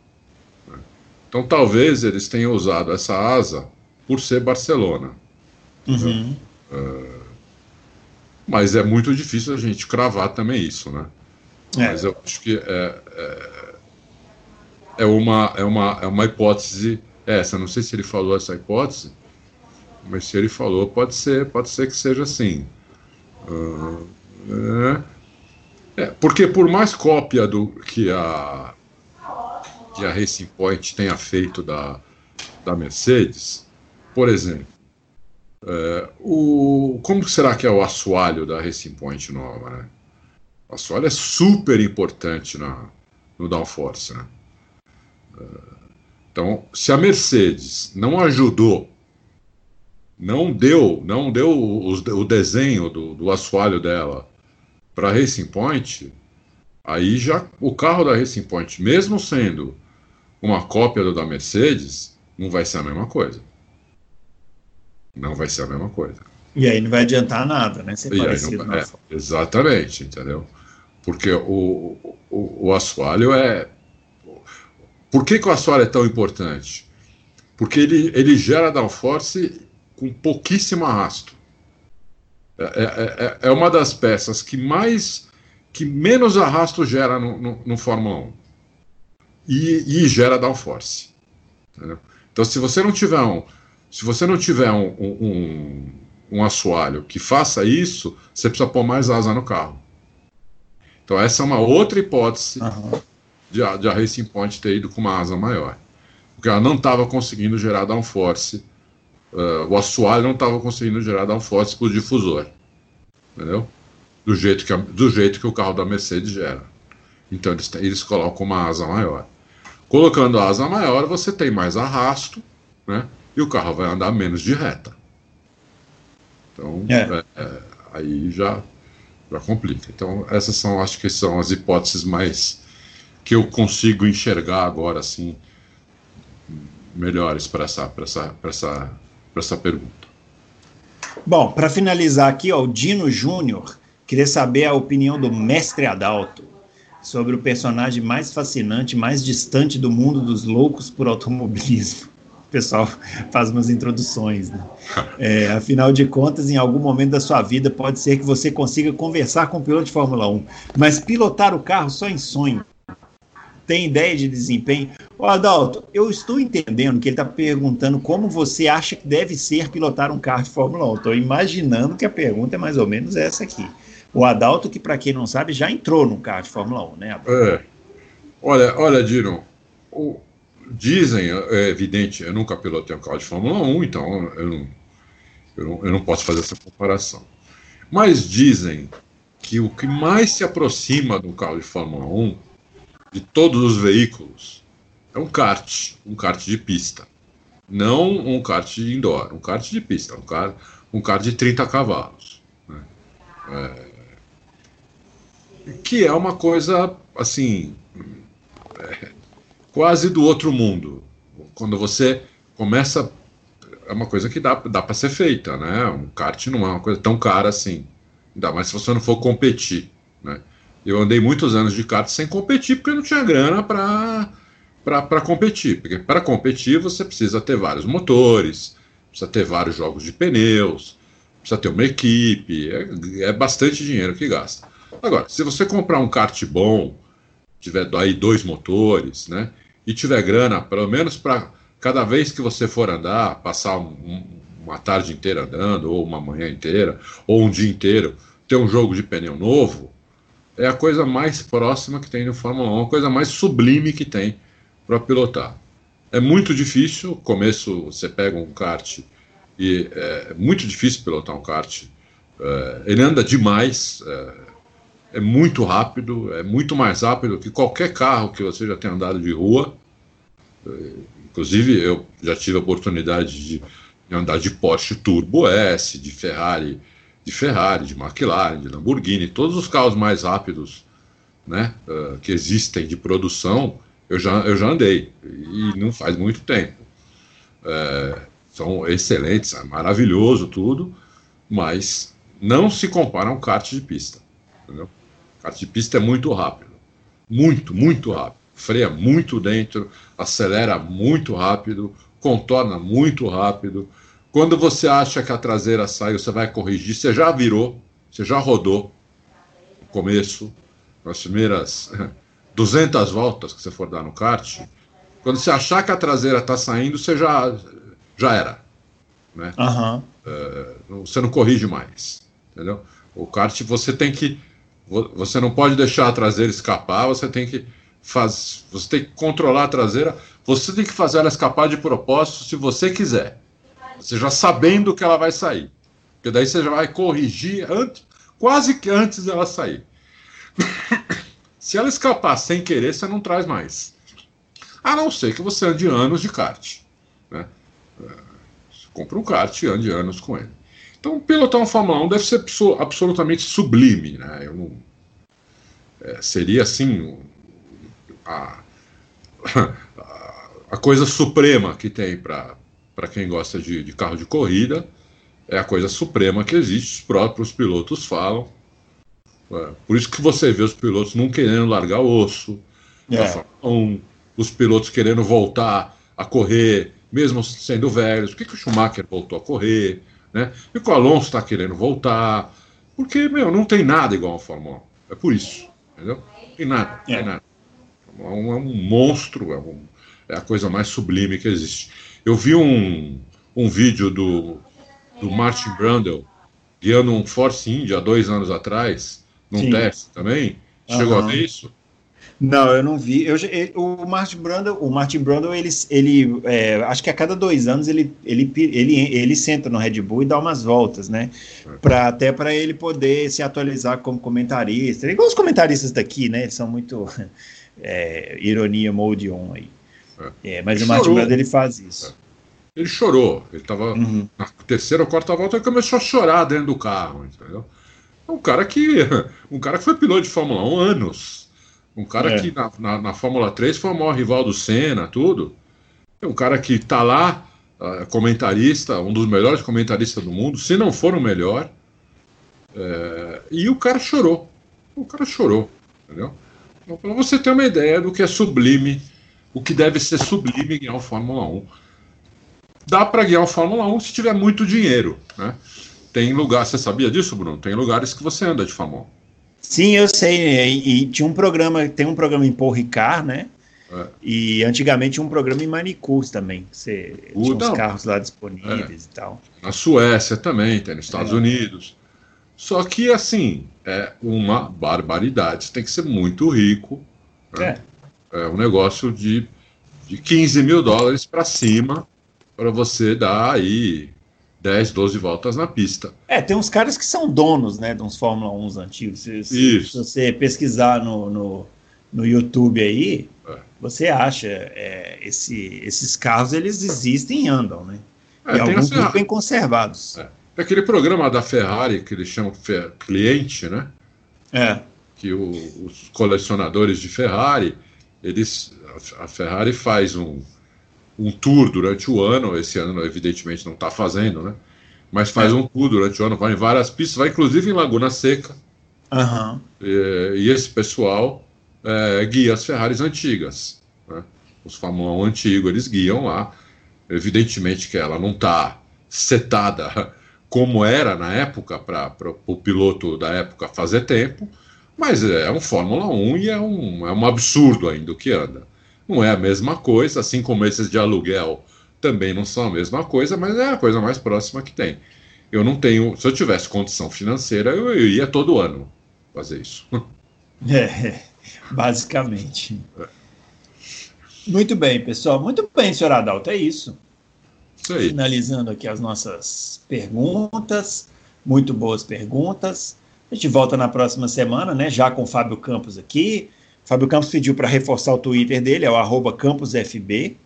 Então, talvez eles tenham usado essa asa por ser Barcelona. Uhum. Uh, mas é muito difícil a gente cravar também isso, né? É. Mas eu acho que é, é, é, uma, é, uma, é uma hipótese essa. Não sei se ele falou essa hipótese, mas se ele falou, pode ser, pode ser que seja assim. Uh, é, é, porque por mais cópia do que a que a Racing Point tenha feito da, da Mercedes, por exemplo, é, o, como será que é o assoalho da Racing Point nova? Né? O assoalho é super importante na, no downforce. Né? É, então, se a Mercedes não ajudou, não deu, não deu o, o desenho do, do assoalho dela para Racing Point, aí já o carro da Racing Point, mesmo sendo uma cópia do da Mercedes, não vai ser a mesma coisa. Não vai ser a mesma coisa. E aí não vai adiantar nada, né? Ser parecido não, é, exatamente, entendeu? Porque o, o, o assoalho é. Por que, que o assoalho é tão importante? Porque ele, ele gera downforce com pouquíssimo arrasto. É, é, é, é uma das peças que mais que menos arrasto gera no, no, no Fórmula 1 e, e gera downforce. Entendeu? Então, se você não tiver um, se você não tiver um, um, um assoalho que faça isso, você precisa pôr mais asa no carro. Então essa é uma outra hipótese uhum. de, a, de a Racing Point ter ido com uma asa maior. Porque ela não estava conseguindo gerar downforce, uh, o assoalho não estava conseguindo gerar downforce para o difusor. Entendeu? Do jeito, que a, do jeito que o carro da Mercedes gera. Então eles, eles colocam uma asa maior. Colocando a asa maior, você tem mais arrasto, né? E o carro vai andar menos de reta. Então, é. É, é, aí já, já complica. Então, essas são, acho que são as hipóteses mais que eu consigo enxergar agora, assim, melhores para essa, essa, essa, essa pergunta. Bom, para finalizar aqui, ó, o Dino Júnior queria saber a opinião do mestre Adalto sobre o personagem mais fascinante, mais distante do mundo dos loucos por automobilismo. O pessoal faz umas introduções, né? É, afinal de contas, em algum momento da sua vida, pode ser que você consiga conversar com o piloto de Fórmula 1, mas pilotar o carro só em sonho. Tem ideia de desempenho? Ô Adalto, eu estou entendendo que ele está perguntando como você acha que deve ser pilotar um carro de Fórmula 1. Estou imaginando que a pergunta é mais ou menos essa aqui. O Adalto, que para quem não sabe, já entrou no carro de Fórmula 1, né? Adalto? É. Olha, olha, Dino, o, dizem, é evidente, eu nunca pilotei um carro de Fórmula 1, então eu não, eu não, eu não posso fazer essa comparação. Mas dizem que o que mais se aproxima do carro de Fórmula 1, de todos os veículos, é um kart, um kart de pista. Não um kart indoor, um kart de pista, um kart, um kart de 30 cavalos. Né? É, que é uma coisa assim é, quase do outro mundo. Quando você começa é uma coisa que dá, dá para ser feita, né? Um kart não é uma coisa tão cara assim, ainda mais se você não for competir, né? Eu andei muitos anos de kart sem competir porque não tinha grana para para competir, porque para competir você precisa ter vários motores, precisa ter vários jogos de pneus, precisa ter uma equipe, é, é bastante dinheiro que gasta. Agora, se você comprar um kart bom, tiver aí dois motores, né? E tiver grana, pelo menos para cada vez que você for andar, passar um, uma tarde inteira andando, ou uma manhã inteira, ou um dia inteiro, ter um jogo de pneu novo, é a coisa mais próxima que tem no Fórmula 1, a coisa mais sublime que tem para pilotar. É muito difícil, começo você pega um kart e é muito difícil pilotar um kart. É, ele anda demais, é, é muito rápido, é muito mais rápido que qualquer carro que você já tenha andado de rua. É, inclusive, eu já tive a oportunidade de andar de Porsche Turbo S, de Ferrari, de Ferrari, de McLaren, de Lamborghini, todos os carros mais rápidos né, uh, que existem de produção, eu já, eu já andei, e não faz muito tempo. É, são excelentes, é maravilhoso tudo, mas não se compara a um kart de pista. Entendeu? kart de pista é muito rápido. Muito, muito rápido. Freia muito dentro, acelera muito rápido, contorna muito rápido. Quando você acha que a traseira saiu, você vai corrigir, você já virou, você já rodou no começo, nas primeiras 200 voltas que você for dar no kart. Quando você achar que a traseira está saindo, você já, já era. Né? Uhum. É, você não corrige mais. Entendeu? O kart você tem que você não pode deixar a traseira escapar, você tem que faz, você tem que controlar a traseira, você tem que fazer ela escapar de propósito se você quiser. Você já sabendo que ela vai sair. Porque daí você já vai corrigir antes, quase que antes dela sair. Se ela escapar sem querer, você não traz mais. A não ser que você ande anos de kart. Né? Você compra um kart e ande anos com ele. Então, pilotar um Fórmula 1 deve ser absolutamente sublime. Né? Não, é, seria assim a, a coisa suprema que tem para quem gosta de, de, carro de corrida. É a coisa suprema que existe, os próprios pilotos falam. É, por isso que você vê os pilotos não querendo largar o osso, é. um, os pilotos querendo voltar a correr, mesmo sendo velhos. Por que, que o Schumacher voltou a correr? Né? E o Alonso está querendo voltar, porque, meu, não tem nada igual a Fórmula 1. É por isso, entendeu? Tem nada, é. tem nada. É um, é um monstro, é, um, é, a coisa mais sublime que existe. Eu vi um, um vídeo do, do Martin Brundle guiando um Force India dois anos atrás, num Sim. teste também, Chegou uhum. a ver isso? Não, eu não vi. Eu, o Martin Brundle, o Martin Brundle, ele, ele é, acho que a cada dois anos ele, ele, ele, ele senta no Red Bull e dá umas voltas, né? Pra, até para ele poder se atualizar como comentarista. Igual os comentaristas daqui, né? Eles são muito é, ironia mode on aí. É. mas ele o Martin chorou. Brundle ele faz isso. Ele chorou. Ele estava uhum. na terceira ou quarta volta, ele começou a chorar dentro do carro, entendeu? Um cara que, um cara que foi piloto de Fórmula 1 anos um cara é. que na, na, na, Fórmula 3 foi o maior rival do Senna, tudo. É um cara que está lá, uh, comentarista, um dos melhores comentaristas do mundo, se não for o melhor. É, e o cara chorou. O cara chorou, entendeu? Então, para você ter uma ideia do que é sublime, o que deve ser sublime ganhar o Fórmula 1. Dá para ganhar o Fórmula 1 se tiver muito dinheiro, né? Tem lugar, você sabia disso, Bruno? Tem lugares que você anda de 1. Sim, eu sei. E, e, tinha um programa, tem um programa em Paul Ricard, né? É. E antigamente tinha um programa em Manicurs também. Você o, tinha os carros lá disponíveis é. e tal. Na Suécia também, tem nos Estados é. Unidos. Só que, assim, é uma barbaridade. Você tem que ser muito rico. Né? É. é um negócio de, de 15 mil dólares para cima para você dar aí 10, 12 voltas na pista. É, tem uns caras que são donos, né, de uns Fórmula 1 antigos. Se, Isso. se você pesquisar no, no, no YouTube aí, é. você acha é, esse, esses carros, eles existem e andam, né? É, e alguns essa... bem conservados. É. Tem aquele programa da Ferrari que eles chamam cliente, né? É. Que o, os colecionadores de Ferrari, eles, a Ferrari faz um, um tour durante o ano. Esse ano, evidentemente, não está fazendo, né? Mas faz é. um tour durante o ano, vai em várias pistas, vai inclusive em Laguna Seca. Uhum. E, e, esse pessoal é, guia as Ferraris antigas. Né? Os Fórmula 1 antigos, eles guiam lá. Evidentemente que ela não está setada como era na época para o piloto da época fazer tempo, mas é um Fórmula 1 e é um, é um absurdo ainda o que anda. Não é a mesma coisa, assim como esses de aluguel também não são a mesma coisa, mas é a coisa mais próxima que tem. Eu não tenho. Se eu tivesse condição financeira, eu, eu ia todo ano fazer isso. É, basicamente. É. Muito bem, pessoal. Muito bem, senhor Adalto, é isso. Isso aí. Finalizando aqui as nossas perguntas. Muito boas perguntas. A gente volta na próxima semana, né? Já com o Fábio Campos aqui. Fábio Campos pediu para reforçar o Twitter dele, é o arroba campusfb.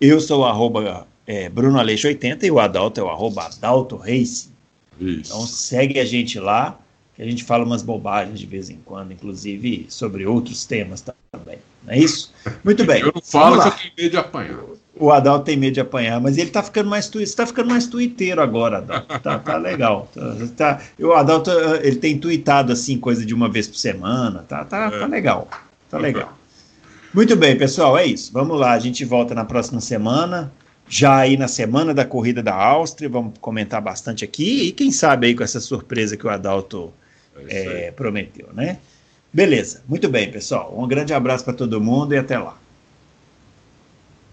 Eu sou o arroba é, Bruno Aleixo 80 e o Adalto é o arroba Adalto Race. Então segue a gente lá, que a gente fala umas bobagens de vez em quando, inclusive sobre outros temas também. Não é isso? Muito bem. Eu não falo que eu tenho medo de apanhar. O Adalto tem medo de apanhar, mas ele tá ficando mais tu... está ficando mais tuiteiro agora, Adalto. Tá, tá legal. Tá, tá... O Adalto ele tem tweetado assim coisa de uma vez por semana. Tá, tá, é. tá legal. Tá legal. Muito bem, pessoal, é isso. Vamos lá, a gente volta na próxima semana, já aí na semana da corrida da Áustria, vamos comentar bastante aqui e quem sabe aí com essa surpresa que o Adalto é, é prometeu, né? Beleza, muito bem, pessoal. Um grande abraço para todo mundo e até lá.